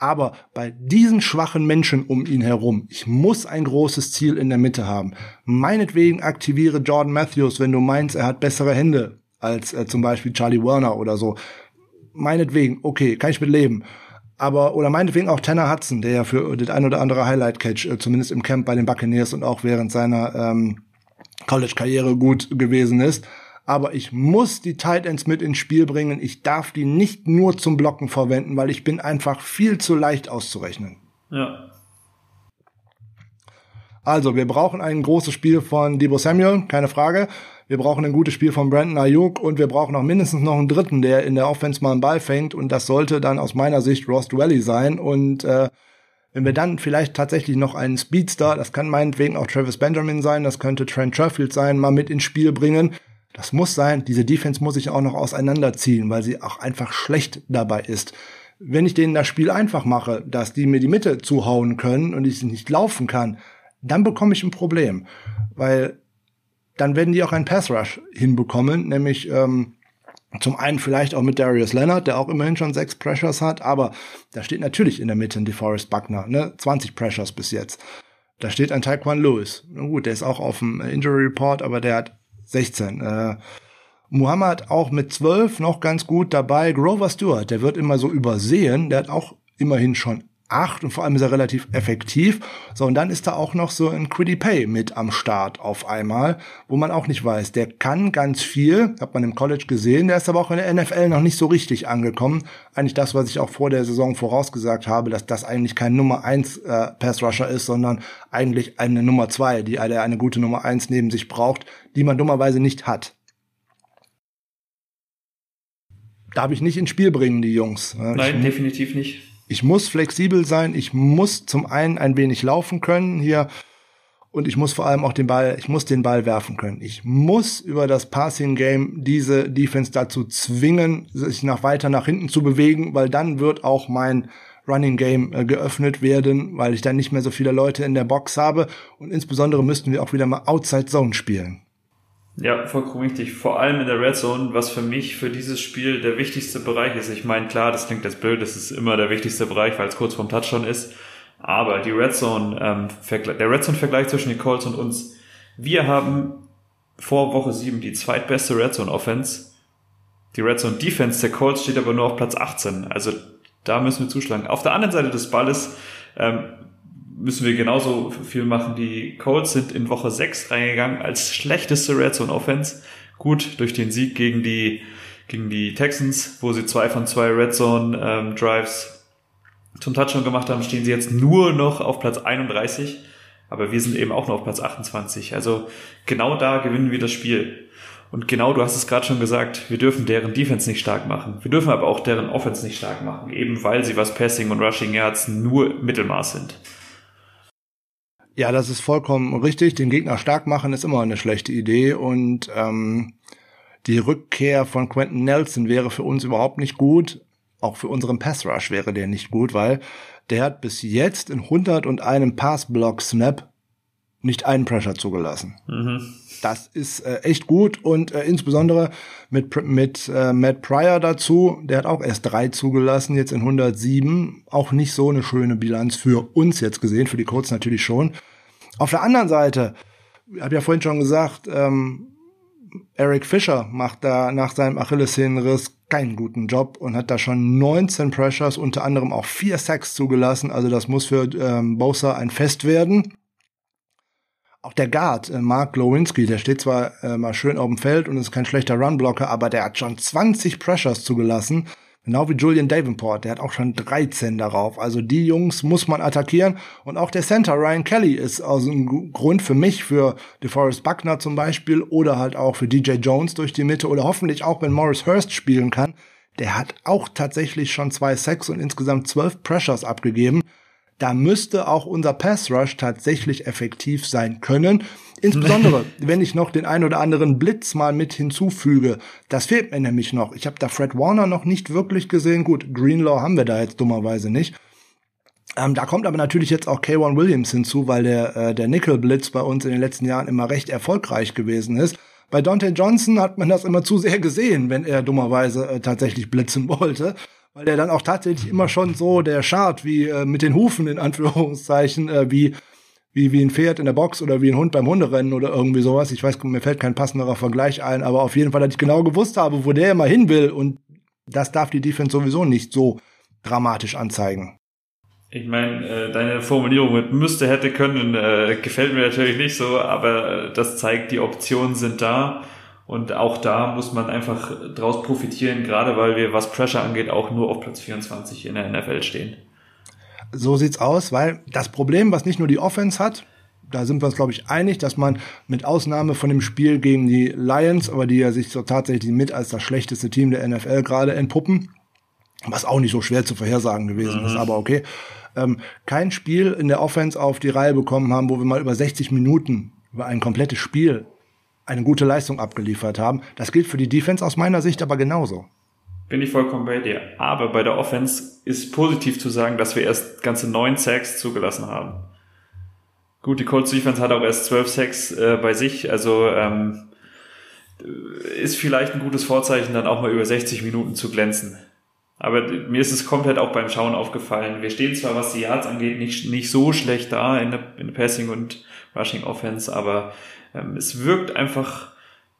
Aber bei diesen schwachen Menschen um ihn herum, ich muss ein großes Ziel in der Mitte haben. Meinetwegen aktiviere Jordan Matthews, wenn du meinst, er hat bessere Hände als äh, zum Beispiel Charlie Werner oder so. Meinetwegen, okay, kann ich mit leben aber oder meinetwegen auch Tanner Hudson, der ja für das ein oder andere Highlight-Catch, äh, zumindest im Camp bei den Buccaneers und auch während seiner ähm, College-Karriere gut gewesen ist. Aber ich muss die Tight Ends mit ins Spiel bringen. Ich darf die nicht nur zum Blocken verwenden, weil ich bin einfach viel zu leicht auszurechnen. Ja. Also, wir brauchen ein großes Spiel von Debo Samuel, keine Frage. Wir brauchen ein gutes Spiel von Brandon Ayuk und wir brauchen auch mindestens noch einen dritten, der in der Offense mal einen Ball fängt und das sollte dann aus meiner Sicht Ross Dwelly sein und äh, wenn wir dann vielleicht tatsächlich noch einen Speedster, das kann meinetwegen auch Travis Benjamin sein, das könnte Trent Sherfield sein, mal mit ins Spiel bringen. Das muss sein. Diese Defense muss ich auch noch auseinanderziehen, weil sie auch einfach schlecht dabei ist. Wenn ich denen das Spiel einfach mache, dass die mir die Mitte zuhauen können und ich nicht laufen kann, dann bekomme ich ein Problem. Weil dann werden die auch einen Pass Rush hinbekommen, nämlich ähm, zum einen vielleicht auch mit Darius Leonard, der auch immerhin schon sechs Pressures hat, aber da steht natürlich in der Mitte ein DeForest Buckner, ne? 20 Pressures bis jetzt. Da steht ein Taekwon Lewis. Na gut, der ist auch auf dem Injury Report, aber der hat 16. Äh, Muhammad auch mit 12 noch ganz gut dabei. Grover Stewart, der wird immer so übersehen. Der hat auch immerhin schon acht und vor allem ist er relativ effektiv. So, und dann ist da auch noch so ein Quiddy Pay mit am Start auf einmal, wo man auch nicht weiß. Der kann ganz viel, hat man im College gesehen, der ist aber auch in der NFL noch nicht so richtig angekommen. Eigentlich das, was ich auch vor der Saison vorausgesagt habe, dass das eigentlich kein Nummer eins äh, Pass Rusher ist, sondern eigentlich eine Nummer zwei, die eine, eine gute Nummer eins neben sich braucht, die man dummerweise nicht hat. Darf ich nicht ins Spiel bringen, die Jungs. Nein, ich, definitiv nicht ich muss flexibel sein, ich muss zum einen ein wenig laufen können hier und ich muss vor allem auch den Ball, ich muss den Ball werfen können. Ich muss über das Passing Game diese Defense dazu zwingen, sich nach weiter nach hinten zu bewegen, weil dann wird auch mein Running Game äh, geöffnet werden, weil ich dann nicht mehr so viele Leute in der Box habe und insbesondere müssten wir auch wieder mal Outside Zone spielen. Ja, vollkommen richtig. Vor allem in der Red Zone, was für mich für dieses Spiel der wichtigste Bereich ist. Ich meine, klar, das klingt jetzt blöd, das ist immer der wichtigste Bereich, weil es kurz vorm Touchdown ist. Aber die Red Zone, ähm, der Red Zone-Vergleich zwischen den Colts und uns, wir haben vor Woche 7 die zweitbeste Red Zone Offense. Die Red Zone Defense der Colts steht aber nur auf Platz 18. Also Da müssen wir zuschlagen. Auf der anderen Seite des Balles ähm, müssen wir genauso viel machen. Die Colts sind in Woche 6 reingegangen als schlechteste Red Zone Offense. Gut, durch den Sieg gegen die, gegen die Texans, wo sie zwei von zwei Red Zone ähm, Drives zum Touchdown gemacht haben, stehen sie jetzt nur noch auf Platz 31. Aber wir sind eben auch noch auf Platz 28. Also genau da gewinnen wir das Spiel. Und genau, du hast es gerade schon gesagt, wir dürfen deren Defense nicht stark machen. Wir dürfen aber auch deren Offense nicht stark machen, eben weil sie was Passing und Rushing Yards nur Mittelmaß sind. Ja, das ist vollkommen richtig. Den Gegner stark machen ist immer eine schlechte Idee und ähm, die Rückkehr von Quentin Nelson wäre für uns überhaupt nicht gut. Auch für unseren Pass Rush wäre der nicht gut, weil der hat bis jetzt in 101 Pass-Block-Snap nicht einen Pressure zugelassen. Mhm. Das ist äh, echt gut und äh, insbesondere mit, mit äh, Matt Pryor dazu, der hat auch erst drei zugelassen, jetzt in 107. Auch nicht so eine schöne Bilanz für uns jetzt gesehen, für die Colts natürlich schon. Auf der anderen Seite, ich habe ja vorhin schon gesagt, ähm, Eric Fischer macht da nach seinem Achillessehnenriss keinen guten Job und hat da schon 19 Pressures, unter anderem auch vier Sacks zugelassen. Also das muss für ähm, Bosa ein Fest werden. Auch der Guard, äh, Mark Glowinski, der steht zwar äh, mal schön auf dem Feld und ist kein schlechter Runblocker, aber der hat schon 20 Pressures zugelassen. Genau wie Julian Davenport, der hat auch schon 13 darauf. Also die Jungs muss man attackieren. Und auch der Center Ryan Kelly ist also ein Grund für mich, für DeForest Buckner zum Beispiel oder halt auch für DJ Jones durch die Mitte oder hoffentlich auch, wenn Morris Hurst spielen kann. Der hat auch tatsächlich schon zwei Sacks und insgesamt zwölf Pressures abgegeben. Da müsste auch unser Pass Rush tatsächlich effektiv sein können. Insbesondere, *laughs* wenn ich noch den ein oder anderen Blitz mal mit hinzufüge. Das fehlt mir nämlich noch. Ich habe da Fred Warner noch nicht wirklich gesehen. Gut, Greenlaw haben wir da jetzt dummerweise nicht. Ähm, da kommt aber natürlich jetzt auch K1 Williams hinzu, weil der, äh, der Nickel-Blitz bei uns in den letzten Jahren immer recht erfolgreich gewesen ist. Bei Dante Johnson hat man das immer zu sehr gesehen, wenn er dummerweise äh, tatsächlich blitzen *laughs* wollte weil der dann auch tatsächlich immer schon so der schart wie äh, mit den Hufen in Anführungszeichen äh, wie wie wie ein Pferd in der Box oder wie ein Hund beim Hunderennen oder irgendwie sowas. Ich weiß, mir fällt kein passenderer Vergleich ein, aber auf jeden Fall, dass ich genau gewusst habe, wo der immer hin will und das darf die Defense sowieso nicht so dramatisch anzeigen. Ich meine, äh, deine Formulierung mit müsste, hätte, können, äh, gefällt mir natürlich nicht so, aber äh, das zeigt, die Optionen sind da. Und auch da muss man einfach draus profitieren, gerade weil wir, was Pressure angeht, auch nur auf Platz 24 in der NFL stehen. So sieht's aus, weil das Problem, was nicht nur die Offense hat, da sind wir uns, glaube ich, einig, dass man mit Ausnahme von dem Spiel gegen die Lions, aber die ja sich so tatsächlich mit als das schlechteste Team der NFL gerade entpuppen, was auch nicht so schwer zu vorhersagen gewesen mhm. ist, aber okay, ähm, kein Spiel in der Offense auf die Reihe bekommen haben, wo wir mal über 60 Minuten über ein komplettes Spiel eine gute Leistung abgeliefert haben. Das gilt für die Defense aus meiner Sicht aber genauso. Bin ich vollkommen bei dir. Aber bei der Offense ist positiv zu sagen, dass wir erst ganze neun Sacks zugelassen haben. Gut, die Colts Defense hat auch erst zwölf Sacks äh, bei sich, also ähm, ist vielleicht ein gutes Vorzeichen, dann auch mal über 60 Minuten zu glänzen. Aber mir ist es komplett auch beim Schauen aufgefallen. Wir stehen zwar, was die Yards angeht, nicht, nicht so schlecht da in der, in der Passing und Rushing Offense, aber ähm, es wirkt einfach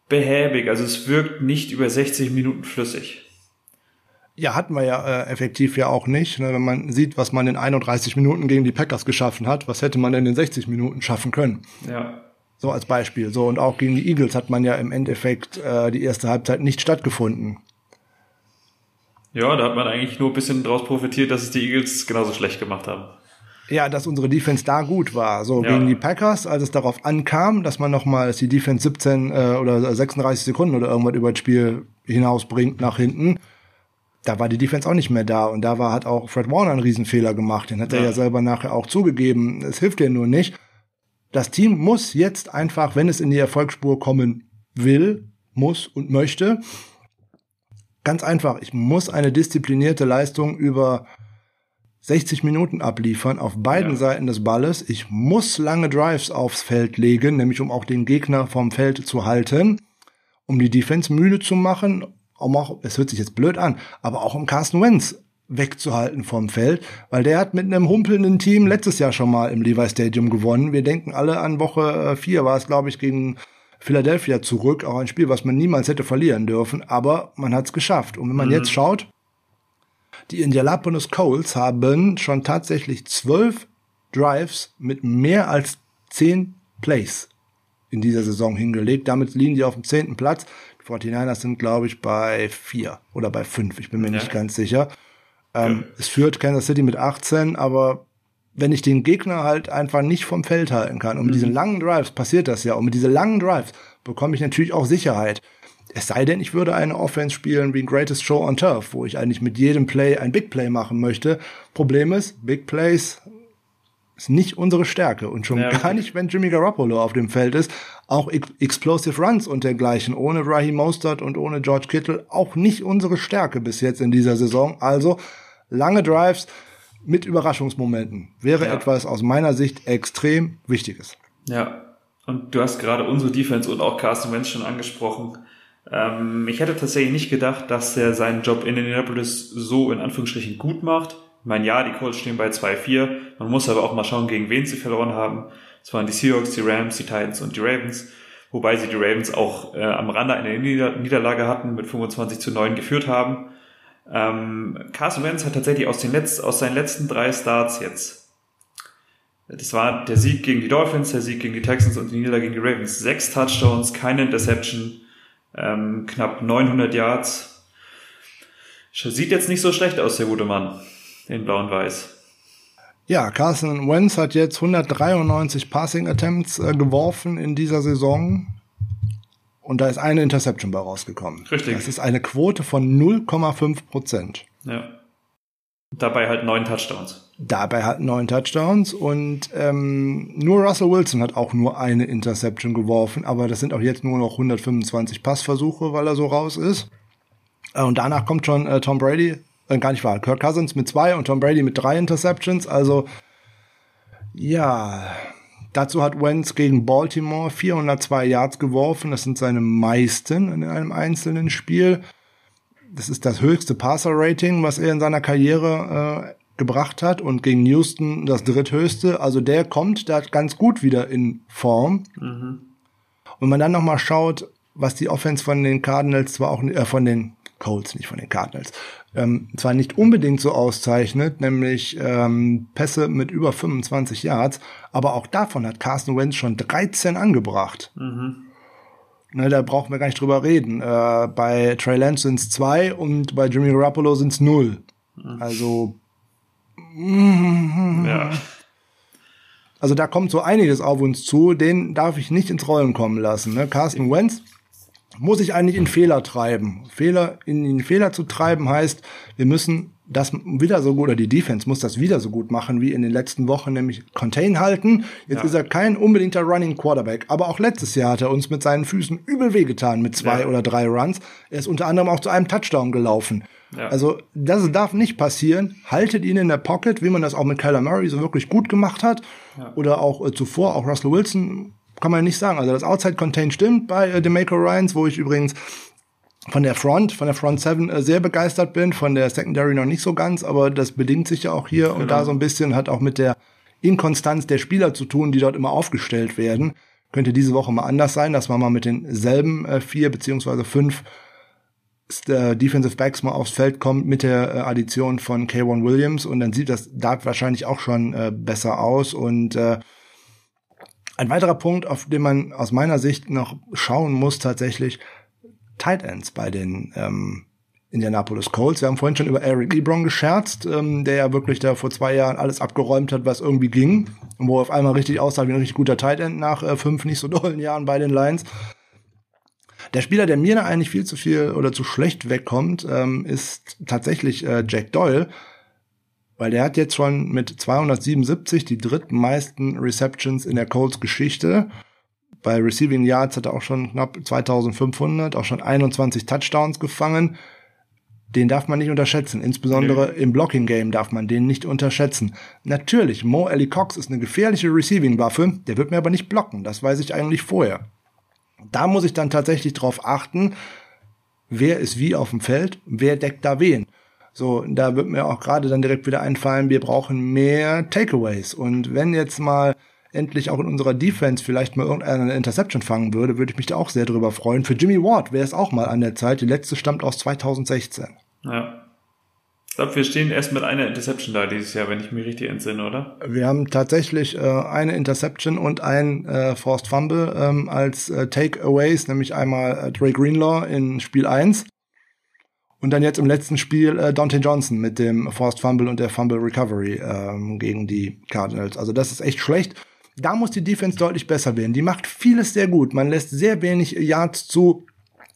behäbig, also es wirkt nicht über 60 Minuten flüssig. Ja, hatten wir ja äh, effektiv ja auch nicht. Ne? Wenn man sieht, was man in 31 Minuten gegen die Packers geschaffen hat, was hätte man denn in 60 Minuten schaffen können? Ja. So als Beispiel. So und auch gegen die Eagles hat man ja im Endeffekt äh, die erste Halbzeit nicht stattgefunden. Ja, da hat man eigentlich nur ein bisschen draus profitiert, dass es die Eagles genauso schlecht gemacht haben. Ja, dass unsere Defense da gut war. So ja. gegen die Packers, als es darauf ankam, dass man nochmal, dass die Defense 17 äh, oder 36 Sekunden oder irgendwas über das Spiel hinausbringt nach hinten, da war die Defense auch nicht mehr da. Und da war, hat auch Fred Warner einen Riesenfehler gemacht. Den hat ja. er ja selber nachher auch zugegeben. Es hilft dir nur nicht. Das Team muss jetzt einfach, wenn es in die Erfolgsspur kommen will, muss und möchte, ganz einfach, ich muss eine disziplinierte Leistung über 60 Minuten abliefern auf beiden ja. Seiten des Balles. Ich muss lange Drives aufs Feld legen, nämlich um auch den Gegner vom Feld zu halten, um die Defense müde zu machen, um auch, es hört sich jetzt blöd an, aber auch um Carsten Wentz wegzuhalten vom Feld, weil der hat mit einem humpelnden Team letztes Jahr schon mal im Levi Stadium gewonnen. Wir denken alle an Woche 4 war es, glaube ich, gegen Philadelphia zurück, auch ein Spiel, was man niemals hätte verlieren dürfen, aber man hat es geschafft. Und wenn man mhm. jetzt schaut, Die Indianapolis Colts haben schon tatsächlich zwölf Drives mit mehr als zehn Plays in dieser Saison hingelegt. Damit liegen die auf dem zehnten Platz. Die 49ers sind, glaube ich, bei vier oder bei fünf. Ich bin mir ja. nicht ganz sicher. Ähm, ja. Es führt Kansas City mit 18, aber wenn ich den Gegner halt einfach nicht vom Feld halten kann, und mit mhm. diesen langen Drives passiert das ja, und mit diesen langen Drives bekomme ich natürlich auch Sicherheit. Es sei denn, ich würde eine Offense spielen wie ein Greatest Show on Turf, wo ich eigentlich mit jedem Play ein Big Play machen möchte. Problem ist, Big Plays ist nicht unsere Stärke und schon ja, gar nicht, wenn Jimmy Garoppolo auf dem Feld ist. Auch Explosive Runs und dergleichen ohne Raheem Mostert und ohne George Kittle auch nicht unsere Stärke bis jetzt in dieser Saison. Also lange Drives mit Überraschungsmomenten wäre ja. etwas aus meiner Sicht extrem Wichtiges. Ja, und du hast gerade unsere Defense und auch Carsten Wentz schon angesprochen. Ähm, ich hätte tatsächlich nicht gedacht, dass er seinen Job in Indianapolis so in Anführungsstrichen gut macht meine, ja, die Colts stehen bei 2-4. Man muss aber auch mal schauen, gegen wen sie verloren haben. Es waren die Seahawks, die Rams, die Titans und die Ravens. Wobei sie die Ravens auch äh, am Rande einer Nieder Niederlage hatten, mit 25 zu 9 geführt haben. Ähm, Carson Wentz hat tatsächlich aus, den Letz aus seinen letzten drei Starts jetzt, das war der Sieg gegen die Dolphins, der Sieg gegen die Texans und die Niederlage gegen die Ravens. Sechs Touchdowns, keine Interception, ähm, knapp 900 Yards. Sieht jetzt nicht so schlecht aus, der gute Mann in Blau und Weiß. Ja, Carson Wentz hat jetzt 193 Passing Attempts äh, geworfen in dieser Saison. Und da ist eine Interception bei rausgekommen. Richtig. Das ist eine Quote von 0,5 Prozent. Ja. Dabei halt neun Touchdowns. Dabei halt neun Touchdowns und ähm, nur Russell Wilson hat auch nur eine Interception geworfen, aber das sind auch jetzt nur noch 125 Passversuche, weil er so raus ist. Äh, und danach kommt schon äh, Tom Brady äh, gar nicht wahr, Kirk Cousins mit zwei und Tom Brady mit drei Interceptions. Also ja, dazu hat Wentz gegen Baltimore 402 Yards geworfen. Das sind seine meisten in einem einzelnen Spiel. Das ist das höchste Passer-Rating, was er in seiner Karriere äh, gebracht hat und gegen Houston das dritthöchste. Also der kommt da ganz gut wieder in Form. Mhm. Und man dann noch mal schaut, was die Offense von den Cardinals zwar auch äh, von den Colts, nicht von den Cardinals, ähm, zwar nicht unbedingt so auszeichnet, nämlich ähm, Pässe mit über 25 Yards, aber auch davon hat Carson Wentz schon 13 angebracht. Mhm. Ne, da brauchen wir gar nicht drüber reden. Äh, bei Trey Lance sind es zwei und bei Jimmy Garoppolo sind es null. Also ja. *laughs* Also da kommt so einiges auf uns zu, den darf ich nicht ins Rollen kommen lassen. Ne? Carsten Wentz muss ich eigentlich in Fehler treiben. Fehler, in, in Fehler zu treiben heißt, wir müssen das wieder so gut, oder die Defense muss das wieder so gut machen wie in den letzten Wochen, nämlich Contain halten. Jetzt ja. ist er kein unbedingter Running Quarterback, aber auch letztes Jahr hat er uns mit seinen Füßen übel wehgetan mit zwei ja. oder drei Runs. Er ist unter anderem auch zu einem Touchdown gelaufen. Ja. Also das darf nicht passieren. Haltet ihn in der Pocket, wie man das auch mit Kyler Murray so wirklich gut gemacht hat. Oder auch äh, zuvor, auch Russell Wilson kann man nicht sagen. Also das Outside Contain stimmt bei äh, Demaco Ryans, wo ich übrigens von der Front, von der Front 7 äh, sehr begeistert bin, von der Secondary noch nicht so ganz, aber das bedingt sich ja auch hier genau. und da so ein bisschen, hat auch mit der Inkonstanz der Spieler zu tun, die dort immer aufgestellt werden. Könnte diese Woche mal anders sein, dass man mal mit denselben äh, vier beziehungsweise fünf äh, Defensive Backs mal aufs Feld kommt mit der äh, Addition von K1 Williams und dann sieht das da wahrscheinlich auch schon äh, besser aus und äh, ein weiterer Punkt, auf den man aus meiner Sicht noch schauen muss, tatsächlich Tight Ends bei den ähm, Indianapolis Colts. Wir haben vorhin schon über Eric Ebron gescherzt, ähm, der ja wirklich da vor zwei Jahren alles abgeräumt hat, was irgendwie ging. Und wo er auf einmal richtig aussah wie ein richtig guter Tight End nach äh, fünf nicht so dollen Jahren bei den Lions. Der Spieler, der mir da eigentlich viel zu viel oder zu schlecht wegkommt, ähm, ist tatsächlich äh, Jack Doyle, weil der hat jetzt schon mit 277 die drittmeisten Receptions in der Colts Geschichte. Bei Receiving Yards hat er auch schon knapp 2500, auch schon 21 Touchdowns gefangen. Den darf man nicht unterschätzen. Insbesondere nee. im Blocking Game darf man den nicht unterschätzen. Natürlich, Mo Ellie Cox ist eine gefährliche Receiving Waffe. Der wird mir aber nicht blocken. Das weiß ich eigentlich vorher. Da muss ich dann tatsächlich drauf achten, wer ist wie auf dem Feld, wer deckt da wen. So, da wird mir auch gerade dann direkt wieder einfallen, wir brauchen mehr Takeaways. Und wenn jetzt mal endlich auch in unserer Defense vielleicht mal irgendeine Interception fangen würde, würde ich mich da auch sehr drüber freuen. Für Jimmy Ward wäre es auch mal an der Zeit. Die letzte stammt aus 2016. Ja. glaube, wir stehen erst mit einer Interception da dieses Jahr, wenn ich mich richtig entsinne, oder? Wir haben tatsächlich äh, eine Interception und ein äh, Forced Fumble ähm, als äh, Takeaways, nämlich einmal äh, Drake Greenlaw in Spiel 1 und dann jetzt im letzten Spiel äh, Dante Johnson mit dem Forced Fumble und der Fumble Recovery ähm, gegen die Cardinals. Also das ist echt schlecht. Da muss die Defense deutlich besser werden. Die macht vieles sehr gut. Man lässt sehr wenig Yards zu.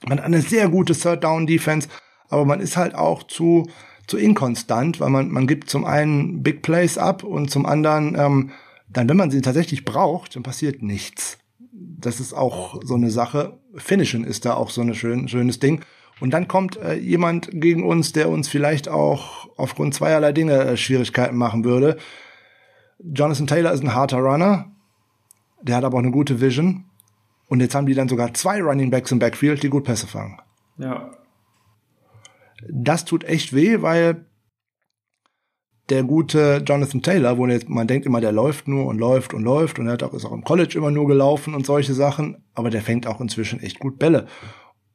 Man hat eine sehr gute Third Down Defense, aber man ist halt auch zu zu inkonstant, weil man, man gibt zum einen Big Plays ab und zum anderen, ähm, dann, wenn man sie tatsächlich braucht, dann passiert nichts. Das ist auch so eine Sache. Finishen ist da auch so ein schön, schönes Ding. Und dann kommt äh, jemand gegen uns, der uns vielleicht auch aufgrund zweierlei Dinge äh, Schwierigkeiten machen würde. Jonathan Taylor ist ein harter Runner. Der hat aber auch eine gute Vision. Und jetzt haben die dann sogar zwei Running Backs im Backfield, die gut Pässe fangen. Ja, das tut echt weh, weil der gute Jonathan Taylor, wo jetzt, man denkt immer, der läuft nur und läuft und läuft und er hat auch, ist auch im College immer nur gelaufen und solche Sachen, aber der fängt auch inzwischen echt gut Bälle.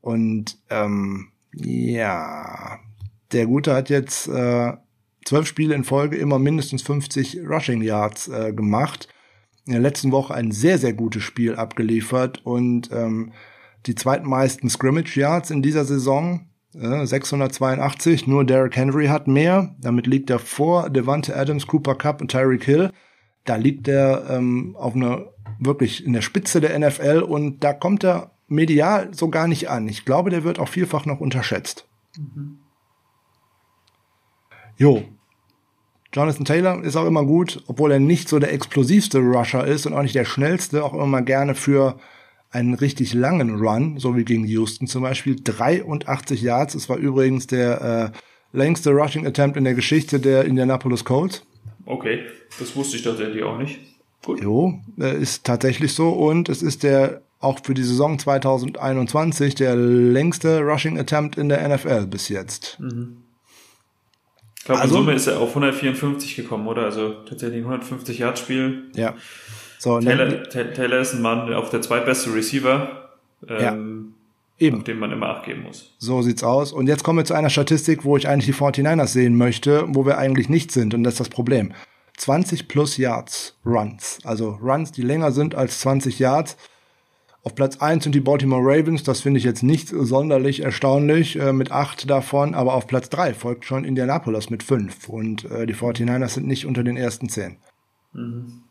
Und ähm, ja, der Gute hat jetzt äh, zwölf Spiele in Folge immer mindestens 50 Rushing Yards äh, gemacht. In der letzten Woche ein sehr, sehr gutes Spiel abgeliefert und ähm, die zweitmeisten Scrimmage Yards in dieser Saison 682, nur Derrick Henry hat mehr. Damit liegt er vor Devante Adams, Cooper Cup und Tyreek Hill. Da liegt er ähm, auf einer wirklich in der Spitze der NFL und da kommt er medial so gar nicht an. Ich glaube, der wird auch vielfach noch unterschätzt. Mhm. Jo. Jonathan Taylor ist auch immer gut, obwohl er nicht so der explosivste Rusher ist und auch nicht der schnellste, auch immer gerne für einen richtig langen Run, so wie gegen Houston zum Beispiel, 83 Yards. Es war übrigens der äh, längste Rushing Attempt in der Geschichte der Indianapolis Colts. Okay, das wusste ich tatsächlich auch nicht. Gut. Jo, äh, ist tatsächlich so und es ist der auch für die Saison 2021 der längste Rushing Attempt in der NFL bis jetzt. Mhm. Ich glaube, also, in Summe ist er auf 154 gekommen, oder? Also tatsächlich ein 150 Yard Spiel. Ja. So, Taylor, Taylor ist ein Mann auf der zweitbeste Receiver, ähm, ja, eben. auf den man immer Acht geben muss. So sieht's aus. Und jetzt kommen wir zu einer Statistik, wo ich eigentlich die 49ers sehen möchte, wo wir eigentlich nicht sind. Und das ist das Problem. 20 plus Yards Runs. Also Runs, die länger sind als 20 Yards. Auf Platz 1 sind die Baltimore Ravens, das finde ich jetzt nicht sonderlich erstaunlich, äh, mit 8 davon, aber auf Platz 3 folgt schon Indianapolis mit 5 und äh, die 49ers sind nicht unter den ersten 10. Mhm.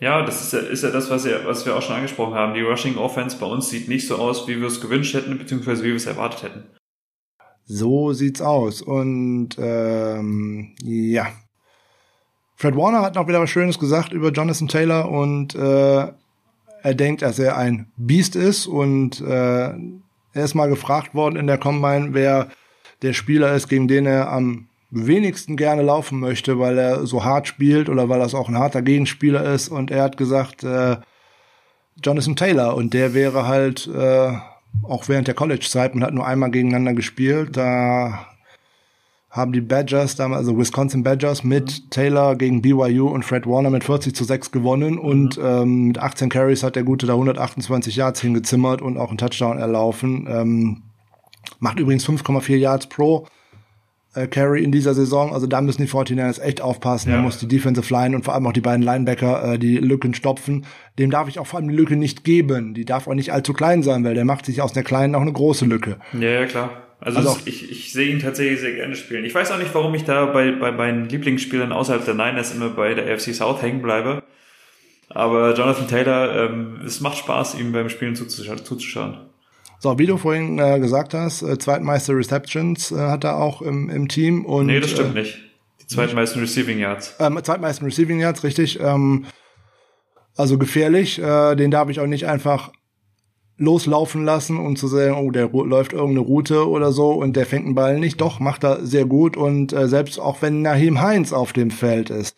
Ja, das ist ja, ist ja das, was, ja, was wir auch schon angesprochen haben. Die Rushing Offense bei uns sieht nicht so aus, wie wir es gewünscht hätten, beziehungsweise wie wir es erwartet hätten. So sieht's aus. Und ähm, ja. Fred Warner hat noch wieder was Schönes gesagt über Jonathan Taylor und äh, er denkt, dass er ein Biest ist und äh, er ist mal gefragt worden in der Combine, wer der Spieler ist, gegen den er am wenigsten gerne laufen möchte, weil er so hart spielt oder weil er auch ein harter Gegenspieler ist. Und er hat gesagt, äh, Jonathan Taylor. Und der wäre halt äh, auch während der College-Zeit, man hat nur einmal gegeneinander gespielt. Da haben die Badgers, damals, also Wisconsin Badgers mit mhm. Taylor gegen BYU und Fred Warner mit 40 zu 6 gewonnen mhm. und ähm, mit 18 Carries hat der Gute da 128 Yards hingezimmert und auch einen Touchdown erlaufen. Ähm, macht übrigens 5,4 Yards pro äh, Carry in dieser Saison. Also da müssen die 49ers echt aufpassen. Ja. Da muss die Defensive Line und vor allem auch die beiden Linebacker äh, die Lücken stopfen. Dem darf ich auch vor allem die Lücke nicht geben. Die darf auch nicht allzu klein sein, weil der macht sich aus der kleinen auch eine große Lücke. Ja, ja klar. Also, also das, ich, ich sehe ihn tatsächlich sehr gerne spielen. Ich weiß auch nicht, warum ich da bei, bei meinen Lieblingsspielern außerhalb der Niners immer bei der AFC South hängen bleibe. Aber Jonathan Taylor, ähm, es macht Spaß, ihm beim Spielen zuzuschauen. So, wie du vorhin äh, gesagt hast, äh, zweitmeiste Receptions äh, hat er auch im, im Team. Und, nee, das stimmt äh, nicht. Die zweitmeisten Receiving Yards. Ähm, zweitmeisten Receiving Yards, richtig. Ähm, also gefährlich. Äh, den darf ich auch nicht einfach loslaufen lassen, um zu sagen, oh, der läuft irgendeine Route oder so und der fängt einen Ball nicht. Doch, macht er sehr gut und äh, selbst auch wenn Nahim Heinz auf dem Feld ist,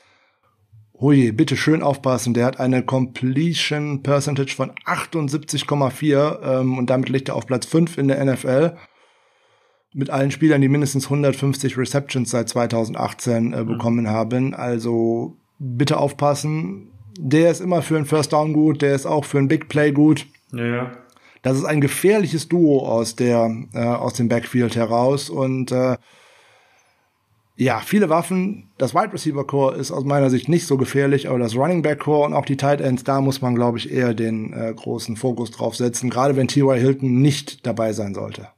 Hui, bitte schön aufpassen. Der hat eine Completion Percentage von 78,4 ähm, und damit liegt er auf Platz 5 in der NFL. Mit allen Spielern, die mindestens 150 Receptions seit 2018 äh, mhm. bekommen mhm. haben. Also bitte aufpassen. Der ist immer für ein First Down gut, der ist auch für ein Big Play gut. Ja, ja. Das ist ein gefährliches Duo aus der äh, aus dem Backfield heraus und äh, ja, viele Waffen. Das Wide Receiver Core ist aus meiner Sicht nicht so gefährlich, aber das Running Back Core und auch die Tight Ends, da muss man, glaube ich, eher den äh, großen Fokus drauf setzen, gerade wenn T.Y. Hilton nicht dabei sein sollte.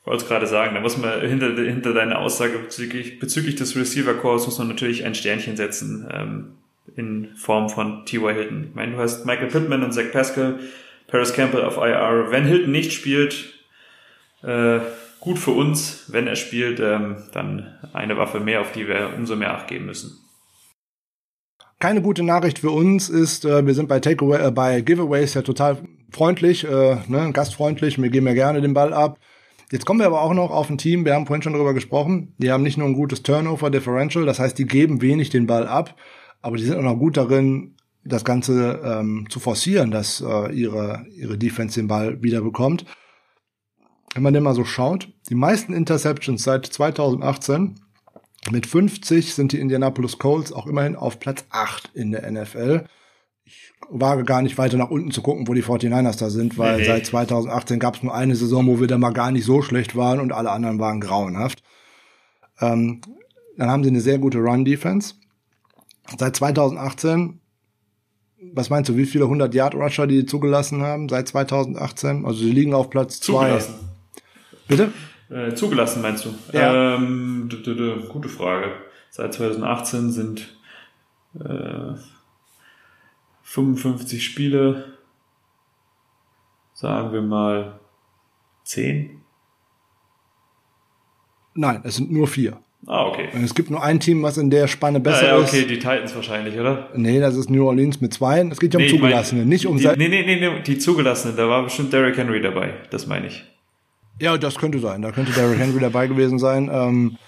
Ich wollte es gerade sagen, da muss man hinter, hinter deiner Aussage bezüglich, bezüglich des Receiver Cores muss man natürlich ein Sternchen setzen ähm, in Form von T.Y. Hilton. Ich meine, du hast Michael Pittman und Zach Pascal, Paris Campbell auf IR. Wenn Hilton nicht spielt, äh, gut für uns, wenn er spielt, ähm, dann eine Waffe mehr, auf die wir umso mehr Acht geben müssen. Keine gute Nachricht für uns ist, äh, wir sind bei Takeaway, äh, bei Giveaways ja total freundlich, äh, ne, gastfreundlich, wir geben ja gerne den Ball ab. Jetzt kommen wir aber auch noch auf ein Team, wir haben vorhin schon darüber gesprochen, die haben nicht nur ein gutes Turnover Differential, das heißt, die geben wenig den Ball ab, aber die sind auch noch gut darin, das Ganze ähm, zu forcieren, dass äh, ihre, ihre Defense den Ball wieder bekommt wenn man denn mal so schaut, die meisten Interceptions seit 2018 mit 50 sind die Indianapolis Colts auch immerhin auf Platz 8 in der NFL. Ich wage gar nicht weiter nach unten zu gucken, wo die 49ers da sind, weil nee. seit 2018 gab es nur eine Saison, wo wir da mal gar nicht so schlecht waren und alle anderen waren grauenhaft. Ähm, dann haben sie eine sehr gute Run-Defense. Seit 2018 was meinst du, wie viele 100 Yard Rusher die zugelassen haben seit 2018? Also sie liegen auf Platz 2. Bitte? Äh, zugelassen meinst du? Ja. Ähm, gute Frage. Seit 2018 sind äh, 55 Spiele, sagen wir mal 10. Nein, es sind nur vier. Ah, okay. Es gibt nur ein Team, was in der Spanne besser ist. ja, ja, okay, ist. die Titans wahrscheinlich, oder? Nee, das ist New Orleans mit zwei. Es geht ja um nee, Zugelassene, nicht um... Die, nee, nee, nee, nee, die Zugelassenen, da war bestimmt Derrick Henry dabei, das meine ich. Ja, das könnte sein. Da könnte Derrick Henry dabei gewesen sein. Ähm,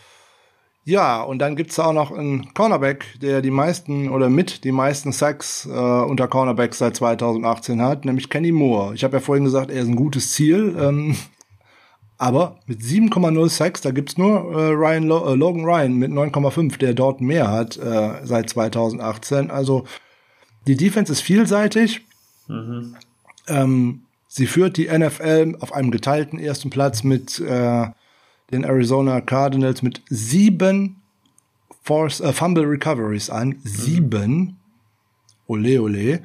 ja, und dann gibt's da auch noch einen Cornerback, der die meisten oder mit die meisten Sacks äh, unter Cornerbacks seit 2018 hat, nämlich Kenny Moore. Ich habe ja vorhin gesagt, er ist ein gutes Ziel. Ähm, aber mit 7,0 Sacks, da gibt's nur äh, Ryan Lo äh, Logan Ryan mit 9,5, der dort mehr hat äh, seit 2018. Also die Defense ist vielseitig. Mhm. Ähm, Sie führt die NFL auf einem geteilten ersten Platz mit äh, den Arizona Cardinals mit sieben Force, äh, Fumble Recoveries an. Sieben. Ole, ole.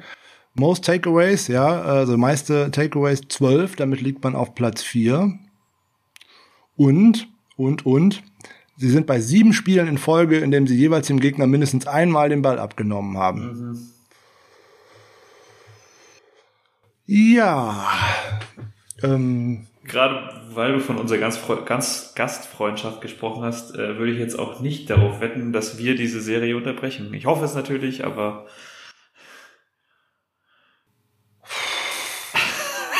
Most Takeaways, ja, also meiste Takeaways zwölf, damit liegt man auf Platz vier. Und, und, und, sie sind bei sieben Spielen in Folge, in dem sie jeweils dem Gegner mindestens einmal den Ball abgenommen haben. Mhm. Ja. Ähm, Gerade weil du von unserer ganz, ganz Gastfreundschaft gesprochen hast, äh, würde ich jetzt auch nicht darauf wetten, dass wir diese Serie unterbrechen. Ich hoffe es natürlich, aber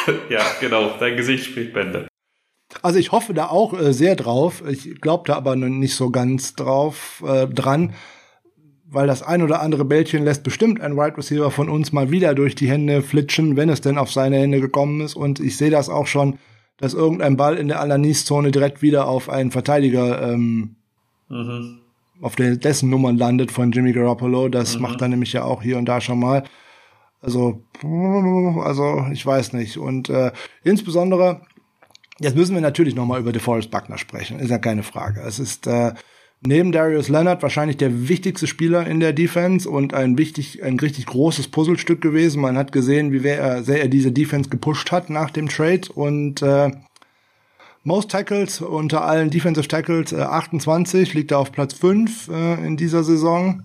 *laughs* ja, genau, dein Gesicht spricht Bände. Also ich hoffe da auch äh, sehr drauf. Ich glaube da aber nicht so ganz drauf äh, dran, weil das ein oder andere Bällchen lässt bestimmt ein Wide Receiver von uns mal wieder durch die Hände flitschen, wenn es denn auf seine Hände gekommen ist. Und ich sehe das auch schon, dass irgendein Ball in der Alanis-Zone direkt wieder auf einen Verteidiger ähm, mhm. auf der, dessen Nummern landet von Jimmy Garoppolo. Das mhm. macht er nämlich ja auch hier und da schon mal. Also, also ich weiß nicht. Und äh, insbesondere, jetzt müssen wir natürlich noch mal über DeForest Buckner sprechen. Ist ja keine Frage. Es ist äh, neben Darius Leonard wahrscheinlich der wichtigste Spieler in der Defense und ein wichtig, ein richtig großes Puzzlestück gewesen. Man hat gesehen, wie er, sehr er diese Defense gepusht hat nach dem Trade und äh, Most Tackles unter allen Defensive Tackles äh, 28 liegt er auf Platz 5 äh, in dieser Saison.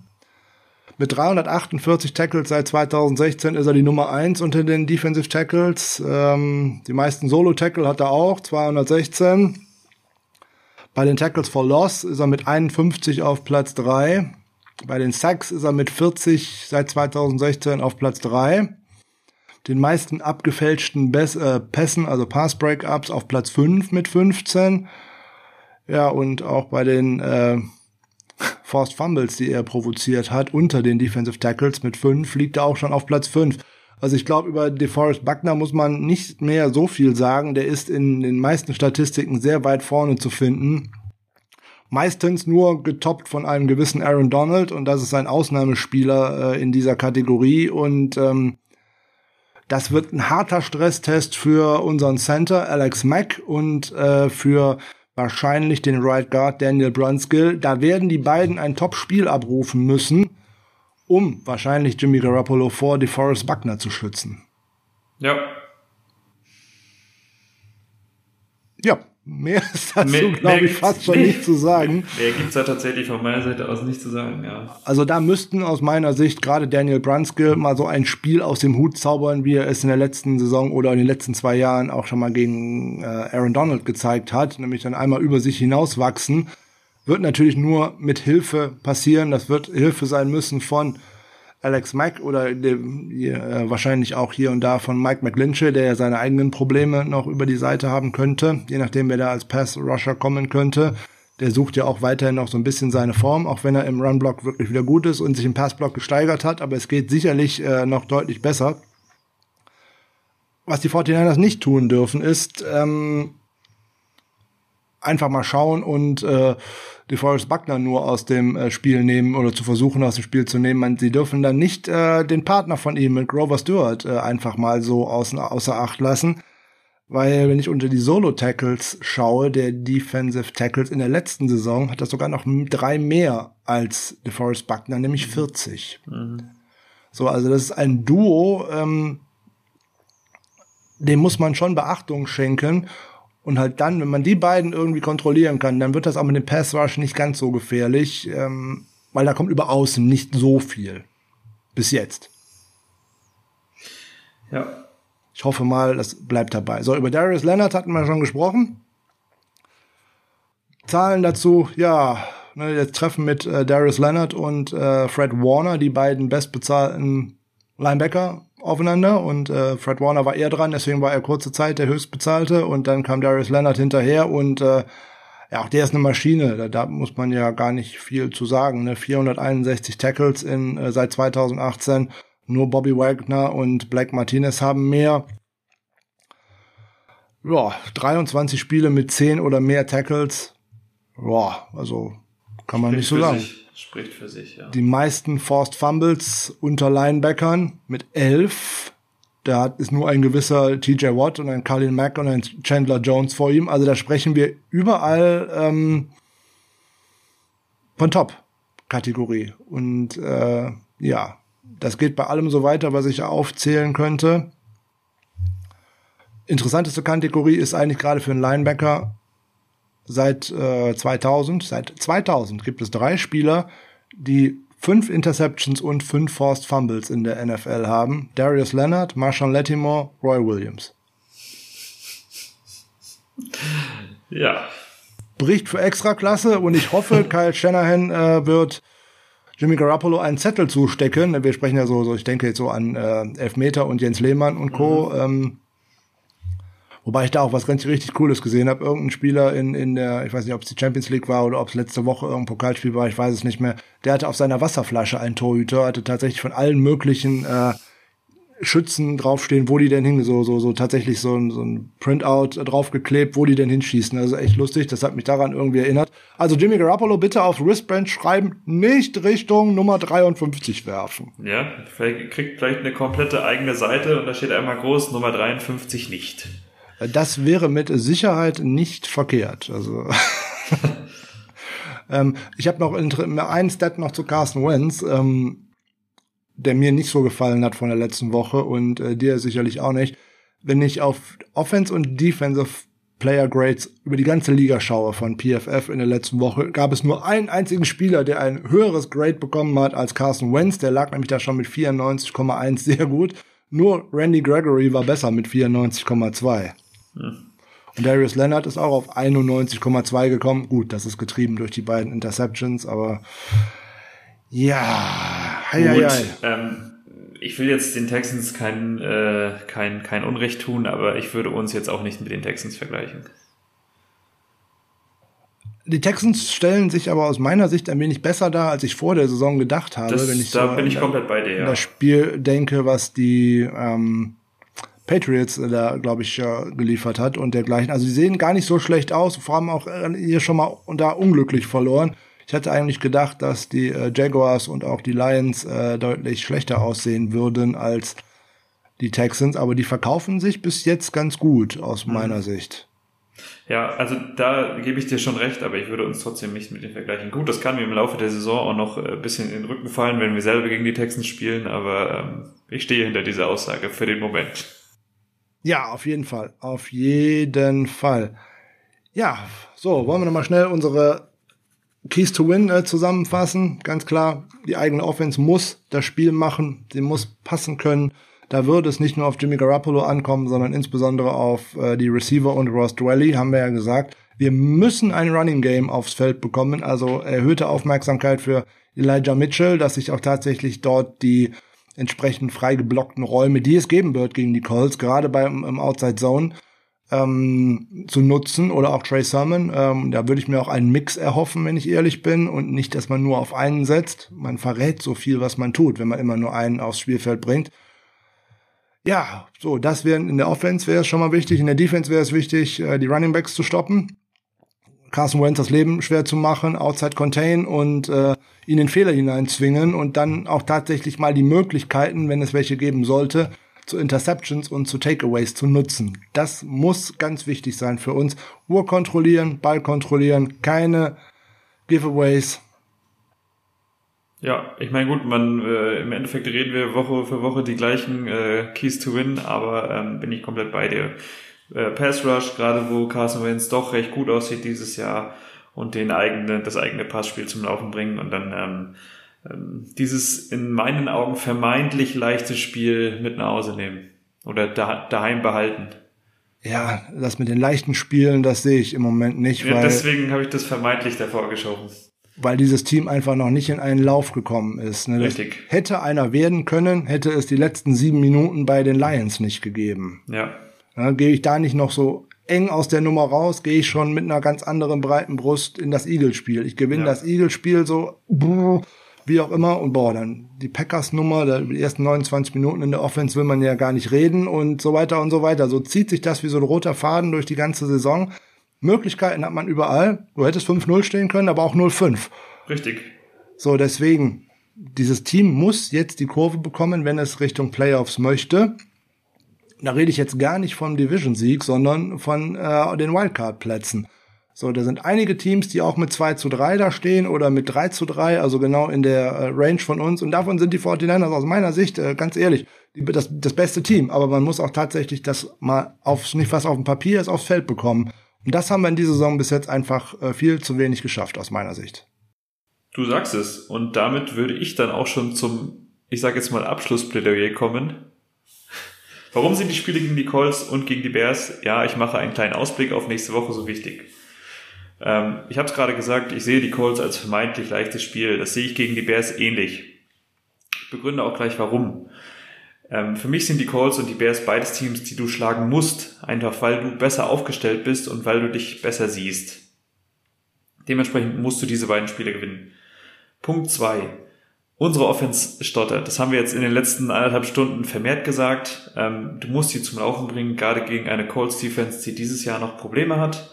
Mit 348 Tackles seit 2016 ist er die Nummer 1 unter den Defensive Tackles. Ähm, die meisten Solo-Tackle hat er auch, 216. Bei den Tackles for Loss ist er mit 51 auf Platz 3. Bei den Sacks ist er mit 40 seit 2016 auf Platz 3. Den meisten abgefälschten Bes äh, Pässen, also Pass Breakups, auf Platz 5 mit 15. Ja, und auch bei den äh, Forced Fumbles, die er provoziert hat, unter den Defensive Tackles mit 5, liegt er auch schon auf Platz 5. Also ich glaube, über DeForest Buckner muss man nicht mehr so viel sagen. Der ist in den meisten Statistiken sehr weit vorne zu finden. Meistens nur getoppt von einem gewissen Aaron Donald und das ist ein Ausnahmespieler äh, in dieser Kategorie und ähm, das wird ein harter Stresstest für unseren Center Alex Mack und äh, für wahrscheinlich den Right Guard Daniel Brunskill. Da werden die beiden ein Top-Spiel abrufen müssen, um wahrscheinlich Jimmy Garoppolo vor DeForest Buckner zu schützen. Ja. Ja, Mehr *laughs* ist dazu, glaube ich, fast schon nicht zu sagen. *laughs* Mehr gibt's da tatsächlich von meiner Seite aus nicht zu sagen, ja. Also da müssten aus meiner Sicht gerade Daniel Brunskill mal so ein Spiel aus dem Hut zaubern, wie er es in der letzten Saison oder in den letzten zwei Jahren auch schon mal gegen äh, Aaron Donald gezeigt hat, nämlich dann einmal über sich hinauswachsen. Wird natürlich nur mit Hilfe passieren. Das wird Hilfe sein müssen von Alex Mack oder dem, äh, wahrscheinlich auch hier und da von Mike McGlinchey, der ja seine eigenen Probleme noch über die Seite haben könnte, je nachdem, wer da als Pass-Rusher kommen könnte. Der sucht ja auch weiterhin noch so ein bisschen seine Form, auch wenn er im Run-Block wirklich wieder gut ist und sich im Pass-Block gesteigert hat, aber es geht sicherlich äh, noch deutlich besser. Was die 49ers nicht tun dürfen, ist ähm, einfach mal schauen und äh, DeForest Buckner nur aus dem äh, Spiel nehmen oder zu versuchen aus dem Spiel zu nehmen. Man, sie dürfen dann nicht äh, den Partner von ihm mit Grover Stewart äh, einfach mal so außen, außer Acht lassen. Weil wenn ich unter die Solo-Tackles schaue, der Defensive Tackles in der letzten Saison hat das sogar noch drei mehr als DeForest Buckner, nämlich 40. Mhm. So, also das ist ein Duo, ähm, dem muss man schon Beachtung schenken. Und halt dann, wenn man die beiden irgendwie kontrollieren kann, dann wird das auch mit dem Pass Rush nicht ganz so gefährlich, ähm, weil da kommt über außen nicht so viel. Bis jetzt. Ja. Ich hoffe mal, das bleibt dabei. So, über Darius Leonard hatten wir schon gesprochen. Zahlen dazu, ja, ne, das Treffen mit äh, Darius Leonard und äh, Fred Warner, die beiden bestbezahlten Linebacker aufeinander und äh, Fred Warner war eher dran, deswegen war er kurze Zeit der höchstbezahlte und dann kam Darius Leonard hinterher und äh, ja, auch der ist eine Maschine, da, da muss man ja gar nicht viel zu sagen. Ne? 461 Tackles in äh, seit 2018, nur Bobby Wagner und Black Martinez haben mehr. Ja, 23 Spiele mit 10 oder mehr Tackles. Ja, also kann man nicht so sagen. Sich. Spricht für sich, ja. Die meisten Forced Fumbles unter Linebackern mit elf. Da ist nur ein gewisser TJ Watt und ein Carlin Mack und ein Chandler Jones vor ihm. Also da sprechen wir überall ähm, von Top-Kategorie. Und äh, ja, das geht bei allem so weiter, was ich aufzählen könnte. Interessanteste Kategorie ist eigentlich gerade für einen Linebacker seit äh, 2000, seit 2000 gibt es drei Spieler, die fünf Interceptions und fünf Forced Fumbles in der NFL haben. Darius Leonard, Marshawn Lattimore, Roy Williams. Ja. Bericht für Extraklasse und ich hoffe, *laughs* Kyle Shanahan äh, wird Jimmy Garoppolo einen Zettel zustecken. Wir sprechen ja so, so ich denke jetzt so an äh, Elfmeter und Jens Lehmann und Co. Mhm. Ähm, Wobei ich da auch was ganz richtig Cooles gesehen habe. Irgendein Spieler in, in der, ich weiß nicht, ob es die Champions League war oder ob es letzte Woche irgendein Pokalspiel war, ich weiß es nicht mehr. Der hatte auf seiner Wasserflasche einen Torhüter, hatte tatsächlich von allen möglichen äh, Schützen draufstehen, wo die denn hin, so, so, so tatsächlich so ein, so ein Printout draufgeklebt, wo die denn hinschießen. Also echt lustig, das hat mich daran irgendwie erinnert. Also Jimmy Garoppolo bitte auf Wristband schreiben, nicht Richtung Nummer 53 werfen. Ja, vielleicht kriegt vielleicht eine komplette eigene Seite und da steht einmal groß Nummer 53 nicht. Das wäre mit Sicherheit nicht verkehrt. Also *laughs* ähm, ich habe noch einen Stat noch zu Carsten Wentz, ähm, der mir nicht so gefallen hat von der letzten Woche und äh, dir sicherlich auch nicht. Wenn ich auf Offense und Defensive Player Grades über die ganze Liga schaue von PFF in der letzten Woche, gab es nur einen einzigen Spieler, der ein höheres Grade bekommen hat als Carson Wentz. Der lag nämlich da schon mit 94,1 sehr gut. Nur Randy Gregory war besser mit 94,2. Hm. Und Darius Leonard ist auch auf 91,2 gekommen. Gut, das ist getrieben durch die beiden Interceptions, aber ja, hei, hei, hei. Ähm, ich will jetzt den Texans kein, äh, kein, kein Unrecht tun, aber ich würde uns jetzt auch nicht mit den Texans vergleichen. Die Texans stellen sich aber aus meiner Sicht ein wenig besser dar, als ich vor der Saison gedacht habe. Das, wenn ich da so bin ich komplett bei dir. Ja. Das Spiel denke, was die ähm, Patriots äh, da, glaube ich, geliefert hat und dergleichen. Also sie sehen gar nicht so schlecht aus, vor allem auch äh, hier schon mal da unglücklich verloren. Ich hatte eigentlich gedacht, dass die äh, Jaguars und auch die Lions äh, deutlich schlechter aussehen würden als die Texans, aber die verkaufen sich bis jetzt ganz gut aus mhm. meiner Sicht. Ja, also da gebe ich dir schon recht, aber ich würde uns trotzdem nicht mit den vergleichen. Gut, das kann mir im Laufe der Saison auch noch ein bisschen in den Rücken fallen, wenn wir selber gegen die Texans spielen, aber ähm, ich stehe hinter dieser Aussage für den Moment. Ja, auf jeden Fall. Auf jeden Fall. Ja, so, wollen wir nochmal schnell unsere Keys to Win äh, zusammenfassen. Ganz klar, die eigene Offense muss das Spiel machen, sie muss passen können. Da würde es nicht nur auf Jimmy Garoppolo ankommen, sondern insbesondere auf äh, die Receiver und Ross Dwelly, haben wir ja gesagt. Wir müssen ein Running Game aufs Feld bekommen, also erhöhte Aufmerksamkeit für Elijah Mitchell, dass sich auch tatsächlich dort die entsprechend frei geblockten Räume, die es geben wird gegen die Colts, gerade beim im Outside Zone, ähm, zu nutzen oder auch Trey Sermon. Ähm, da würde ich mir auch einen Mix erhoffen, wenn ich ehrlich bin und nicht, dass man nur auf einen setzt. Man verrät so viel, was man tut, wenn man immer nur einen aufs Spielfeld bringt. Ja, so, das wäre in der Offense wäre es schon mal wichtig, in der Defense wäre es wichtig, äh, die Running Backs zu stoppen. Carson Wentz das Leben schwer zu machen, Outside Contain und äh, ihn in Fehler hineinzwingen und dann auch tatsächlich mal die Möglichkeiten, wenn es welche geben sollte, zu Interceptions und zu Takeaways zu nutzen. Das muss ganz wichtig sein für uns. Uhr kontrollieren, Ball kontrollieren, keine Giveaways. Ja, ich meine gut, man äh, im Endeffekt reden wir Woche für Woche die gleichen äh, Keys to Win, aber ähm, bin ich komplett bei dir. Äh, Pass Rush, gerade wo Carson Wentz doch recht gut aussieht dieses Jahr und den eigenen, das eigene Passspiel zum Laufen bringen und dann ähm, ähm, dieses in meinen Augen vermeintlich leichte Spiel mit nach Hause nehmen oder da, daheim behalten. Ja, das mit den leichten Spielen, das sehe ich im Moment nicht. Ja, weil, deswegen habe ich das vermeintlich davor geschoben. Weil dieses Team einfach noch nicht in einen Lauf gekommen ist. Ne? Richtig. hätte einer werden können, hätte es die letzten sieben Minuten bei den Lions nicht gegeben. Ja. Ja Gehe ich da nicht noch so eng aus der Nummer raus, gehe ich schon mit einer ganz anderen breiten Brust in das Eagles-Spiel. Ich gewinne ja. das Eagles-Spiel so, wie auch immer. Und boah, dann die Packers-Nummer, die ersten 29 Minuten in der Offense will man ja gar nicht reden und so weiter und so weiter. So zieht sich das wie so ein roter Faden durch die ganze Saison. Möglichkeiten hat man überall. Du hättest 5-0 stehen können, aber auch 0-5. Richtig. So, deswegen, dieses Team muss jetzt die Kurve bekommen, wenn es Richtung Playoffs möchte. Da rede ich jetzt gar nicht vom Division-Sieg, sondern von äh, den Wildcard-Plätzen. So, da sind einige Teams, die auch mit 2 zu 3 da stehen oder mit 3 zu 3, also genau in der äh, Range von uns. Und davon sind die 49ers aus meiner Sicht, äh, ganz ehrlich, die, das, das beste Team. Aber man muss auch tatsächlich das mal auf, nicht was auf dem Papier ist, aufs Feld bekommen. Und das haben wir in dieser Saison bis jetzt einfach äh, viel zu wenig geschafft, aus meiner Sicht. Du sagst es. Und damit würde ich dann auch schon zum, ich sage jetzt mal, Abschlussplädoyer kommen. Warum sind die Spiele gegen die Colts und gegen die Bears? Ja, ich mache einen kleinen Ausblick auf nächste Woche so wichtig. Ähm, ich habe es gerade gesagt, ich sehe die Colts als vermeintlich leichtes Spiel. Das sehe ich gegen die Bears ähnlich. Ich begründe auch gleich warum. Ähm, für mich sind die Colts und die Bears beides Teams, die du schlagen musst, einfach weil du besser aufgestellt bist und weil du dich besser siehst. Dementsprechend musst du diese beiden Spiele gewinnen. Punkt zwei: Unsere Offense stottert. Das haben wir jetzt in den letzten anderthalb Stunden vermehrt gesagt. Ähm, du musst sie zum Laufen bringen, gerade gegen eine Colts Defense, die dieses Jahr noch Probleme hat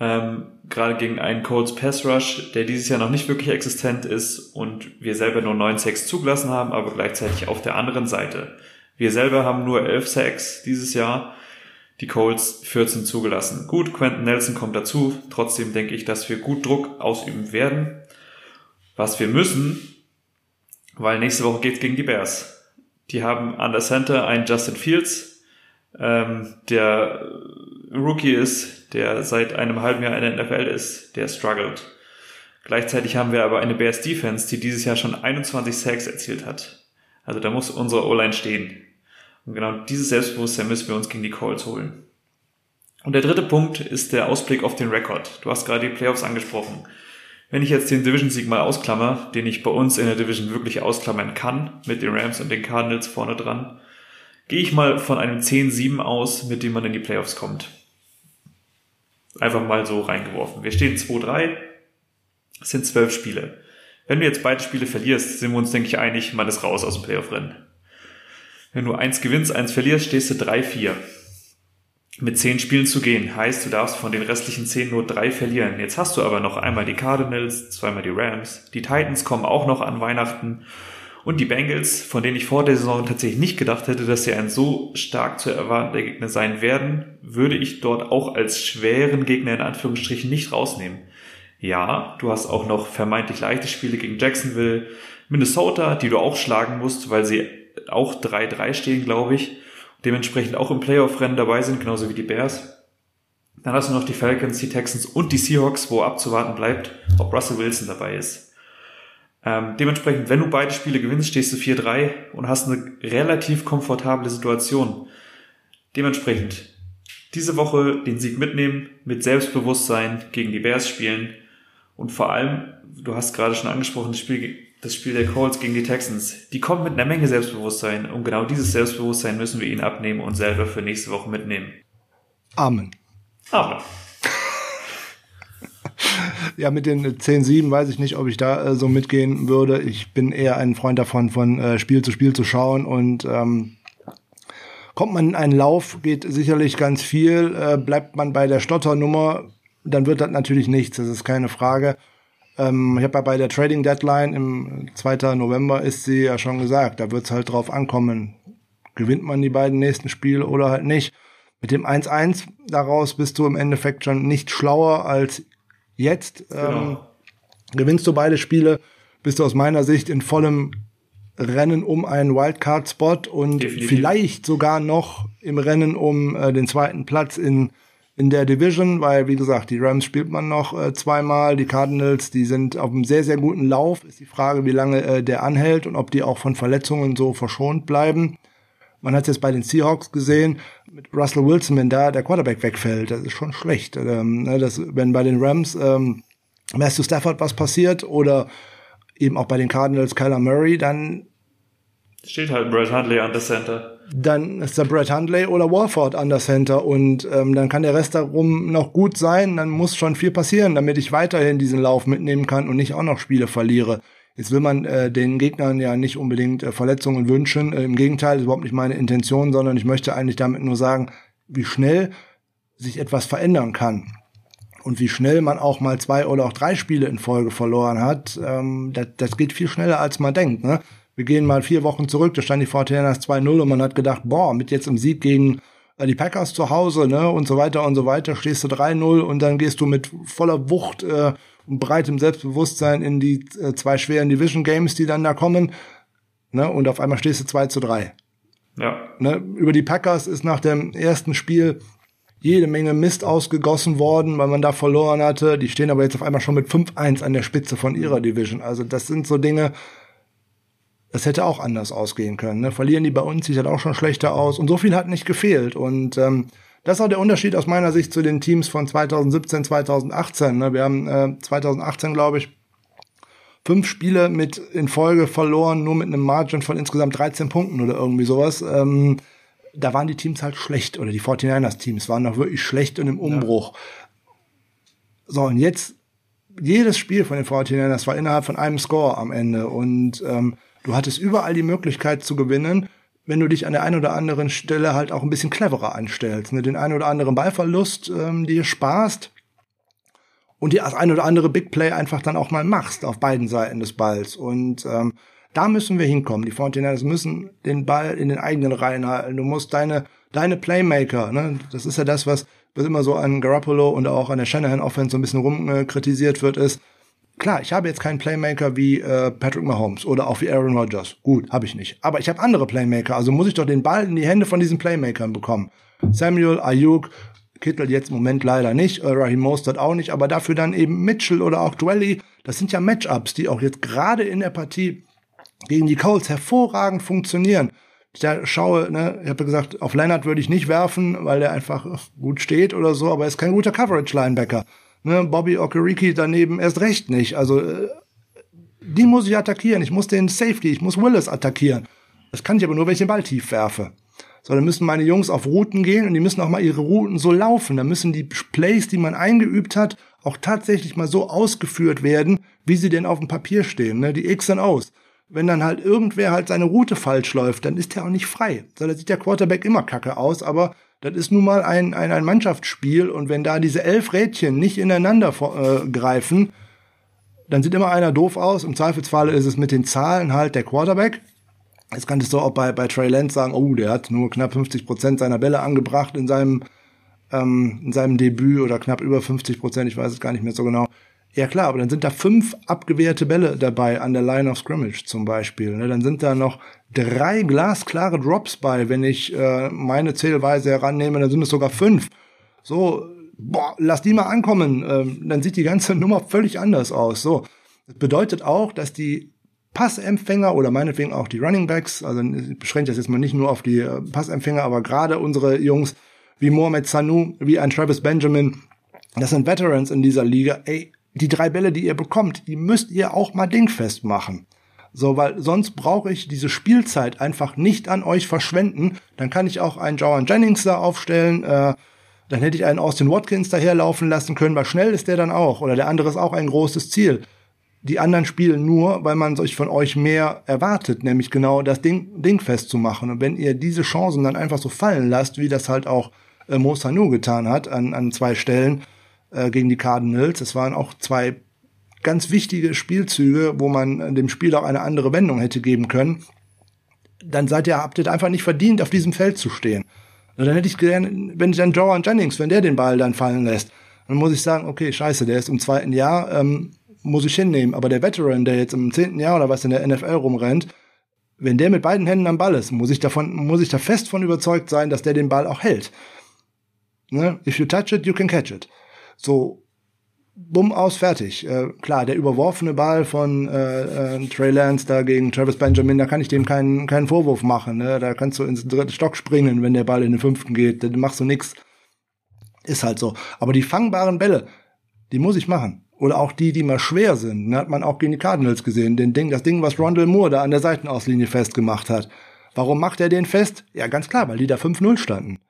ähm, gerade gegen einen Colts Pass Rush, der dieses Jahr noch nicht wirklich existent ist und wir selber nur neun Sacks zugelassen haben, aber gleichzeitig auf der anderen Seite. Wir selber haben nur elf Sacks dieses Jahr, die Colts 14 zugelassen. Gut, Quentin Nelson kommt dazu, trotzdem denke ich, dass wir gut Druck ausüben werden. Was wir müssen, weil nächste Woche geht's gegen die Bears. Die haben an der Center einen Justin Fields, ähm, der Rookie ist, der seit einem halben Jahr in der NFL ist, der struggelt. Gleichzeitig haben wir aber eine Bears Defense, die dieses Jahr schon 21 Sacks erzielt hat. Also da muss unsere O-Line stehen. Und genau dieses Selbstbewusstsein müssen wir uns gegen die Calls holen. Und der dritte Punkt ist der Ausblick auf den Rekord. Du hast gerade die Playoffs angesprochen. Wenn ich jetzt den Division-Sieg mal ausklammer, den ich bei uns in der Division wirklich ausklammern kann, mit den Rams und den Cardinals vorne dran, gehe ich mal von einem 10-7 aus, mit dem man in die Playoffs kommt. Einfach mal so reingeworfen. Wir stehen 2-3. Es sind zwölf Spiele. Wenn du jetzt beide Spiele verlierst, sind wir uns, denke ich, einig, man ist raus aus dem Playoff-Rennen. Wenn du eins gewinnst, eins verlierst, stehst du 3-4. Mit zehn Spielen zu gehen, heißt, du darfst von den restlichen zehn nur drei verlieren. Jetzt hast du aber noch einmal die Cardinals, zweimal die Rams, die Titans kommen auch noch an Weihnachten Und die Bengals, von denen ich vor der Saison tatsächlich nicht gedacht hätte, dass sie ein so stark zu erwartender Gegner sein werden, würde ich dort auch als schweren Gegner in Anführungsstrichen nicht rausnehmen. Ja, du hast auch noch vermeintlich leichte Spiele gegen Jacksonville, Minnesota, die du auch schlagen musst, weil sie auch 3-3 stehen, glaube ich. Dementsprechend auch im Playoff-Rennen dabei sind, genauso wie die Bears. Dann hast du noch die Falcons, die Texans und die Seahawks, wo abzuwarten bleibt, ob Russell Wilson dabei ist. Ähm, dementsprechend, wenn du beide Spiele gewinnst, stehst du 4-3 und hast eine relativ komfortable Situation. Dementsprechend diese Woche den Sieg mitnehmen, mit Selbstbewusstsein gegen die Bears spielen und vor allem, du hast gerade schon angesprochen, das Spiel, das Spiel der Colts gegen die Texans, die kommen mit einer Menge Selbstbewusstsein und genau dieses Selbstbewusstsein müssen wir ihnen abnehmen und selber für nächste Woche mitnehmen. Amen. Amen. Ja, mit den 10-7 weiß ich nicht, ob ich da äh, so mitgehen würde. Ich bin eher ein Freund davon, von äh, Spiel zu Spiel zu schauen und ähm, kommt man in einen Lauf, geht sicherlich ganz viel. Äh, bleibt man bei der Stotternummer, dann wird das natürlich nichts, das ist keine Frage. Ähm, ich habe ja bei der Trading Deadline im 2. November ist sie ja schon gesagt, da wird es halt drauf ankommen, gewinnt man die beiden nächsten Spiele oder halt nicht. Mit dem 1-1 daraus bist du im Endeffekt schon nicht schlauer als Jetzt genau. ähm, gewinnst du beide Spiele, bist du aus meiner Sicht in vollem Rennen um einen Wildcard-Spot und Definitiv. vielleicht sogar noch im Rennen um äh, den zweiten Platz in, in der Division, weil, wie gesagt, die Rams spielt man noch äh, zweimal, die Cardinals, die sind auf einem sehr, sehr guten Lauf. Ist die Frage, wie lange äh, der anhält und ob die auch von Verletzungen so verschont bleiben. Man hat es jetzt bei den Seahawks gesehen, mit Russell Wilson, wenn da der Quarterback wegfällt, das ist schon schlecht. Ähm, ne, das, wenn bei den Rams ähm, Matthew Stafford was passiert oder eben auch bei den Cardinals Kyler Murray, dann steht halt Brett Hundley an der Center. Dann ist da Brett Hundley oder Warford an der Center und ähm, dann kann der Rest darum noch gut sein. Dann muss schon viel passieren, damit ich weiterhin diesen Lauf mitnehmen kann und nicht auch noch Spiele verliere. Jetzt will man äh, den Gegnern ja nicht unbedingt äh, Verletzungen wünschen. Äh, Im Gegenteil, das ist überhaupt nicht meine Intention, sondern ich möchte eigentlich damit nur sagen, wie schnell sich etwas verändern kann. Und wie schnell man auch mal zwei oder auch drei Spiele in Folge verloren hat, ähm, das, das geht viel schneller, als man denkt. Ne? Wir gehen mal vier Wochen zurück, da stand die 49ers 2-0 und man hat gedacht, boah, mit jetzt im Sieg gegen äh, die Packers zu Hause, ne, und so weiter und so weiter, stehst du 3-0 und dann gehst du mit voller Wucht äh, und breitem Selbstbewusstsein in die äh, zwei schweren Division Games, die dann da kommen. Ne? Und auf einmal stehst du 2 zu 3. Ja. Ne? Über die Packers ist nach dem ersten Spiel jede Menge Mist ausgegossen worden, weil man da verloren hatte. Die stehen aber jetzt auf einmal schon mit 5-1 an der Spitze von ihrer Division. Also das sind so Dinge, das hätte auch anders ausgehen können. Ne? Verlieren die bei uns, sieht halt auch schon schlechter aus. Und so viel hat nicht gefehlt. Und ähm, das ist auch der Unterschied aus meiner Sicht zu den Teams von 2017, 2018. Ne? Wir haben äh, 2018, glaube ich, fünf Spiele mit in Folge verloren, nur mit einem Margin von insgesamt 13 Punkten oder irgendwie sowas. Ähm, da waren die Teams halt schlecht oder die 49ers-Teams waren noch wirklich schlecht und im Umbruch. Ja. So, und jetzt, jedes Spiel von den 49ers war innerhalb von einem Score am Ende und ähm, du hattest überall die Möglichkeit zu gewinnen wenn du dich an der einen oder anderen Stelle halt auch ein bisschen cleverer anstellst, ne? den einen oder anderen Ballverlust ähm, dir sparst und dir das ein oder andere Big Play einfach dann auch mal machst auf beiden Seiten des Balls. Und ähm, da müssen wir hinkommen. Die Fortinanders müssen den Ball in den eigenen Reihen halten. Du musst deine, deine Playmaker, ne? das ist ja das, was, was immer so an Garoppolo und auch an der Shanahan Offense so ein bisschen rumkritisiert äh, wird, ist, Klar, ich habe jetzt keinen Playmaker wie äh, Patrick Mahomes oder auch wie Aaron Rodgers. Gut, habe ich nicht. Aber ich habe andere Playmaker, also muss ich doch den Ball in die Hände von diesen Playmakern bekommen. Samuel, Ayuk, Kittel jetzt im Moment leider nicht, äh, Raheem Mostert auch nicht, aber dafür dann eben Mitchell oder auch Dwelly. Das sind ja Matchups, die auch jetzt gerade in der Partie gegen die Colts hervorragend funktionieren. Ich da schaue, ne, ich habe gesagt, auf Leonard würde ich nicht werfen, weil der einfach gut steht oder so, aber er ist kein guter Coverage-Linebacker. Ne, Bobby Okereke daneben erst recht nicht. Also äh, die muss ich attackieren. Ich muss den Safety, ich muss Willis attackieren. Das kann ich aber nur, wenn ich den Ball tief werfe. So, dann müssen meine Jungs auf Routen gehen und die müssen auch mal ihre Routen so laufen. Dann müssen die Plays, die man eingeübt hat, auch tatsächlich mal so ausgeführt werden, wie sie denn auf dem Papier stehen, ne? die X und O's. Wenn dann halt irgendwer halt seine Route falsch läuft, dann ist der auch nicht frei. So, da sieht der Quarterback immer kacke aus, aber das ist nun mal ein, ein, ein Mannschaftsspiel und wenn da diese elf Rädchen nicht ineinander äh, greifen, dann sieht immer einer doof aus. Im Zweifelsfall ist es mit den Zahlen halt der Quarterback. Jetzt könntest du auch bei, bei Trey Lance sagen, oh, der hat nur knapp 50 Prozent seiner Bälle angebracht in seinem, ähm, in seinem Debüt oder knapp über 50 Prozent, ich weiß es gar nicht mehr so genau. Ja klar, aber dann sind da fünf abgewehrte Bälle dabei an der Line of Scrimmage zum Beispiel. Ne? Dann sind da noch drei glasklare Drops bei. Wenn ich äh, meine Zählweise herannehme, dann sind es sogar fünf. So, boah, lass die mal ankommen. Ähm, dann sieht die ganze *laughs* Nummer völlig anders aus. So, das bedeutet auch, dass die Passempfänger oder meinetwegen auch die Running Backs, also ich beschränke das jetzt mal nicht nur auf die äh, Passempfänger, aber gerade unsere Jungs wie Mohamed Sanu, wie ein Travis Benjamin, das sind Veterans in dieser Liga. Ey, die drei Bälle, die ihr bekommt, die müsst ihr auch mal dingfest machen. So, weil sonst brauche ich diese Spielzeit einfach nicht an euch verschwenden. Dann kann ich auch einen Joan Jennings da aufstellen. Äh, dann hätte ich einen Austin Watkins daherlaufen lassen können, weil schnell ist der dann auch. Oder der andere ist auch ein großes Ziel. Die anderen spielen nur, weil man sich von euch mehr erwartet, nämlich genau das Ding, Ding festzumachen. Und wenn ihr diese Chancen dann einfach so fallen lasst, wie das halt auch äh, Mo getan hat an, an zwei Stellen, äh, gegen die Cardinals. Es waren auch zwei ganz wichtige Spielzüge, wo man dem Spiel auch eine andere Wendung hätte geben können. Dann seid ihr, habt ihr einfach nicht verdient, auf diesem Feld zu stehen. Und dann hätte ich gerne, wenn dann Joan Jennings, wenn der den Ball dann fallen lässt, dann muss ich sagen, okay, scheiße, der ist im zweiten Jahr, ähm, muss ich hinnehmen. Aber der Veteran, der jetzt im zehnten Jahr oder was in der NFL rumrennt, wenn der mit beiden Händen am Ball ist, muss ich davon, muss ich da fest von überzeugt sein, dass der den Ball auch hält. Ne? If you touch it, you can catch it. So, bumm, aus, fertig. Äh, klar, der überworfene Ball von äh, äh, Trey Lance da gegen Travis Benjamin, da kann ich dem keinen, keinen Vorwurf machen. Ne? Da kannst du ins dritte Stock springen, wenn der Ball in den fünften geht. Dann machst du nix. Ist halt so. Aber die fangbaren Bälle, die muss ich machen. Oder auch die, die mal schwer sind. Ne? Hat man auch gegen die Cardinals gesehen. Den Ding, das Ding, was Rondell Moore da an der Seitenauslinie festgemacht hat. Warum macht er den fest? Ja, ganz klar, weil die da 5-0 standen.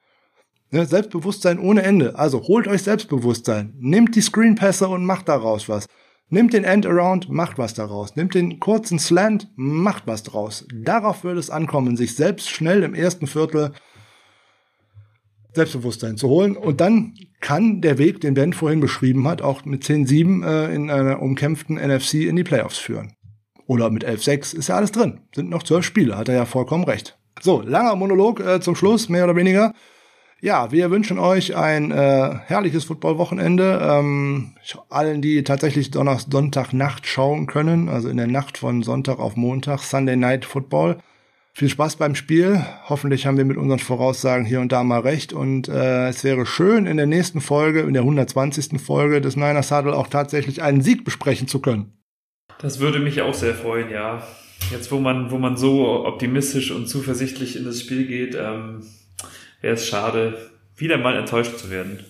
Ne, Selbstbewusstsein ohne Ende. Also holt euch Selbstbewusstsein. Nehmt die Screenpässe und macht daraus was. Nehmt den End-Around, macht was daraus. Nehmt den kurzen Slant, macht was daraus. Darauf würde es ankommen, sich selbst schnell im ersten Viertel Selbstbewusstsein zu holen. Und dann kann der Weg, den Ben vorhin beschrieben hat, auch mit 10-7 äh, in einer umkämpften NFC in die Playoffs führen. Oder mit 11-6 ist ja alles drin. Sind noch zwölf Spiele, hat er ja vollkommen recht. So, langer Monolog äh, zum Schluss, mehr oder weniger. Ja, wir wünschen euch ein äh, herrliches Footballwochenende. Ähm, allen, die tatsächlich Donnerstag, Sonntagnacht schauen können, also in der Nacht von Sonntag auf Montag, Sunday Night Football. Viel Spaß beim Spiel. Hoffentlich haben wir mit unseren Voraussagen hier und da mal recht. Und äh, es wäre schön, in der nächsten Folge, in der 120. Folge des Niners Saddle auch tatsächlich einen Sieg besprechen zu können. Das würde mich auch sehr freuen, ja. Jetzt, wo man, wo man so optimistisch und zuversichtlich in das Spiel geht, ähm, wäre es schade, wieder mal enttäuscht zu werden.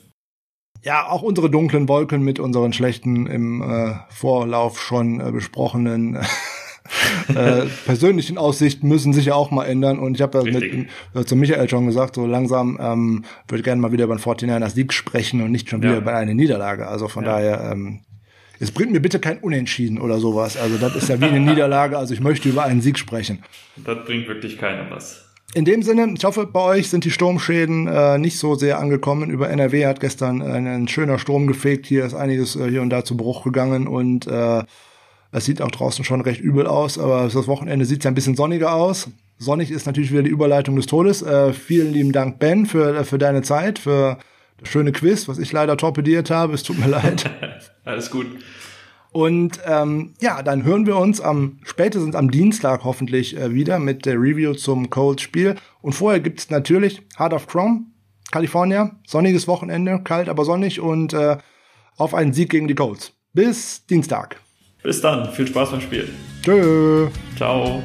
Ja, auch unsere dunklen Wolken mit unseren schlechten im äh, Vorlauf schon äh, besprochenen *laughs* äh, persönlichen Aussichten müssen sich ja auch mal ändern. Und ich habe ja mit, äh, zu Michael schon gesagt, so langsam ähm, würde gerne mal wieder über den 49ers Sieg sprechen und nicht schon wieder ja. über eine Niederlage. Also von ja. daher, ähm, es bringt mir bitte kein Unentschieden oder sowas. Also das ist ja wie eine *laughs* Niederlage. Also ich möchte über einen Sieg sprechen. Das bringt wirklich keiner was. In dem Sinne, ich hoffe, bei euch sind die Sturmschäden äh, nicht so sehr angekommen. Über NRW hat gestern äh, ein schöner Sturm gefegt. Hier ist einiges äh, hier und da zu Bruch gegangen und äh, es sieht auch draußen schon recht übel aus, aber das Wochenende sieht ja ein bisschen sonniger aus. Sonnig ist natürlich wieder die Überleitung des Todes. Äh, vielen lieben Dank, Ben, für, äh, für deine Zeit, für das schöne Quiz, was ich leider torpediert habe. Es tut mir leid. *laughs* Alles gut. Und ähm, ja, dann hören wir uns am spätestens am Dienstag hoffentlich äh, wieder mit der Review zum Colts-Spiel. Und vorher gibt's natürlich Heart of Chrome, California, sonniges Wochenende, kalt aber sonnig und äh, auf einen Sieg gegen die Colts. Bis Dienstag. Bis dann, viel Spaß beim Spiel. Tschö. Ciao.